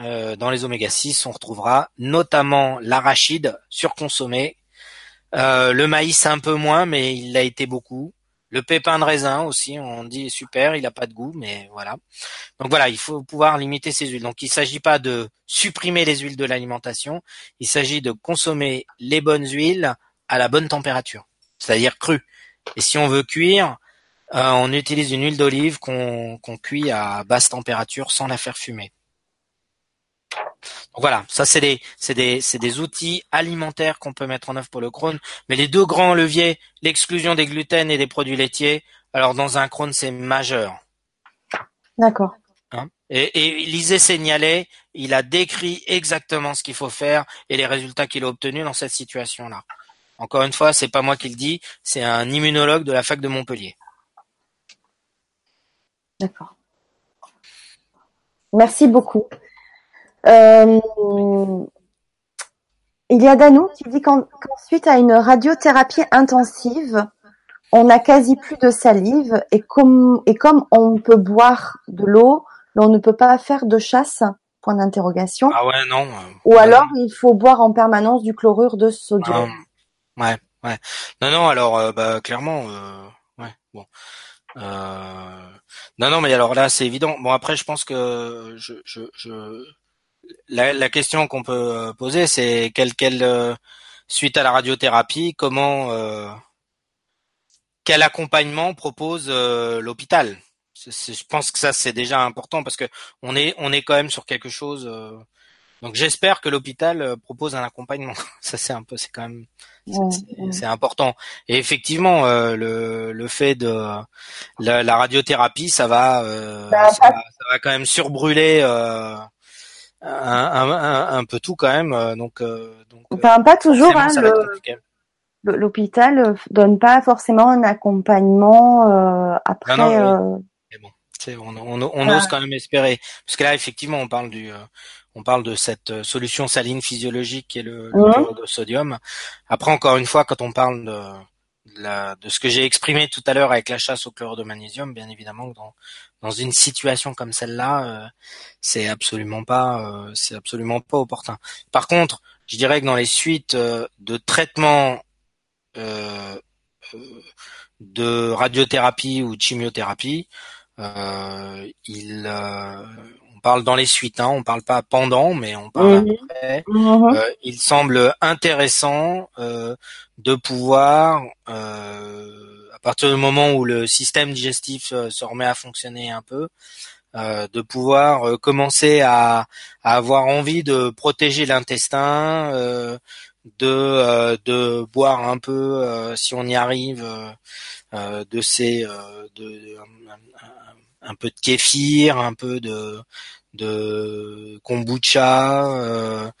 S2: euh, dans les oméga 6, on retrouvera notamment l'arachide surconsommé, euh, le maïs un peu moins, mais il l'a été beaucoup. Le pépin de raisin aussi, on dit super, il n'a pas de goût, mais voilà. Donc voilà, il faut pouvoir limiter ces huiles. Donc il ne s'agit pas de supprimer les huiles de l'alimentation, il s'agit de consommer les bonnes huiles à la bonne température, c'est-à-dire crues. Et si on veut cuire, euh, on utilise une huile d'olive qu'on cuit à basse température sans la faire fumer voilà, ça c'est des, c'est des, c'est des outils alimentaires qu'on peut mettre en œuvre pour le Crohn. Mais les deux grands leviers, l'exclusion des gluten et des produits laitiers, alors dans un Crohn c'est majeur.
S1: D'accord.
S2: Hein? Et, et Lisée Seignalet, il a décrit exactement ce qu'il faut faire et les résultats qu'il a obtenus dans cette situation-là. Encore une fois, c'est pas moi qui le dis, c'est un immunologue de la fac de Montpellier.
S1: D'accord. Merci beaucoup. Euh, il y a Danou qui dit qu'ensuite à une radiothérapie intensive, on n'a quasi plus de salive et comme, et comme on peut boire de l'eau, on ne peut pas faire de chasse Point d'interrogation.
S2: Ah ouais, non.
S1: Ou alors il faut boire en permanence du chlorure de sodium.
S2: Ah, ouais, ouais. Non, non, alors euh, bah clairement, euh, ouais, bon. Euh, non, non, mais alors là, c'est évident. Bon, après, je pense que je, je, je, la, question qu'on peut euh, poser, c'est quelle, quelle euh, suite à la radiothérapie, comment, euh, quel accompagnement propose l'hôpital? Je pense que ça c'est déjà important parce que on est, on est quand même sur quelque chose. donc j'espère que l'hôpital propose un accompagnement. (laughs) Ça c'est un peu, c'est quand même, c'est important. Et effectivement, le, le fait de la, radiothérapie, ça va, bah, ça, va quand même surbrûler. Euh, un, un, peu tout quand même. Euh, donc, euh, donc
S1: enfin, pas toujours. Hein, L'hôpital donne pas forcément un accompagnement euh, après.
S2: bon, on, on, on ose quand même espérer, parce que là effectivement on parle du, on parle de cette solution saline physiologique qui est le, mmh. de sodium. Après encore une fois, quand on parle de de ce que j'ai exprimé tout à l'heure avec la chasse au chlorure de magnésium, bien évidemment, dans, dans une situation comme celle-là, euh, c'est absolument pas, euh, c'est absolument pas opportun. Par contre, je dirais que dans les suites euh, de traitement de radiothérapie ou de chimiothérapie, il, on parle dans les suites, hein, on parle pas pendant, mais on parle mmh. après. Mmh. il semble intéressant de pouvoir, euh, partir du moment où le système digestif euh, se remet à fonctionner un peu, euh, de pouvoir commencer à, avoir envie de protéger l'intestin, de, boire un peu, si on y arrive, de ces, de, un, peu de kéfir, un peu de, kombucha,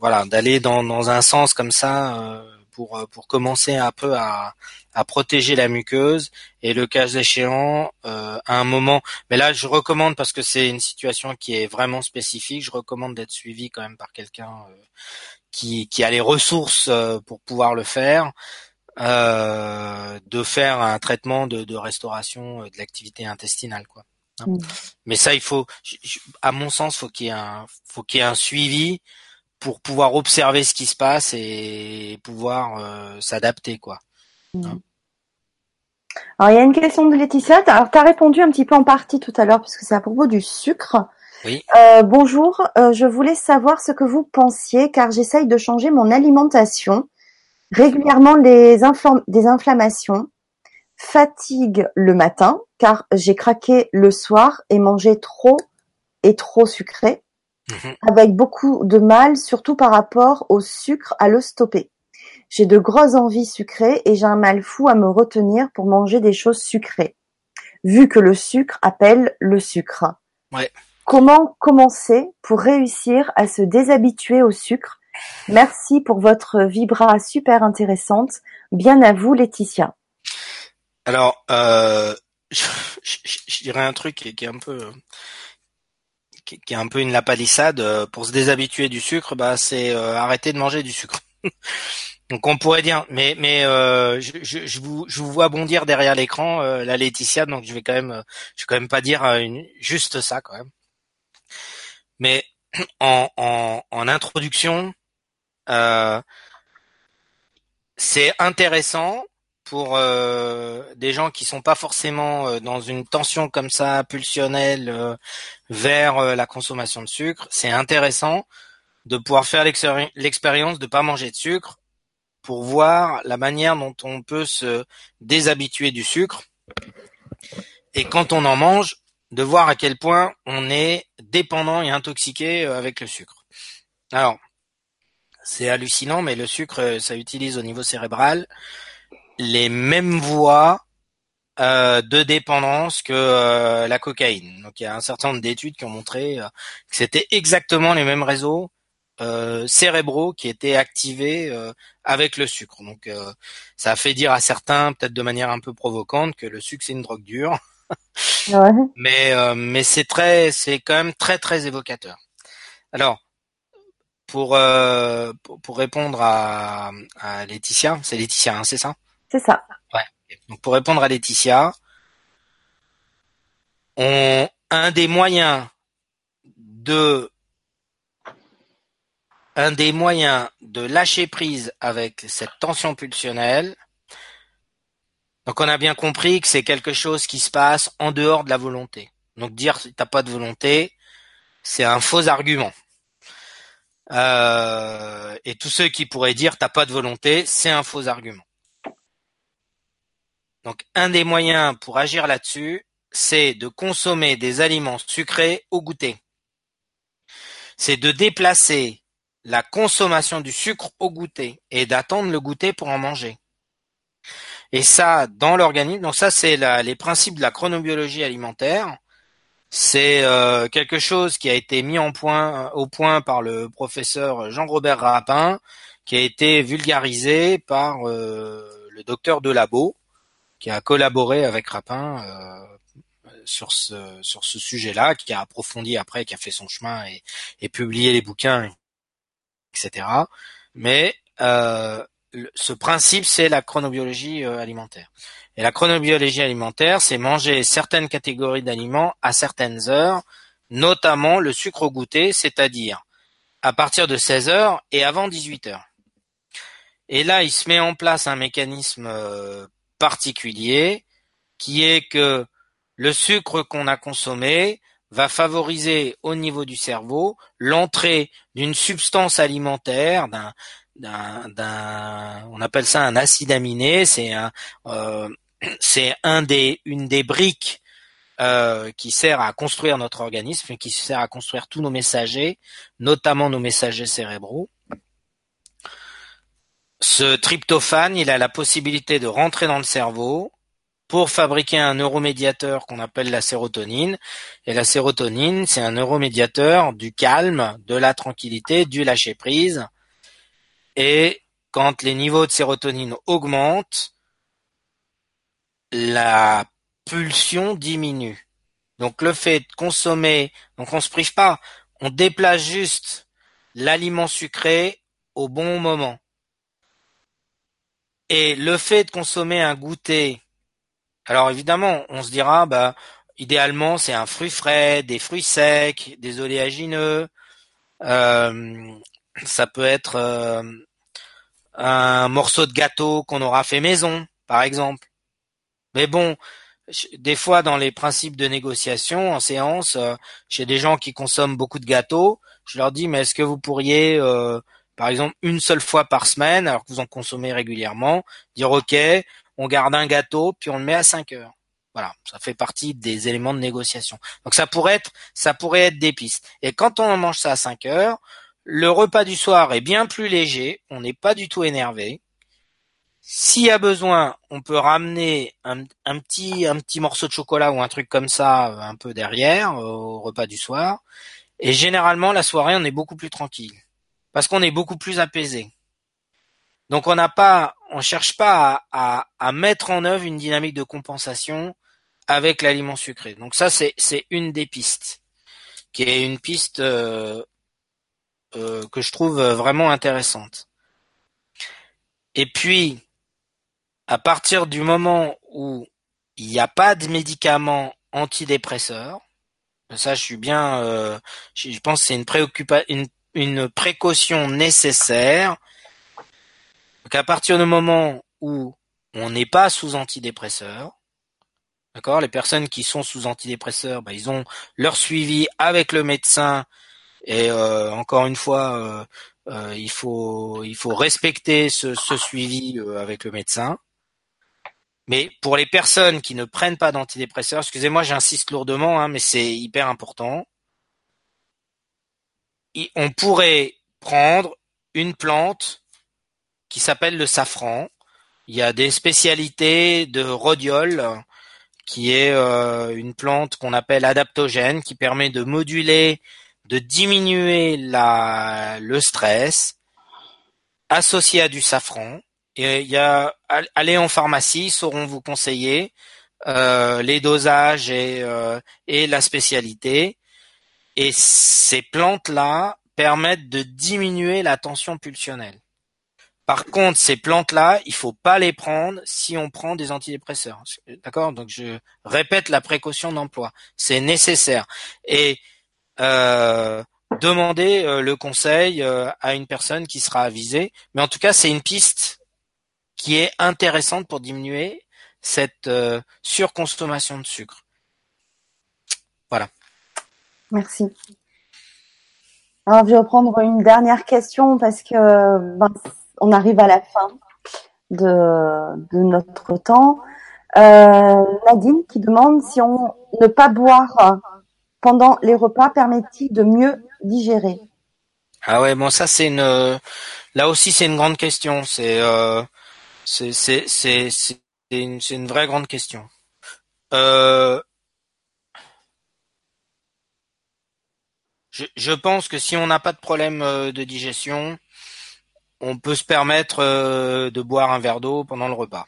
S2: voilà, d'aller dans, un sens comme ça euh, pour commencer un peu à à protéger la muqueuse et le cas échéant à un moment. Mais là, je recommande parce que c'est une situation qui est vraiment spécifique. Je recommande d'être suivi quand même par quelqu'un qui qui a les ressources pour pouvoir le faire. de faire un traitement de, de restauration de l'activité intestinale quoi. Hein. Mm. Mais ça, il faut, à mon sens, faut qu'il y ait un, faut qu'il y ait un suivi pour pouvoir observer ce qui se passe et pouvoir euh, s'adapter, quoi. Hein.
S1: Alors il y a une question de Laetitia. Alors tu as répondu un petit peu en partie tout à l'heure puisque c'est à propos du sucre.
S2: Oui.
S1: Euh, bonjour, euh, je voulais savoir ce que vous pensiez car j'essaye de changer mon alimentation régulièrement les des inflammations fatigue le matin car j'ai craqué le soir et mangé trop et trop sucré, mhm. avec beaucoup de mal, surtout par rapport au sucre, à le stopper. J'ai de grosses envies sucrées et j'ai un mal fou à me retenir pour manger des choses sucrées, vu que le sucre appelle le sucre. Comment commencer pour réussir à se déshabituer au sucre? Merci pour votre vibra super intéressante. Bien à vous, Laetitia.
S2: Alors, euh, je, dirais un truc qui, est un peu qui, est un peu une lapalissade euh, pour se déshabituer du sucre, bah c'est euh, arrêter de manger du sucre. (laughs) Donc on pourrait dire, mais mais euh, je, je, vous, je vous vois bondir derrière l'écran, la Laetitia, donc je vais quand même, je vais quand même pas dire une, juste ça quand même. Mais (clears throat) en, en, en introduction, c'est intéressant pour euh, des gens qui sont pas forcément euh, dans une tension comme ça pulsionnelle euh, vers la consommation de sucre, c'est intéressant de pouvoir faire l'expérience de pas manger de sucre pour voir la manière dont on peut se déshabituer du sucre et quand on en mange, de voir à quel point on est dépendant et intoxiqué avec le sucre. Alors, c'est hallucinant, mais le sucre, ça utilise au niveau cérébral les mêmes voies euh, de dépendance que euh, la cocaïne. Donc il y a un certain nombre d'études qui ont montré euh, que c'était exactement les mêmes réseaux cérébraux qui étaient activés avec le sucre. Donc ça a fait dire à certains, peut-être de manière un peu provocante, que le sucre c'est une drogue dure. (laughs) mais mais c'est très, c'est quand même très très évocateur. Alors pour pour, répondre à, à Laetitia, c'est Laetitia, hein, c'est ça?
S1: C'est ça.
S2: Ouais. Donc pour répondre à Laetitia, on, un des moyens de un des moyens de lâcher prise avec cette tension pulsionnelle. Donc on a bien compris que c'est quelque chose qui se passe en dehors de la volonté. Donc dire t'as pas de volonté, c'est un faux argument. Euh, et tous ceux qui pourraient dire t'as pas de volonté, c'est un faux argument. Donc un des moyens pour agir là-dessus, c'est de consommer des aliments sucrés au goûter. C'est de déplacer la consommation du sucre au goûter et d'attendre le goûter pour en manger. Et ça, dans l'organisme, donc ça c'est les principes de la chronobiologie alimentaire. C'est euh, quelque chose qui a été mis point, au point par le professeur Jean-Robert Rapin, qui a été vulgarisé par euh, le docteur Delabo qui a collaboré avec Rapin euh, sur ce sujet-là, qui a approfondi après, qui a fait son chemin et publié les bouquins, etc. Mais euh, ce principe, c'est la chronobiologie euh, alimentaire. Et la chronobiologie alimentaire, c'est manger certaines catégories d'aliments à certaines heures, notamment le sucre au goûter, c'est-à-dire à partir de 16 heures et avant 18 heures. Et là, il se met en place un mécanisme particulier qui est que le sucre qu'on a consommé va favoriser au niveau du cerveau l'entrée d'une substance alimentaire, d'un, d'un, on appelle ça un acide aminé, c'est un, euh, c'est un des, une des briques euh, qui sert à construire notre organisme qui sert à construire tous nos messagers, notamment nos messagers cérébraux. Ce tryptophane, il a la possibilité de rentrer dans le cerveau pour fabriquer un neuromédiateur qu'on appelle la sérotonine. Et la sérotonine, c'est un neuromédiateur du calme, de la tranquillité, du lâcher prise. Et quand les niveaux de sérotonine augmentent, la pulsion diminue. Donc le fait de consommer, donc on se prive pas, on déplace juste l'aliment sucré au bon moment. Et le fait de consommer un goûter, alors évidemment, on se dira, bah, idéalement, c'est un fruit frais, des fruits secs, des oléagineux. Euh, ça peut être euh, un morceau de gâteau qu'on aura fait maison, par exemple. Mais bon, des fois dans les principes de négociation en séance, euh, chez des gens qui consomment beaucoup de gâteaux, je leur dis mais est-ce que vous pourriez par exemple une seule fois par semaine, alors que vous en consommez régulièrement, dire ok, on garde un gâteau puis on le met à 5 heures. Voilà, ça fait partie des éléments de négociation. Donc ça pourrait être, ça pourrait être des pistes. Et quand on mange ça à 5 heures, le repas du soir est bien plus léger, on n'est pas du tout énervé. S'il y a besoin, on peut ramener un, petit un petit morceau de chocolat ou un truc comme ça euh, un peu derrière au repas du soir. Et généralement la soirée on est beaucoup plus tranquille parce qu'on est beaucoup plus apaisé. Donc on n'a pas, on cherche pas à, mettre en œuvre une dynamique de compensation avec l'aliment sucré. Donc ça c'est une des pistes qui est une piste euh, euh, que je trouve vraiment intéressante. Et puis à partir du moment où il n'y a pas de médicaments antidépresseurs, ça je suis bien, euh, je pense c'est une, préoccupation, une, une précaution nécessaire. Donc à partir du moment où on n'est pas sous antidépresseurs, d'accord, les personnes qui sont sous antidépresseurs, bah, ils ont leur suivi avec le médecin et euh, encore une fois, euh, euh, il faut il faut respecter ce, ce suivi euh, avec le médecin. Mais pour les personnes qui ne prennent pas d'antidépresseurs, excusez-moi, j'insiste lourdement, hein, mais c'est hyper important. On pourrait prendre une plante qui s'appelle le safran. Il y a des spécialités de rhodiol, qui est euh, une plante qu'on appelle adaptogène, qui permet de moduler, de diminuer la, le stress, associé à du safran. Il y a allez en pharmacie, sauront vous conseiller euh, les dosages et, euh, et la spécialité. Et ces plantes-là permettent de diminuer la tension pulsionnelle. Par contre, ces plantes-là, il faut pas les prendre si on prend des antidépresseurs. D'accord? Donc je répète la précaution d'emploi. C'est nécessaire. Et euh, demander euh, le conseil euh, à une personne qui sera avisée. Mais en tout cas, c'est une piste qui est intéressante pour diminuer cette euh, surconsommation de sucre. Voilà.
S1: Merci. Alors, je vais reprendre une dernière question parce que ben, on arrive à la fin de, de notre temps. Euh, Nadine qui demande si on ne pas boire pendant les repas permet-il de mieux digérer?
S2: Ah ouais, bon ça c'est une là aussi c'est une grande question. C'est euh, c'est c'est c'est une, une vraie grande question. Euh, je, je pense que si on n'a pas de problème euh, de digestion, on peut se permettre euh, de boire un verre d'eau pendant le repas.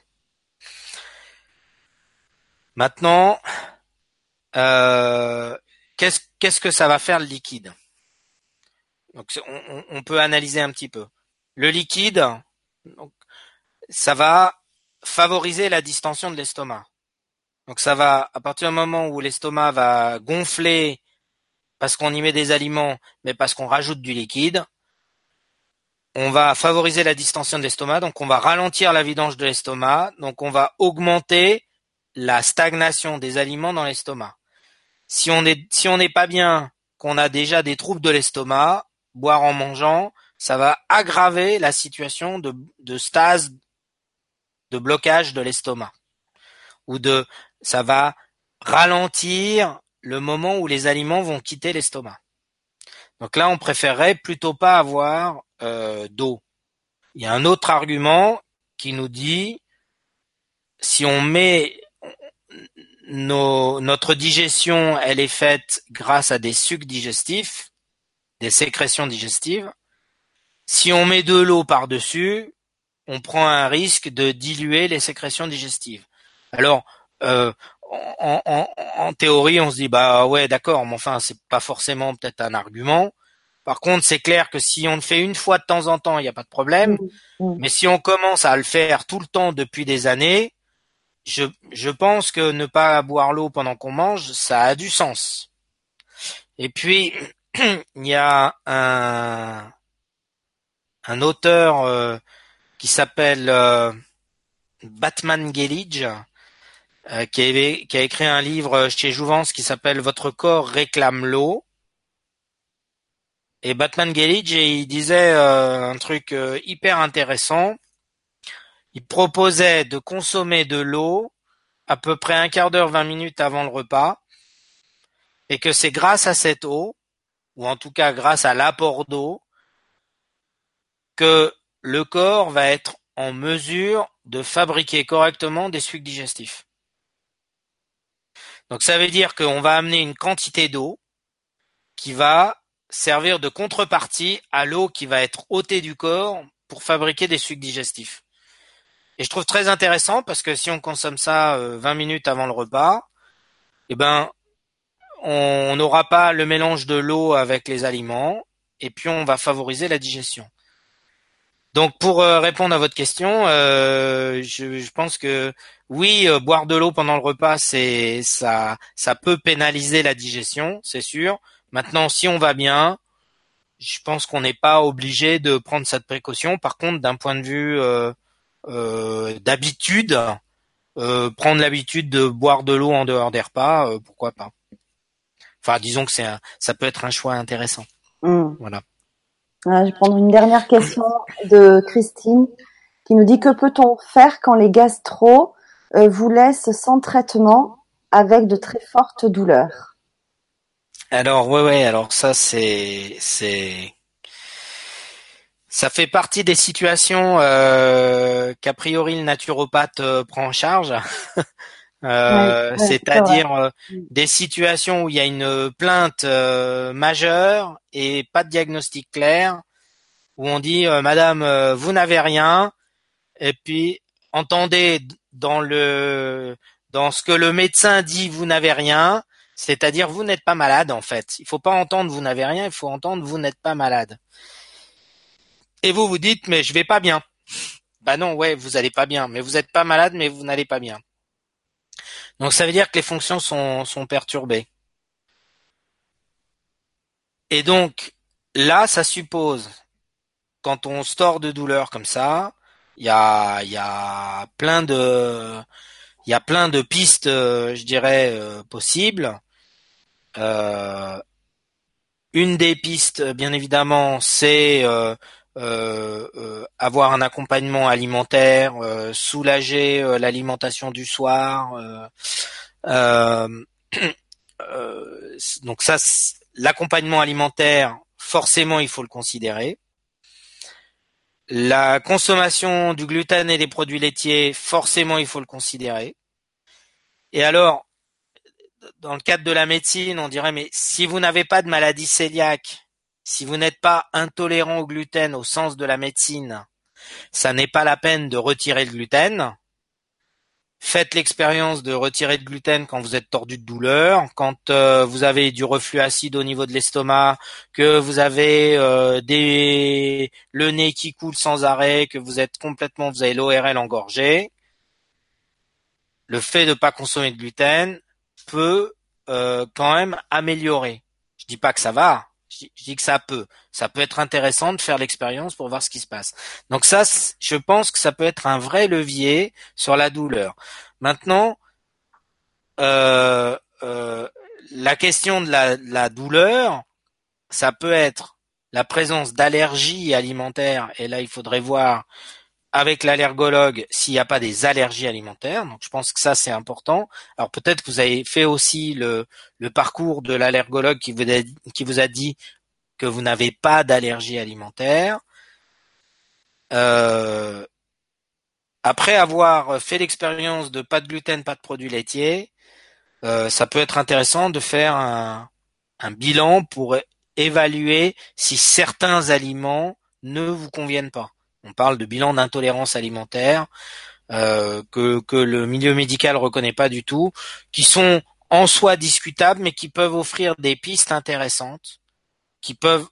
S2: Maintenant, euh, qu'est-ce que ça va faire le liquide? Donc on, peut analyser un petit peu. Le liquide, ça va favoriser la distension de l'estomac. Donc ça va, à partir du moment où l'estomac va gonfler parce qu'on y met des aliments, mais parce qu'on rajoute du liquide, on va favoriser la distension de l'estomac, donc on va ralentir la vidange de l'estomac, donc on va augmenter la stagnation des aliments dans l'estomac. Si on est, si on n'est pas bien, qu'on a déjà des troubles de l'estomac, boire en mangeant, ça va aggraver la situation de, de stase de blocage de l'estomac ou de ça va ralentir le moment où les aliments vont quitter l'estomac. Donc là, on préférerait plutôt pas avoir euh, d'eau. Il y a un autre argument qui nous dit si on met notre digestion, elle est faite grâce à des sucs digestifs, des sécrétions digestives. Si on met de l'eau par-dessus, on prend un risque de diluer les sécrétions digestives. Alors, euh, en, théorie, on se dit bah ouais, d'accord, mais enfin, c'est pas forcément peut-être un argument. Par contre, c'est clair que si on le fait une fois de temps en temps, il n'y a pas de problème. Mmh. Mais si on commence à le faire tout le temps depuis des années, je, je pense que ne pas boire l'eau pendant qu'on mange, ça a du sens. Et puis, (clears throat) il y a un, un auteur euh, qui s'appelle euh, Batman Gelidge, euh, qui, a, qui, a, écrit un livre chez Jouvence qui s'appelle Votre corps réclame l'eau. Et Batman Gelidge, il disait un truc hyper intéressant. Il proposait de consommer de l'eau à peu près un quart d'heure, vingt minutes avant le repas, et que c'est grâce à cette eau, ou en tout cas grâce à l'apport d'eau, que le corps va être en mesure de fabriquer correctement des sucs digestifs. Donc ça veut dire qu'on va amener une quantité d'eau qui va servir de contrepartie à l'eau qui va être ôtée du corps pour fabriquer des sucs digestifs. Et je trouve très intéressant parce que si on consomme ça 20 euh, minutes avant le repas, eh ben, on n'aura pas le mélange de l'eau avec les aliments et puis on va favoriser la digestion. Donc pour euh, répondre à votre question, euh, je, pense que oui, boire de l'eau pendant le repas, c'est ça, ça peut pénaliser la digestion, c'est sûr. Maintenant, si on va bien, je pense qu'on n'est pas obligé de prendre cette précaution. Par contre, d'un point de vue euh, d'habitude, euh, prendre l'habitude de boire de l'eau en dehors des repas, euh, pourquoi pas. Enfin, disons que c'est ça peut être un choix intéressant.
S1: Hmm. Voilà. je vais prendre une dernière question de Christine qui nous dit que peut-on faire quand les gastro vous laissent sans traitement avec de très fortes douleurs?
S2: Alors ouais ouais alors ça c'est c'est ça fait partie des situations euh, qu'a priori le naturopathe euh, prend en charge. (laughs) euh, C'est-à-dire euh, des situations où il y a une plainte euh, majeure et pas de diagnostic clair, où on dit Madame, vous n'avez rien, et puis entendez dans le dans ce que le médecin dit, vous n'avez rien, c'est-à-dire vous n'êtes pas malade en fait. Il faut pas entendre vous n'avez rien, il faut entendre vous n'êtes pas malade. Et vous vous dites mais je vais pas bien. Bah non, ouais, vous allez pas bien, mais vous êtes pas malade, mais vous n'allez pas bien. Donc ça veut dire que les fonctions sont, sont perturbées. Et donc là, ça suppose, quand on store de douleur comme ça, il y a, y a plein de, il y a plein de pistes, je dirais, euh, possibles. Euh, une des pistes, bien évidemment, c'est euh, euh, euh, avoir un accompagnement alimentaire, euh, soulager l'alimentation du soir. (clears throat) donc ça, l'accompagnement alimentaire, forcément, il faut le considérer. La consommation du gluten et des produits laitiers, forcément, il faut le considérer. Et alors, dans le cadre de la médecine, on dirait, mais si vous n'avez pas de maladie cœliaque, si vous n'êtes pas intolérant au gluten au sens de la médecine, ça n'est pas la peine de retirer le gluten. Faites l'expérience de retirer le gluten quand vous êtes tordu de douleur, quand euh, vous avez du reflux acide au niveau de l'estomac, que vous avez euh, le nez qui coule sans arrêt, que vous êtes complètement, vous avez l'ORL engorgé. Le fait de ne pas consommer de gluten peut euh, quand même améliorer. Je dis pas que ça va, je dis que ça peut. Ça peut être intéressant de faire l'expérience pour voir ce qui se passe. Donc ça, je pense que ça peut être un vrai levier sur la douleur. Maintenant, euh, euh, la question de la, la, douleur, ça peut être la présence d'allergies alimentaires. Et là, il faudrait voir avec l'allergologue s'il n'y a pas des allergies alimentaires. Donc je pense que ça c'est important. Alors peut-être que vous avez fait aussi le, le parcours de l'allergologue qui vous a, qui vous a dit que vous n'avez pas d'allergie alimentaire. Euh, après avoir fait l'expérience de pas de gluten, pas de produits laitiers, euh, ça peut être intéressant de faire un, un bilan pour évaluer si certains aliments ne vous conviennent pas. On parle de bilan d'intolérance alimentaire euh, que, que le milieu médical reconnaît pas du tout, qui sont en soi discutables, mais qui peuvent offrir des pistes intéressantes, qui peuvent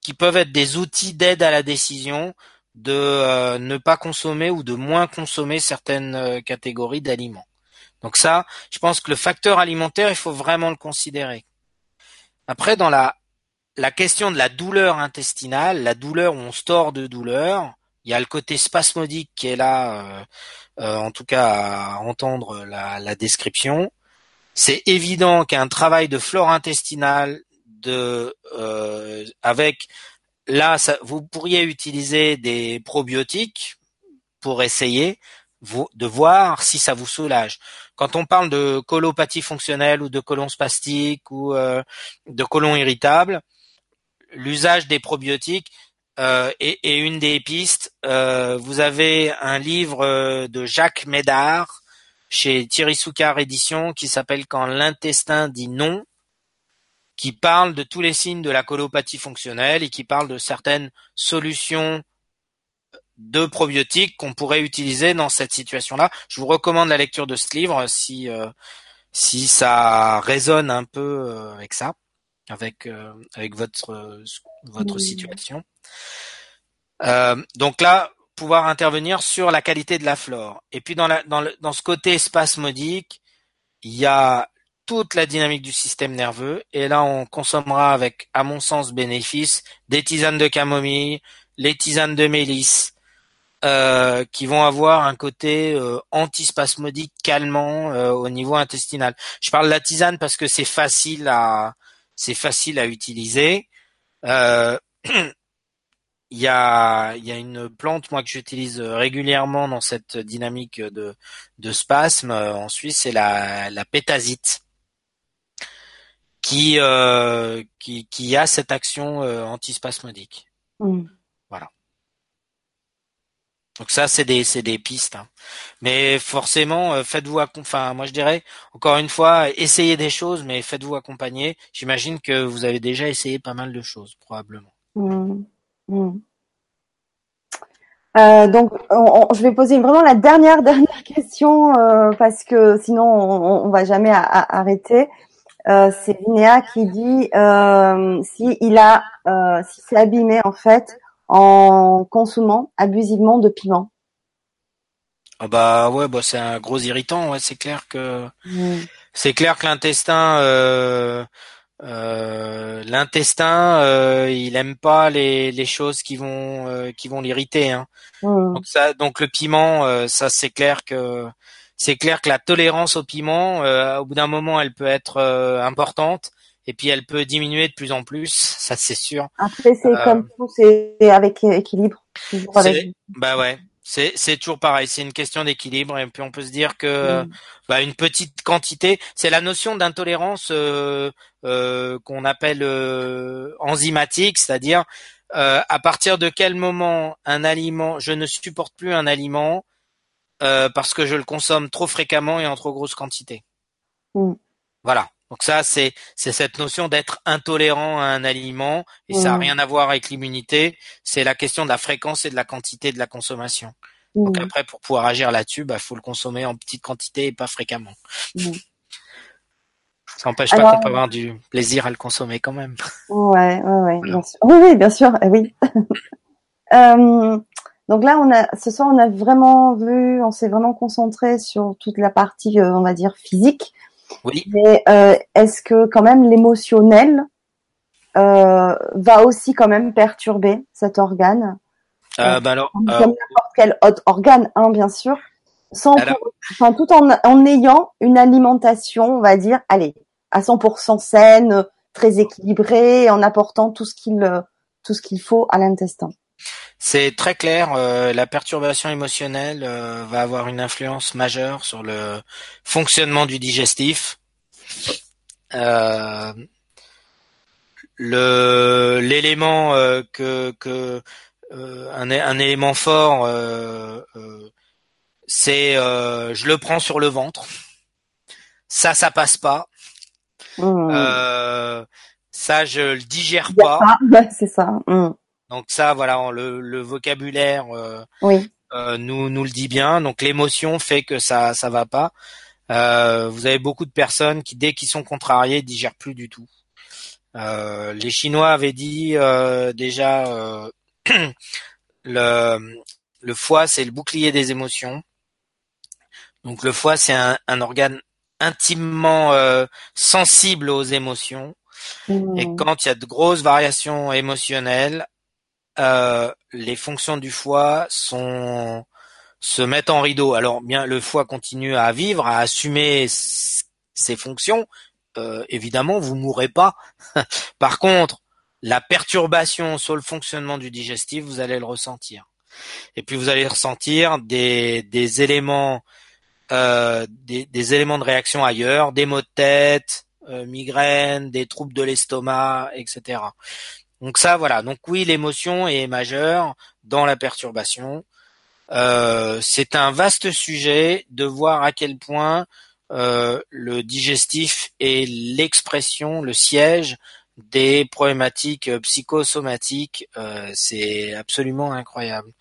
S2: qui peuvent être des outils d'aide à la décision de euh, ne pas consommer ou de moins consommer certaines euh, catégories d'aliments. Donc ça, je pense que le facteur alimentaire, il faut vraiment le considérer. Après, dans la la question de la douleur intestinale, la douleur où on store de douleur, il y a le côté spasmodique qui est là, euh, euh, en tout cas à entendre la, la description. C'est évident qu'un travail de flore intestinale, de euh, avec là, ça, vous pourriez utiliser des probiotiques pour essayer de voir si ça vous soulage. Quand on parle de colopathie fonctionnelle ou de colon spastique ou euh, de colon irritable, l'usage des probiotiques euh, est, est, une des pistes. Euh, vous avez un livre euh, de Jacques Médard chez Thierry Soucard Édition qui s'appelle Quand l'intestin dit non, qui parle de tous les signes de la colopathie fonctionnelle et qui parle de certaines solutions de probiotiques qu'on pourrait utiliser dans cette situation-là. Je vous recommande la lecture de ce livre si euh, si ça résonne un peu euh, avec ça, avec euh, avec votre votre situation. donc là, pouvoir intervenir sur la qualité de la flore. Et puis dans la dans le, dans ce côté spasmodique, il y a toute la dynamique du système nerveux. Et là, on consommera avec, à mon sens, bénéfice des tisanes de camomille, les tisanes de mélisse, euh, qui vont avoir un côté euh, antispasmodique calmant euh, au niveau intestinal. Je parle de la tisane parce que c'est facile à c'est facile à utiliser. Euh, (clears throat) il y a une plante moi que j'utilise régulièrement dans cette dynamique de spasme en Suisse, c'est la la pétasite qui euh, a cette action antispasmodique.
S1: Mm.
S2: Donc ça, c'est des, c'est des pistes. Hein. Mais forcément, euh, faites-vous, enfin, moi je dirais, encore une fois, essayez des choses, mais faites-vous accompagner. J'imagine que vous avez déjà essayé pas mal de choses, probablement.
S1: Mmh. Mmh. Euh, donc, on, je vais poser vraiment la dernière (laughs) dernière question euh, parce que sinon on, va jamais arrêter. Euh, c'est Linéa qui dit euh, si il a, si c'est abîmé en fait en consommant abusivement de piment.
S2: Ah bah ouais, bah c'est un gros irritant. Ouais, c'est clair que mm. c'est clair que l'intestin, euh, euh, l'intestin, euh, il aime pas les, les choses qui vont euh, qui vont l'irriter. Hein. Mm. Donc ça, donc le piment, euh, ça c'est clair que c'est clair que la tolérance au piment, au bout d'un moment, elle peut être importante et puis elle peut diminuer de plus en plus, ça c'est sûr.
S1: Après c'est euh, comme tout, c'est avec équilibre.
S2: Bah ouais, c'est c'est toujours pareil, c'est une question d'équilibre et puis on peut se dire que mm. bah, une petite quantité, c'est la notion d'intolérance euh, euh, qu'on appelle euh, enzymatique, c'est-à-dire euh, à partir de quel moment un aliment, je ne supporte plus un aliment parce que je le consomme trop fréquemment et en trop grosse quantité.
S1: Mm.
S2: Voilà. Donc ça, c'est c'est cette notion d'être intolérant à un aliment et ça n'a mmh. rien à voir avec l'immunité. C'est la question de la fréquence et de la quantité de la consommation. Donc mmh. après, pour pouvoir agir là-dessus, bah faut le consommer en petite quantité et pas fréquemment. Mmh. (laughs) Ça n'empêche pas qu'on peut avoir du plaisir à le consommer quand même.
S1: Ouais, ouais, ouais. Bien sûr. Oui, oui, bien sûr. Eh oui. (laughs) euh, donc là, on a ce soir, on a vraiment vu, on s'est vraiment concentré sur toute la partie, euh, on va dire physique.
S2: Oui.
S1: Mais euh, est-ce que quand même l'émotionnel euh, va aussi quand même perturber cet organe?
S2: Euh, bah alors,
S1: comme n'importe quel autre organe, hein, bien sûr, sans enfin, tout en, en ayant une alimentation, on va dire, allez, à 100% saine, très équilibrée, en apportant tout ce qu'il tout ce qu'il faut à l'intestin.
S2: C'est très clair, euh, la perturbation émotionnelle euh, va avoir une influence majeure sur le fonctionnement du digestif. Euh, le l'élément que, que un, un, élément fort, c'est je le prends sur le ventre. Ça, ça passe pas.
S1: Mmh.
S2: ça, je le digère pas. (laughs)
S1: c'est ça. Mmh.
S2: Donc ça, voilà, le, le vocabulaire
S1: oui.
S2: nous nous le dit bien. Donc l'émotion fait que ça ça va pas. vous avez beaucoup de personnes qui, dès qu'ils sont contrariés, digèrent plus du tout. les Chinois avaient dit déjà (clears throat) le le foie, c'est le bouclier des émotions. Donc le foie, c'est un, organe intimement euh, sensible aux émotions. Mmh. Et quand il y a de grosses variations émotionnelles, euh, les fonctions du foie sont se mettent en rideau. Alors bien, le foie continue à vivre, à assumer ses fonctions. Euh, évidemment, vous mourrez pas. (laughs) Par contre, la perturbation sur le fonctionnement du digestif, vous allez le ressentir. Et puis vous allez ressentir des, éléments euh, des, des, éléments de réaction ailleurs, des maux de tête, euh, migraines, des troubles de l'estomac, etc. Donc ça, voilà. Donc oui, l'émotion est majeure dans la perturbation. Euh, c'est un vaste sujet de voir à quel point euh, le digestif est l'expression, le siège des problématiques euh, psychosomatiques, euh, c'est absolument incroyable.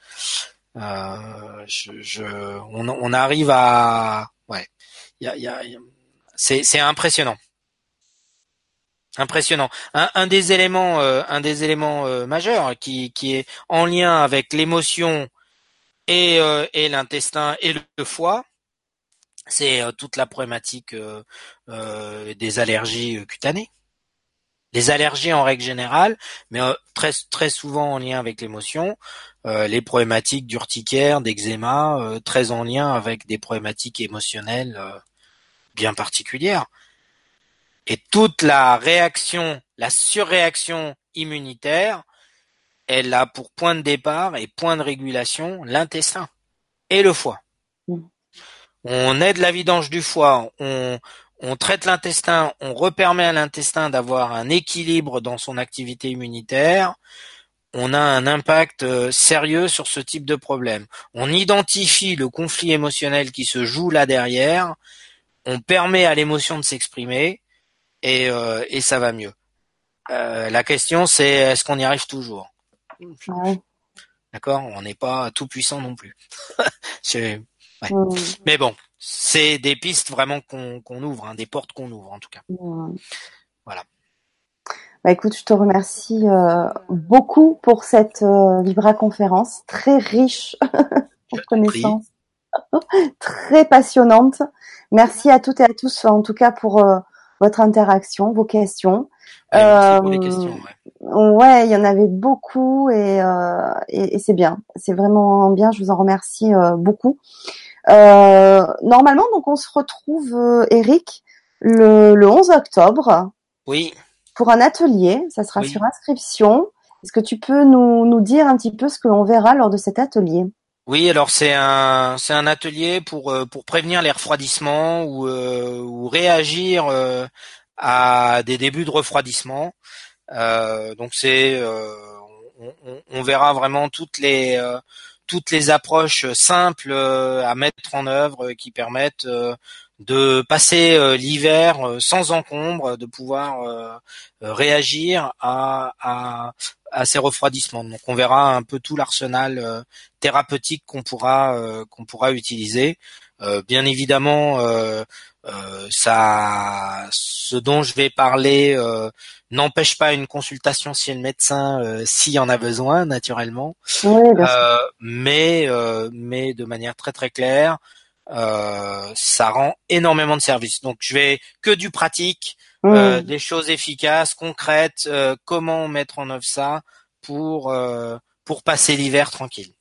S2: Euh, je, je, on, on, arrive à, ouais, y a, y a, c'est, c'est impressionnant, impressionnant. Un, des éléments, euh, euh, majeurs qui, est en lien avec l'émotion et, et l'intestin et le foie, c'est toute la problématique des allergies cutanées les allergies en règle générale, mais euh, très très souvent en lien avec l'émotion, euh, les problématiques d'urticaire, d'eczéma, euh, très en lien avec des problématiques émotionnelles bien particulières. Et toute la réaction, la surréaction immunitaire, elle a pour point de départ et point de régulation l'intestin et le foie. Mmh. On aide la vidange du foie, on, on traite l'intestin, on repermet à l'intestin d'avoir un équilibre dans son activité immunitaire, on a un impact euh, sérieux sur ce type de problème. On identifie le conflit émotionnel qui se joue là derrière, on permet à l'émotion de s'exprimer et, euh, ça va mieux. Euh, la question c'est est-ce qu'on y arrive toujours? D'accord? On n'est pas tout puissant non plus. (laughs) Mais bon, c'est des pistes vraiment qu'on ouvre, hein, des portes qu'on ouvre en tout cas. Voilà.
S1: Bah écoute, je te remercie euh, beaucoup pour cette euh, Vibra conférence, très riche (laughs) en connaissances, (laughs) très passionnante. Merci à toutes et à tous, en tout cas pour euh, votre interaction, vos questions.
S2: merci pour les questions. Ouais.
S1: ouais. il y en avait beaucoup et, et, et c'est bien, c'est vraiment bien. Je vous en remercie beaucoup. Euh, normalement, donc on se retrouve, euh, Eric, le, le 11 octobre.
S2: Oui.
S1: Pour un atelier, ça sera sur inscription. Est-ce que tu peux nous, nous dire un petit peu ce que l'on verra lors de cet atelier?
S2: Oui, alors c'est un c'est un atelier pour euh, pour prévenir les refroidissements ou ou réagir à des débuts de refroidissement. donc c'est on, on, on, verra vraiment toutes les toutes les approches simples euh, à mettre en œuvre qui permettent euh, de passer euh, l'hiver sans encombre, de pouvoir réagir à, à, à, ces refroidissements. Donc on verra un peu tout l'arsenal thérapeutique qu'on pourra qu'on pourra utiliser. bien évidemment, ça, ce dont je vais parler n'empêche pas une consultation chez le médecin euh, s'il y en a besoin, naturellement.
S1: Euh,
S2: mais euh, mais de manière très très claire, ça rend énormément de services. Donc je vais que du pratique, des choses efficaces, concrètes, comment mettre en œuvre ça pour pour passer l'hiver tranquille.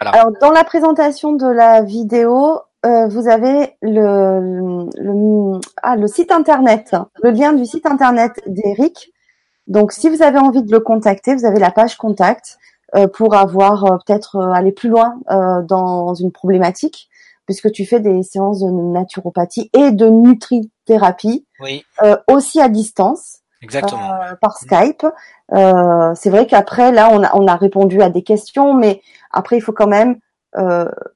S1: Voilà. Alors dans la présentation de la vidéo, euh, vous avez le, le, ah, le site internet, le lien du site internet d'Eric. Donc, si vous avez envie de le contacter, vous avez la page contact euh, pour avoir euh, peut-être aller plus loin dans une problématique, puisque tu fais des séances de naturopathie et de nutrithérapie,
S2: oui.
S1: aussi à distance.
S2: Exactement.
S1: par Skype. c'est vrai qu'après, là, on a, on a répondu à des questions, mais après, il faut quand même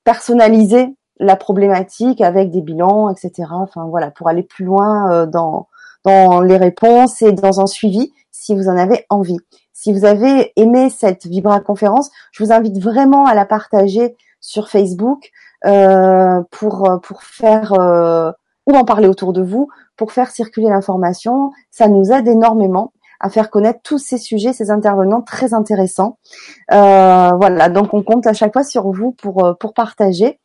S1: personnaliser la problématique avec des bilans, etc. Enfin voilà, pour aller plus loin euh, dans dans les réponses et dans un suivi si vous en avez envie. Si vous avez aimé cette Vibra conférence, je vous invite vraiment à la partager sur Facebook euh, pour pour faire euh, ou en parler autour de vous pour faire circuler l'information. Ça nous aide énormément à faire connaître tous ces sujets, ces intervenants très intéressants. Euh, voilà, donc on compte à chaque fois sur vous pour euh, pour partager.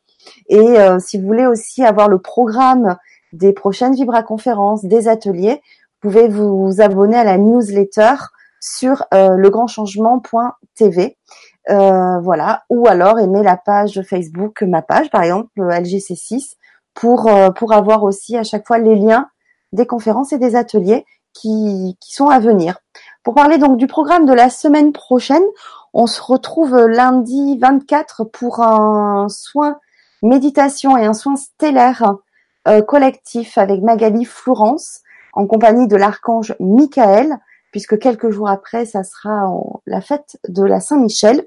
S1: Et euh, si vous voulez aussi avoir le programme des prochaines Vibra conférences, des ateliers, vous pouvez vous abonner à la newsletter sur euh, legrandchangement.tv. Euh, voilà, ou alors aimer la page Facebook, ma page par exemple, LGC6, pour euh, pour avoir aussi à chaque fois les liens des conférences et des ateliers qui, qui sont à venir. Pour parler donc du programme de la semaine prochaine, on se retrouve lundi 24 pour un soin méditation et un soin stellaire euh, collectif avec Magali Florence en compagnie de l'archange Michael, puisque quelques jours après, ça sera la fête de la Saint-Michel.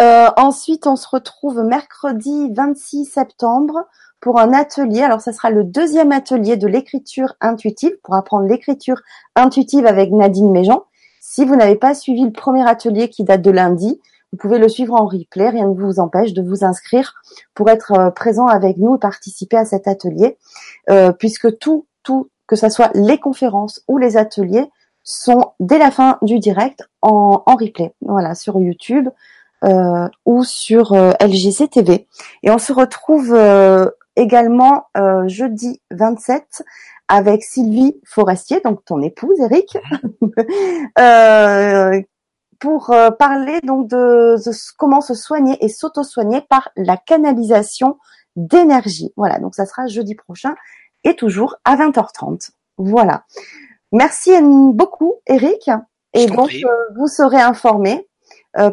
S1: Euh, ensuite, on se retrouve mercredi 26 septembre pour un atelier. Alors, ça sera le deuxième atelier de l'écriture intuitive pour apprendre l'écriture intuitive avec Nadine Méjean. Si vous n'avez pas suivi le premier atelier qui date de lundi, vous pouvez le suivre en replay. Rien ne vous empêche de vous inscrire pour être euh, présent avec nous et participer à cet atelier, euh, puisque tout, tout, que ce soit les conférences ou les ateliers, sont dès la fin du direct en, en replay. Voilà, sur YouTube ou sur euh, LGC TV. Et on se retrouve euh, également euh, jeudi 27 avec Sylvie Forestier, donc ton épouse, Eric, (laughs) euh, pour euh, parler donc de, de, comment se soigner et s'auto-soigner par la canalisation d'énergie. Voilà, donc ça sera jeudi prochain et toujours à 20h30. Voilà. Merci beaucoup, Eric. Et donc, euh, vous serez informé euh,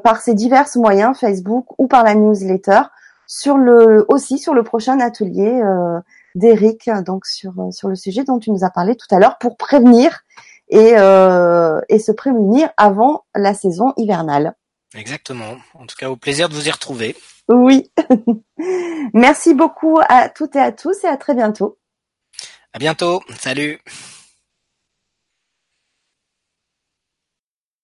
S1: par ces divers moyens, Facebook ou par la newsletter, sur le aussi sur le prochain atelier euh, d'Eric, donc sur sur le sujet dont tu nous as parlé tout à l'heure, pour prévenir et euh, et se prémunir avant la saison hivernale.
S2: Exactement. En tout cas, au plaisir de vous y retrouver.
S1: Oui. (laughs) Merci beaucoup à toutes et à tous et à très bientôt.
S2: À bientôt. Salut.